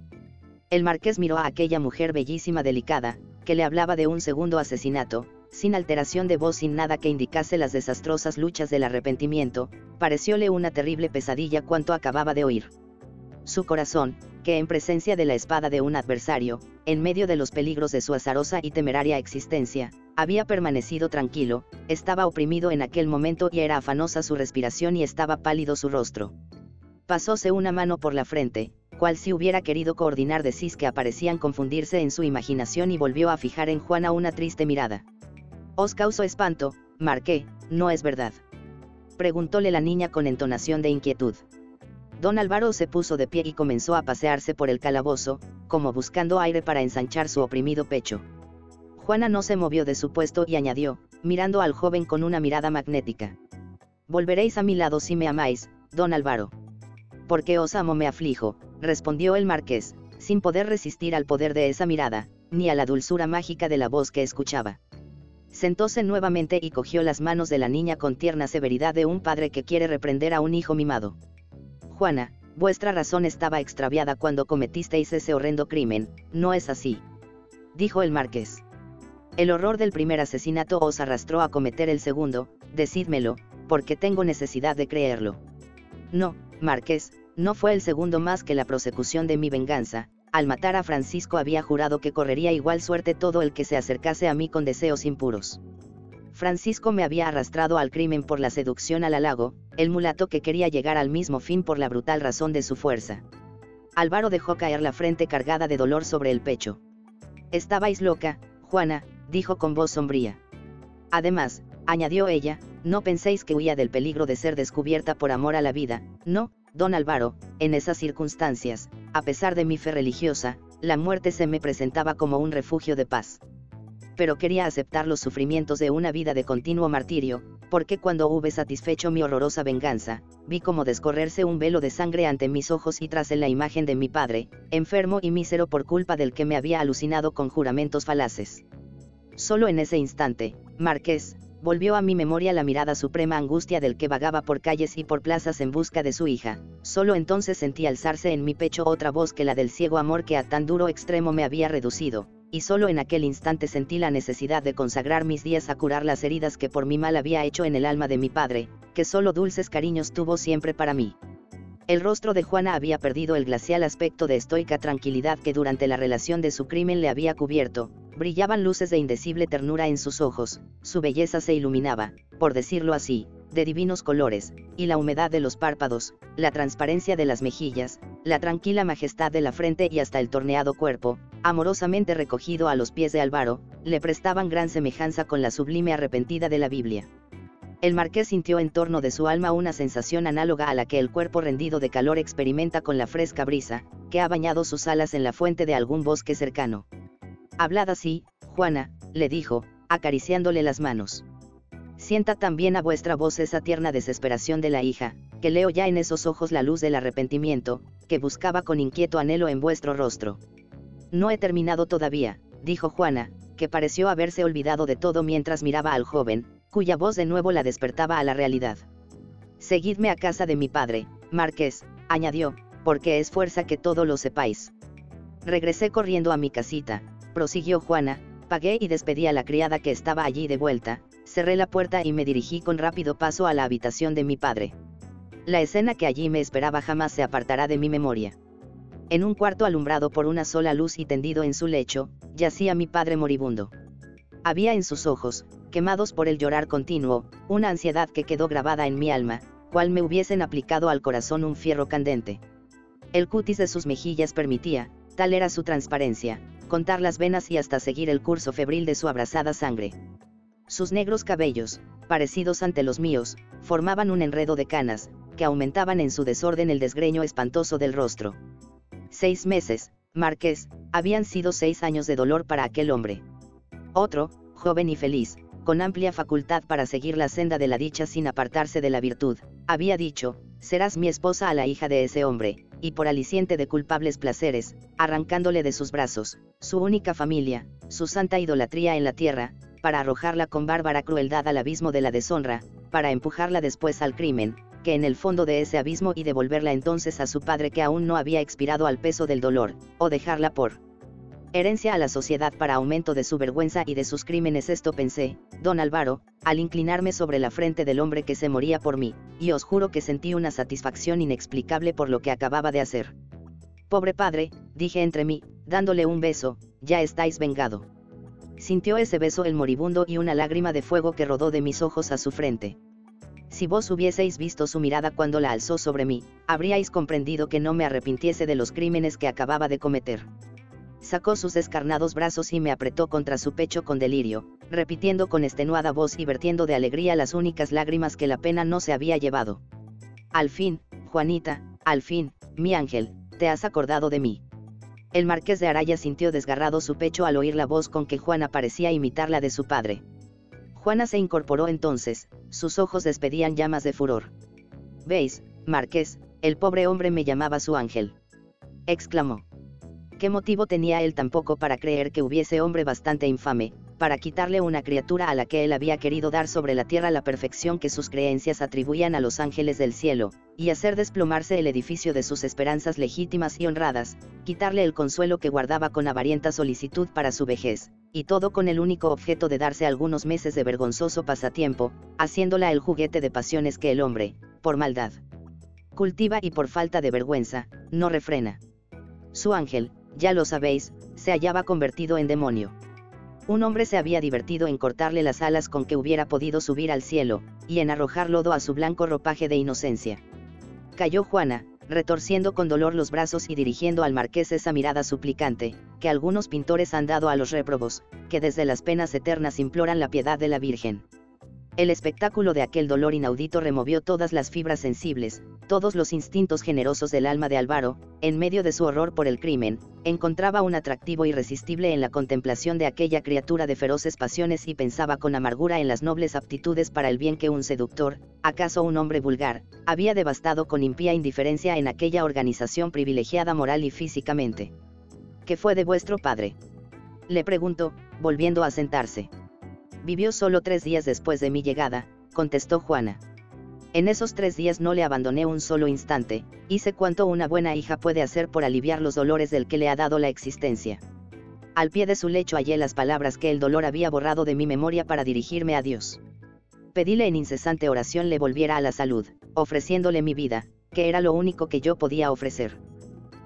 El marqués miró a aquella mujer bellísima delicada, que le hablaba de un segundo asesinato, sin alteración de voz sin nada que indicase las desastrosas luchas del arrepentimiento, parecióle una terrible pesadilla cuanto acababa de oír. Su corazón, que en presencia de la espada de un adversario, en medio de los peligros de su azarosa y temeraria existencia, había permanecido tranquilo, estaba oprimido en aquel momento y era afanosa su respiración y estaba pálido su rostro. Pasóse una mano por la frente, cual si hubiera querido coordinar decis que aparecían confundirse en su imaginación y volvió a fijar en Juana una triste mirada. Os causó espanto, Marqué, ¿no es verdad? Preguntóle la niña con entonación de inquietud. Don Álvaro se puso de pie y comenzó a pasearse por el calabozo, como buscando aire para ensanchar su oprimido pecho. Juana no se movió de su puesto y añadió, mirando al joven con una mirada magnética. Volveréis a mi lado si me amáis, don Álvaro. Porque os amo me aflijo, respondió el marqués, sin poder resistir al poder de esa mirada, ni a la dulzura mágica de la voz que escuchaba sentóse nuevamente y cogió las manos de la niña con tierna severidad de un padre que quiere reprender a un hijo mimado. Juana, vuestra razón estaba extraviada cuando cometisteis ese horrendo crimen, ¿no es así? Dijo el marqués. El horror del primer asesinato os arrastró a cometer el segundo, decídmelo, porque tengo necesidad de creerlo. No, marqués, no fue el segundo más que la prosecución de mi venganza, al matar a Francisco había jurado que correría igual suerte todo el que se acercase a mí con deseos impuros. Francisco me había arrastrado al crimen por la seducción al halago, el mulato que quería llegar al mismo fin por la brutal razón de su fuerza. Álvaro dejó caer la frente cargada de dolor sobre el pecho. Estabais loca, Juana, dijo con voz sombría. Además, añadió ella, no penséis que huía del peligro de ser descubierta por amor a la vida, no, don Álvaro, en esas circunstancias, a pesar de mi fe religiosa, la muerte se me presentaba como un refugio de paz. Pero quería aceptar los sufrimientos de una vida de continuo martirio, porque cuando hube satisfecho mi horrorosa venganza, vi como descorrerse un velo de sangre ante mis ojos y tras en la imagen de mi padre, enfermo y mísero por culpa del que me había alucinado con juramentos falaces. Solo en ese instante, Marqués, volvió a mi memoria la mirada suprema angustia del que vagaba por calles y por plazas en busca de su hija, solo entonces sentí alzarse en mi pecho otra voz que la del ciego amor que a tan duro extremo me había reducido, y solo en aquel instante sentí la necesidad de consagrar mis días a curar las heridas que por mi mal había hecho en el alma de mi padre, que solo dulces cariños tuvo siempre para mí. El rostro de Juana había perdido el glacial aspecto de estoica tranquilidad que durante la relación de su crimen le había cubierto, brillaban luces de indecible ternura en sus ojos, su belleza se iluminaba, por decirlo así, de divinos colores, y la humedad de los párpados, la transparencia de las mejillas, la tranquila majestad de la frente y hasta el torneado cuerpo, amorosamente recogido a los pies de Álvaro, le prestaban gran semejanza con la sublime arrepentida de la Biblia. El marqués sintió en torno de su alma una sensación análoga a la que el cuerpo rendido de calor experimenta con la fresca brisa, que ha bañado sus alas en la fuente de algún bosque cercano. Hablad así, Juana, le dijo, acariciándole las manos. Sienta también a vuestra voz esa tierna desesperación de la hija, que leo ya en esos ojos la luz del arrepentimiento, que buscaba con inquieto anhelo en vuestro rostro. No he terminado todavía, dijo Juana, que pareció haberse olvidado de todo mientras miraba al joven, cuya voz de nuevo la despertaba a la realidad. Seguidme a casa de mi padre, Marqués, añadió, porque es fuerza que todo lo sepáis. Regresé corriendo a mi casita, prosiguió Juana, pagué y despedí a la criada que estaba allí de vuelta, cerré la puerta y me dirigí con rápido paso a la habitación de mi padre. La escena que allí me esperaba jamás se apartará de mi memoria. En un cuarto alumbrado por una sola luz y tendido en su lecho, yacía mi padre moribundo. Había en sus ojos, quemados por el llorar continuo, una ansiedad que quedó grabada en mi alma, cual me hubiesen aplicado al corazón un fierro candente. El cutis de sus mejillas permitía, tal era su transparencia, contar las venas y hasta seguir el curso febril de su abrasada sangre. Sus negros cabellos, parecidos ante los míos, formaban un enredo de canas, que aumentaban en su desorden el desgreño espantoso del rostro. Seis meses, Marqués, habían sido seis años de dolor para aquel hombre. Otro, joven y feliz, con amplia facultad para seguir la senda de la dicha sin apartarse de la virtud, había dicho, serás mi esposa a la hija de ese hombre, y por aliciente de culpables placeres, arrancándole de sus brazos, su única familia, su santa idolatría en la tierra, para arrojarla con bárbara crueldad al abismo de la deshonra, para empujarla después al crimen, que en el fondo de ese abismo y devolverla entonces a su padre que aún no había expirado al peso del dolor, o dejarla por herencia a la sociedad para aumento de su vergüenza y de sus crímenes. Esto pensé, don Álvaro, al inclinarme sobre la frente del hombre que se moría por mí, y os juro que sentí una satisfacción inexplicable por lo que acababa de hacer. Pobre padre, dije entre mí, dándole un beso, ya estáis vengado. Sintió ese beso el moribundo y una lágrima de fuego que rodó de mis ojos a su frente. Si vos hubieseis visto su mirada cuando la alzó sobre mí, habríais comprendido que no me arrepintiese de los crímenes que acababa de cometer sacó sus descarnados brazos y me apretó contra su pecho con delirio, repitiendo con extenuada voz y vertiendo de alegría las únicas lágrimas que la pena no se había llevado. Al fin, Juanita, al fin, mi ángel, te has acordado de mí. El marqués de Araya sintió desgarrado su pecho al oír la voz con que Juana parecía imitar la de su padre. Juana se incorporó entonces, sus ojos despedían llamas de furor. ¿Veis, marqués, el pobre hombre me llamaba su ángel? exclamó. ¿Qué motivo tenía él tampoco para creer que hubiese hombre bastante infame, para quitarle una criatura a la que él había querido dar sobre la tierra la perfección que sus creencias atribuían a los ángeles del cielo, y hacer desplomarse el edificio de sus esperanzas legítimas y honradas, quitarle el consuelo que guardaba con avarienta solicitud para su vejez, y todo con el único objeto de darse algunos meses de vergonzoso pasatiempo, haciéndola el juguete de pasiones que el hombre, por maldad, cultiva y por falta de vergüenza, no refrena. Su ángel, ya lo sabéis, se hallaba convertido en demonio. Un hombre se había divertido en cortarle las alas con que hubiera podido subir al cielo, y en arrojar lodo a su blanco ropaje de inocencia. Cayó Juana, retorciendo con dolor los brazos y dirigiendo al marqués esa mirada suplicante, que algunos pintores han dado a los réprobos, que desde las penas eternas imploran la piedad de la Virgen. El espectáculo de aquel dolor inaudito removió todas las fibras sensibles, todos los instintos generosos del alma de Álvaro, en medio de su horror por el crimen, encontraba un atractivo irresistible en la contemplación de aquella criatura de feroces pasiones y pensaba con amargura en las nobles aptitudes para el bien que un seductor, acaso un hombre vulgar, había devastado con impía indiferencia en aquella organización privilegiada moral y físicamente. ¿Qué fue de vuestro padre? Le preguntó, volviendo a sentarse. Vivió solo tres días después de mi llegada, contestó Juana. En esos tres días no le abandoné un solo instante, hice cuanto una buena hija puede hacer por aliviar los dolores del que le ha dado la existencia. Al pie de su lecho hallé las palabras que el dolor había borrado de mi memoria para dirigirme a Dios. Pedíle en incesante oración le volviera a la salud, ofreciéndole mi vida, que era lo único que yo podía ofrecer.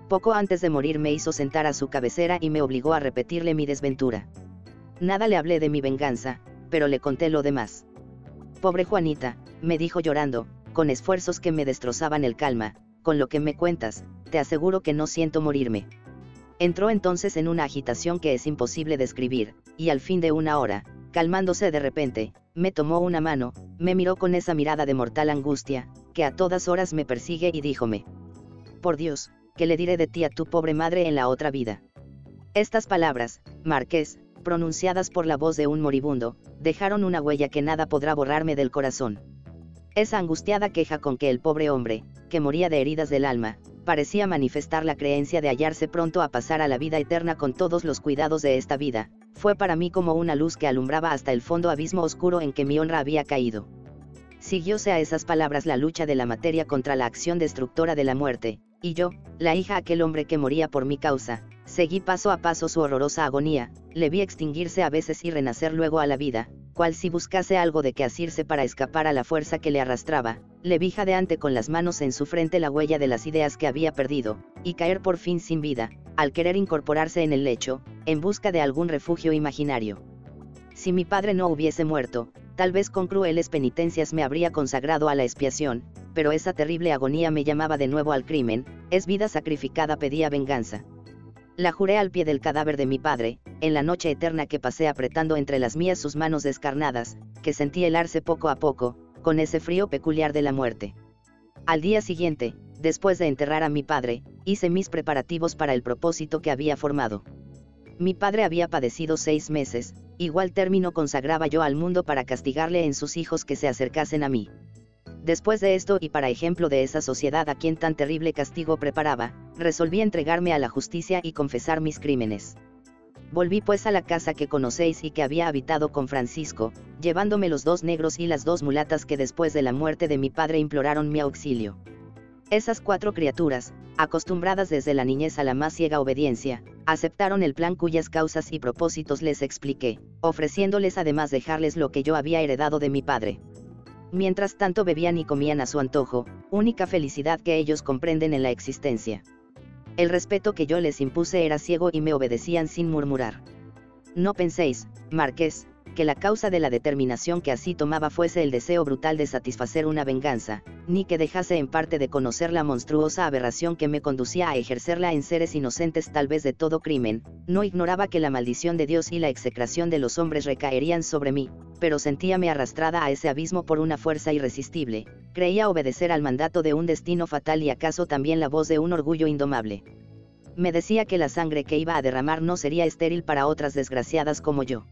Poco antes de morir me hizo sentar a su cabecera y me obligó a repetirle mi desventura. Nada le hablé de mi venganza, pero le conté lo demás. Pobre Juanita, me dijo llorando, con esfuerzos que me destrozaban el calma, con lo que me cuentas, te aseguro que no siento morirme. Entró entonces en una agitación que es imposible describir, y al fin de una hora, calmándose de repente, me tomó una mano, me miró con esa mirada de mortal angustia, que a todas horas me persigue y díjome, Por Dios, ¿qué le diré de ti a tu pobre madre en la otra vida? Estas palabras, Marqués, pronunciadas por la voz de un moribundo, dejaron una huella que nada podrá borrarme del corazón. Esa angustiada queja con que el pobre hombre, que moría de heridas del alma, parecía manifestar la creencia de hallarse pronto a pasar a la vida eterna con todos los cuidados de esta vida, fue para mí como una luz que alumbraba hasta el fondo abismo oscuro en que mi honra había caído. Siguióse a esas palabras la lucha de la materia contra la acción destructora de la muerte, y yo, la hija aquel hombre que moría por mi causa, seguí paso a paso su horrorosa agonía, le vi extinguirse a veces y renacer luego a la vida, cual si buscase algo de que asirse para escapar a la fuerza que le arrastraba, le vi jadeante con las manos en su frente la huella de las ideas que había perdido, y caer por fin sin vida, al querer incorporarse en el lecho, en busca de algún refugio imaginario. Si mi padre no hubiese muerto, tal vez con crueles penitencias me habría consagrado a la expiación, pero esa terrible agonía me llamaba de nuevo al crimen, es vida sacrificada pedía venganza. La juré al pie del cadáver de mi padre, en la noche eterna que pasé apretando entre las mías sus manos descarnadas, que sentí helarse poco a poco, con ese frío peculiar de la muerte. Al día siguiente, después de enterrar a mi padre, hice mis preparativos para el propósito que había formado. Mi padre había padecido seis meses, igual término consagraba yo al mundo para castigarle en sus hijos que se acercasen a mí. Después de esto y para ejemplo de esa sociedad a quien tan terrible castigo preparaba, resolví entregarme a la justicia y confesar mis crímenes. Volví pues a la casa que conocéis y que había habitado con Francisco, llevándome los dos negros y las dos mulatas que después de la muerte de mi padre imploraron mi auxilio. Esas cuatro criaturas, acostumbradas desde la niñez a la más ciega obediencia, aceptaron el plan cuyas causas y propósitos les expliqué, ofreciéndoles además dejarles lo que yo había heredado de mi padre. Mientras tanto bebían y comían a su antojo, única felicidad que ellos comprenden en la existencia. El respeto que yo les impuse era ciego y me obedecían sin murmurar. No penséis, Marqués, que la causa de la determinación que así tomaba fuese el deseo brutal de satisfacer una venganza, ni que dejase en parte de conocer la monstruosa aberración que me conducía a ejercerla en seres inocentes tal vez de todo crimen, no ignoraba que la maldición de Dios y la execración de los hombres recaerían sobre mí, pero sentíame arrastrada a ese abismo por una fuerza irresistible, creía obedecer al mandato de un destino fatal y acaso también la voz de un orgullo indomable. Me decía que la sangre que iba a derramar no sería estéril para otras desgraciadas como yo.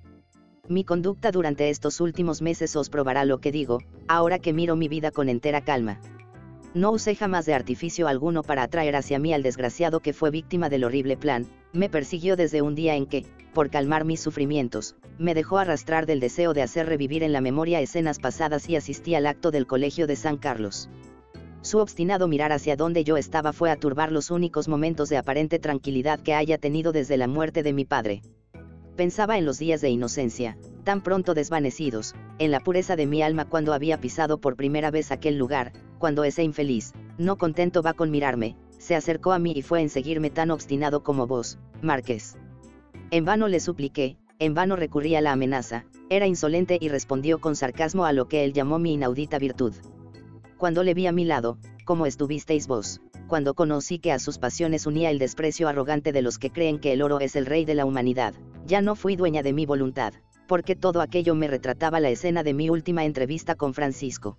Mi conducta durante estos últimos meses os probará lo que digo, ahora que miro mi vida con entera calma. No usé jamás de artificio alguno para atraer hacia mí al desgraciado que fue víctima del horrible plan, me persiguió desde un día en que, por calmar mis sufrimientos, me dejó arrastrar del deseo de hacer revivir en la memoria escenas pasadas y asistí al acto del Colegio de San Carlos. Su obstinado mirar hacia donde yo estaba fue a turbar los únicos momentos de aparente tranquilidad que haya tenido desde la muerte de mi padre. Pensaba en los días de inocencia, tan pronto desvanecidos, en la pureza de mi alma cuando había pisado por primera vez aquel lugar, cuando ese infeliz, no contento va con mirarme, se acercó a mí y fue en seguirme tan obstinado como vos, Márquez. En vano le supliqué, en vano recurrí a la amenaza, era insolente y respondió con sarcasmo a lo que él llamó mi inaudita virtud. Cuando le vi a mi lado, como estuvisteis vos, cuando conocí que a sus pasiones unía el desprecio arrogante de los que creen que el oro es el rey de la humanidad, ya no fui dueña de mi voluntad, porque todo aquello me retrataba la escena de mi última entrevista con Francisco.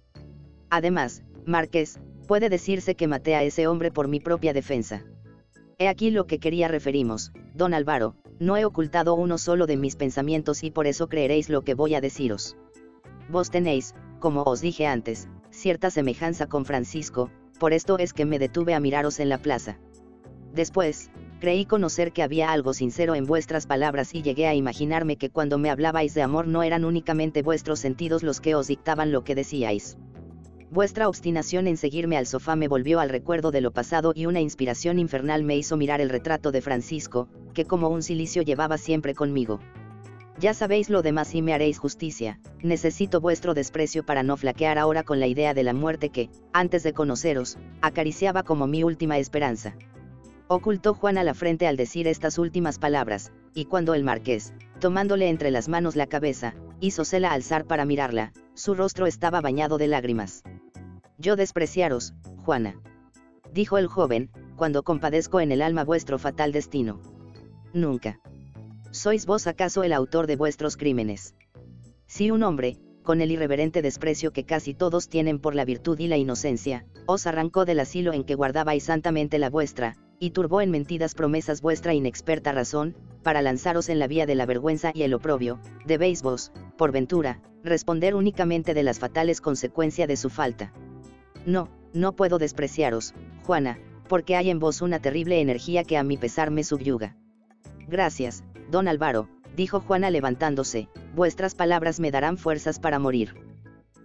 Además, Márquez, puede decirse que maté a ese hombre por mi propia defensa. He aquí lo que quería referimos, don Álvaro, no he ocultado uno solo de mis pensamientos y por eso creeréis lo que voy a deciros. Vos tenéis, como os dije antes, cierta semejanza con Francisco, por esto es que me detuve a miraros en la plaza. Después, Creí conocer que había algo sincero en vuestras palabras y llegué a imaginarme que cuando me hablabais de amor no eran únicamente vuestros sentidos los que os dictaban lo que decíais. Vuestra obstinación en seguirme al sofá me volvió al recuerdo de lo pasado y una inspiración infernal me hizo mirar el retrato de Francisco, que como un silicio llevaba siempre conmigo. Ya sabéis lo demás y me haréis justicia, necesito vuestro desprecio para no flaquear ahora con la idea de la muerte que, antes de conoceros, acariciaba como mi última esperanza. Ocultó Juana la frente al decir estas últimas palabras, y cuando el marqués, tomándole entre las manos la cabeza, hízosela alzar para mirarla, su rostro estaba bañado de lágrimas. Yo despreciaros, Juana. Dijo el joven, cuando compadezco en el alma vuestro fatal destino. Nunca. ¿Sois vos acaso el autor de vuestros crímenes? Si un hombre, con el irreverente desprecio que casi todos tienen por la virtud y la inocencia, os arrancó del asilo en que guardabais santamente la vuestra, y turbó en mentidas promesas vuestra inexperta razón, para lanzaros en la vía de la vergüenza y el oprobio, debéis vos, por ventura, responder únicamente de las fatales consecuencias de su falta. No, no puedo despreciaros, Juana, porque hay en vos una terrible energía que a mi pesar me subyuga. Gracias, don Álvaro, dijo Juana levantándose, vuestras palabras me darán fuerzas para morir.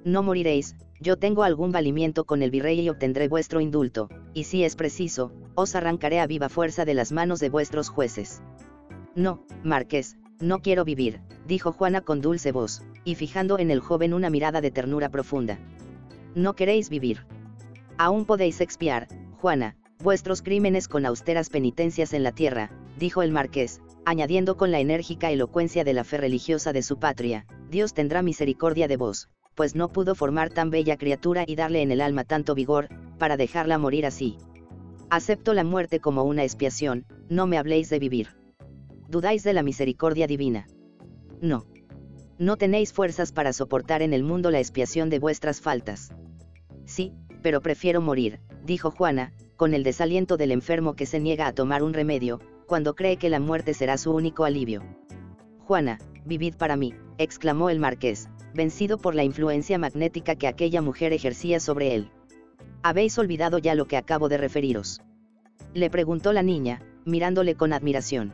No moriréis, yo tengo algún valimiento con el virrey y obtendré vuestro indulto, y si es preciso, os arrancaré a viva fuerza de las manos de vuestros jueces. No, marqués, no quiero vivir, dijo Juana con dulce voz, y fijando en el joven una mirada de ternura profunda. No queréis vivir. Aún podéis expiar, Juana, vuestros crímenes con austeras penitencias en la tierra, dijo el marqués, añadiendo con la enérgica elocuencia de la fe religiosa de su patria, Dios tendrá misericordia de vos, pues no pudo formar tan bella criatura y darle en el alma tanto vigor, para dejarla morir así. Acepto la muerte como una expiación, no me habléis de vivir. ¿Dudáis de la misericordia divina? No. No tenéis fuerzas para soportar en el mundo la expiación de vuestras faltas. Sí, pero prefiero morir, dijo Juana, con el desaliento del enfermo que se niega a tomar un remedio, cuando cree que la muerte será su único alivio. Juana, vivid para mí, exclamó el marqués, vencido por la influencia magnética que aquella mujer ejercía sobre él. ¿Habéis olvidado ya lo que acabo de referiros? Le preguntó la niña, mirándole con admiración.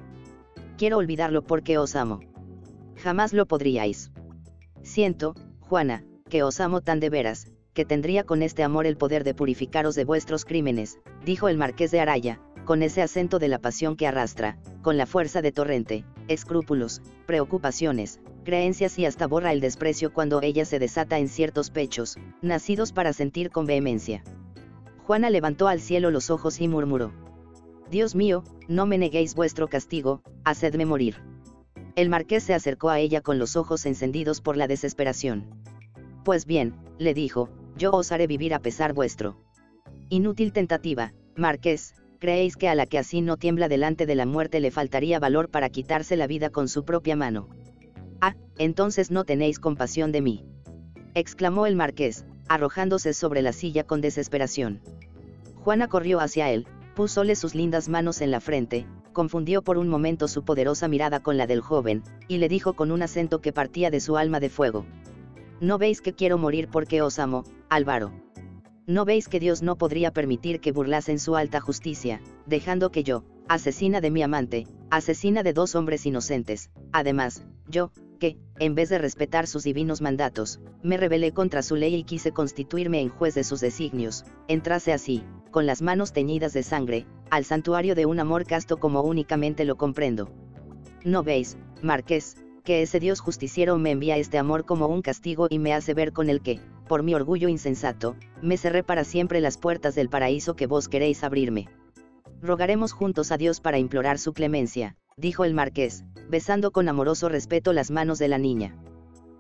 Quiero olvidarlo porque os amo. Jamás lo podríais. Siento, Juana, que os amo tan de veras, que tendría con este amor el poder de purificaros de vuestros crímenes, dijo el marqués de Araya, con ese acento de la pasión que arrastra, con la fuerza de torrente, escrúpulos, preocupaciones, creencias y hasta borra el desprecio cuando ella se desata en ciertos pechos, nacidos para sentir con vehemencia. Juana levantó al cielo los ojos y murmuró. Dios mío, no me neguéis vuestro castigo, hacedme morir. El marqués se acercó a ella con los ojos encendidos por la desesperación. Pues bien, le dijo, yo os haré vivir a pesar vuestro. Inútil tentativa, marqués, ¿creéis que a la que así no tiembla delante de la muerte le faltaría valor para quitarse la vida con su propia mano? Ah, entonces no tenéis compasión de mí. exclamó el marqués, arrojándose sobre la silla con desesperación. Juana corrió hacia él, púsole sus lindas manos en la frente, confundió por un momento su poderosa mirada con la del joven, y le dijo con un acento que partía de su alma de fuego. ¿No veis que quiero morir porque os amo, Álvaro? ¿No veis que Dios no podría permitir que burlasen su alta justicia, dejando que yo, asesina de mi amante, asesina de dos hombres inocentes, además, yo, que, en vez de respetar sus divinos mandatos, me rebelé contra su ley y quise constituirme en juez de sus designios, entrase así, con las manos teñidas de sangre, al santuario de un amor casto como únicamente lo comprendo. ¿No veis, Marqués, que ese Dios justiciero me envía este amor como un castigo y me hace ver con el que, por mi orgullo insensato, me cerré para siempre las puertas del paraíso que vos queréis abrirme? Rogaremos juntos a Dios para implorar su clemencia, dijo el marqués, besando con amoroso respeto las manos de la niña.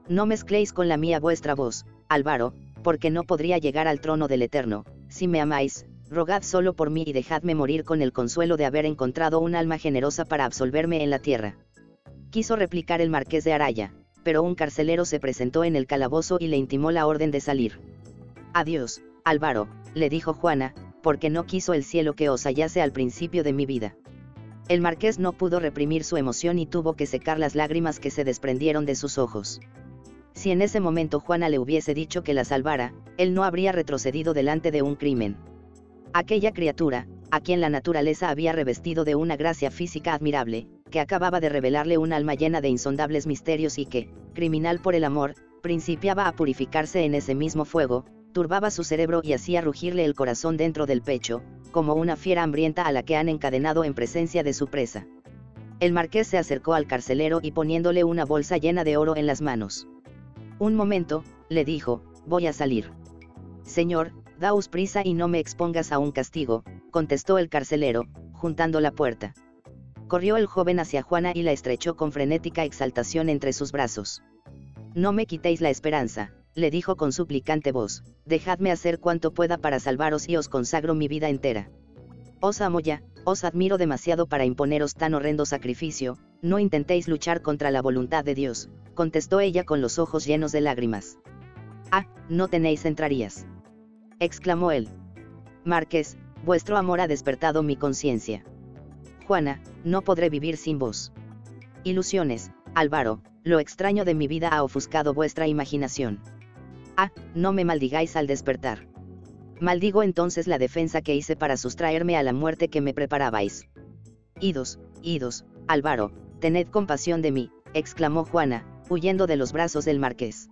No mezcléis con la mía vuestra voz, Álvaro, porque no podría llegar al trono del Eterno, si me amáis, rogad solo por mí y dejadme morir con el consuelo de haber encontrado un alma generosa para absolverme en la tierra. Quiso replicar el marqués de Araya, pero un carcelero se presentó en el calabozo y le intimó la orden de salir. Adiós, Álvaro, le dijo Juana, porque no quiso el cielo que os hallase al principio de mi vida. El marqués no pudo reprimir su emoción y tuvo que secar las lágrimas que se desprendieron de sus ojos. Si en ese momento Juana le hubiese dicho que la salvara, él no habría retrocedido delante de un crimen. Aquella criatura, a quien la naturaleza había revestido de una gracia física admirable, que acababa de revelarle un alma llena de insondables misterios y que, criminal por el amor, principiaba a purificarse en ese mismo fuego, turbaba su cerebro y hacía rugirle el corazón dentro del pecho, como una fiera hambrienta a la que han encadenado en presencia de su presa. El marqués se acercó al carcelero y poniéndole una bolsa llena de oro en las manos. Un momento, le dijo, voy a salir. Señor, daos prisa y no me expongas a un castigo, contestó el carcelero, juntando la puerta. Corrió el joven hacia Juana y la estrechó con frenética exaltación entre sus brazos. No me quitéis la esperanza, le dijo con suplicante voz, dejadme hacer cuanto pueda para salvaros y os consagro mi vida entera. Os amo ya, os admiro demasiado para imponeros tan horrendo sacrificio, no intentéis luchar contra la voluntad de Dios, contestó ella con los ojos llenos de lágrimas. Ah, no tenéis entrarías. Exclamó él. Marqués, vuestro amor ha despertado mi conciencia. Juana, no podré vivir sin vos. Ilusiones, Álvaro, lo extraño de mi vida ha ofuscado vuestra imaginación. Ah, no me maldigáis al despertar. Maldigo entonces la defensa que hice para sustraerme a la muerte que me preparabais. Idos, idos, Álvaro, tened compasión de mí, exclamó Juana, huyendo de los brazos del marqués.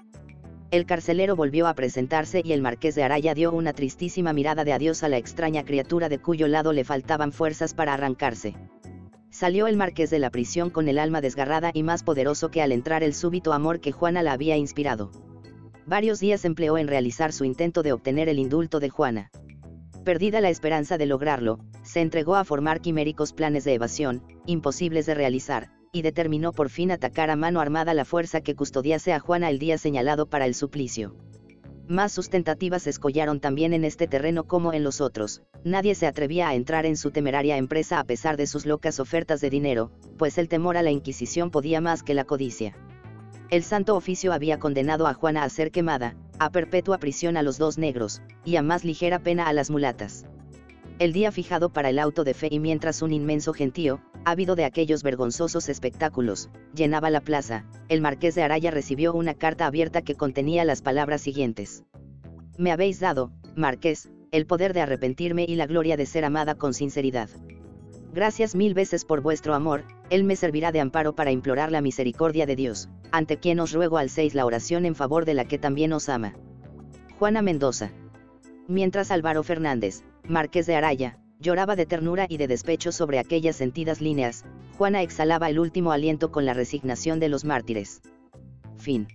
El carcelero volvió a presentarse y el marqués de Araya dio una tristísima mirada de adiós a la extraña criatura de cuyo lado le faltaban fuerzas para arrancarse. Salió el marqués de la prisión con el alma desgarrada y más poderoso que al entrar el súbito amor que Juana la había inspirado varios días empleó en realizar su intento de obtener el indulto de Juana. Perdida la esperanza de lograrlo, se entregó a formar quiméricos planes de evasión, imposibles de realizar, y determinó por fin atacar a mano armada la fuerza que custodiase a Juana el día señalado para el suplicio. Más sustentativas se escollaron también en este terreno como en los otros, nadie se atrevía a entrar en su temeraria empresa a pesar de sus locas ofertas de dinero, pues el temor a la Inquisición podía más que la codicia. El Santo Oficio había condenado a Juana a ser quemada, a perpetua prisión a los dos negros, y a más ligera pena a las mulatas. El día fijado para el auto de fe y mientras un inmenso gentío, ávido de aquellos vergonzosos espectáculos, llenaba la plaza, el marqués de Araya recibió una carta abierta que contenía las palabras siguientes. Me habéis dado, marqués, el poder de arrepentirme y la gloria de ser amada con sinceridad. Gracias mil veces por vuestro amor, Él me servirá de amparo para implorar la misericordia de Dios, ante quien os ruego alcéis la oración en favor de la que también os ama. Juana Mendoza. Mientras Álvaro Fernández, marqués de Araya, lloraba de ternura y de despecho sobre aquellas sentidas líneas, Juana exhalaba el último aliento con la resignación de los mártires. Fin.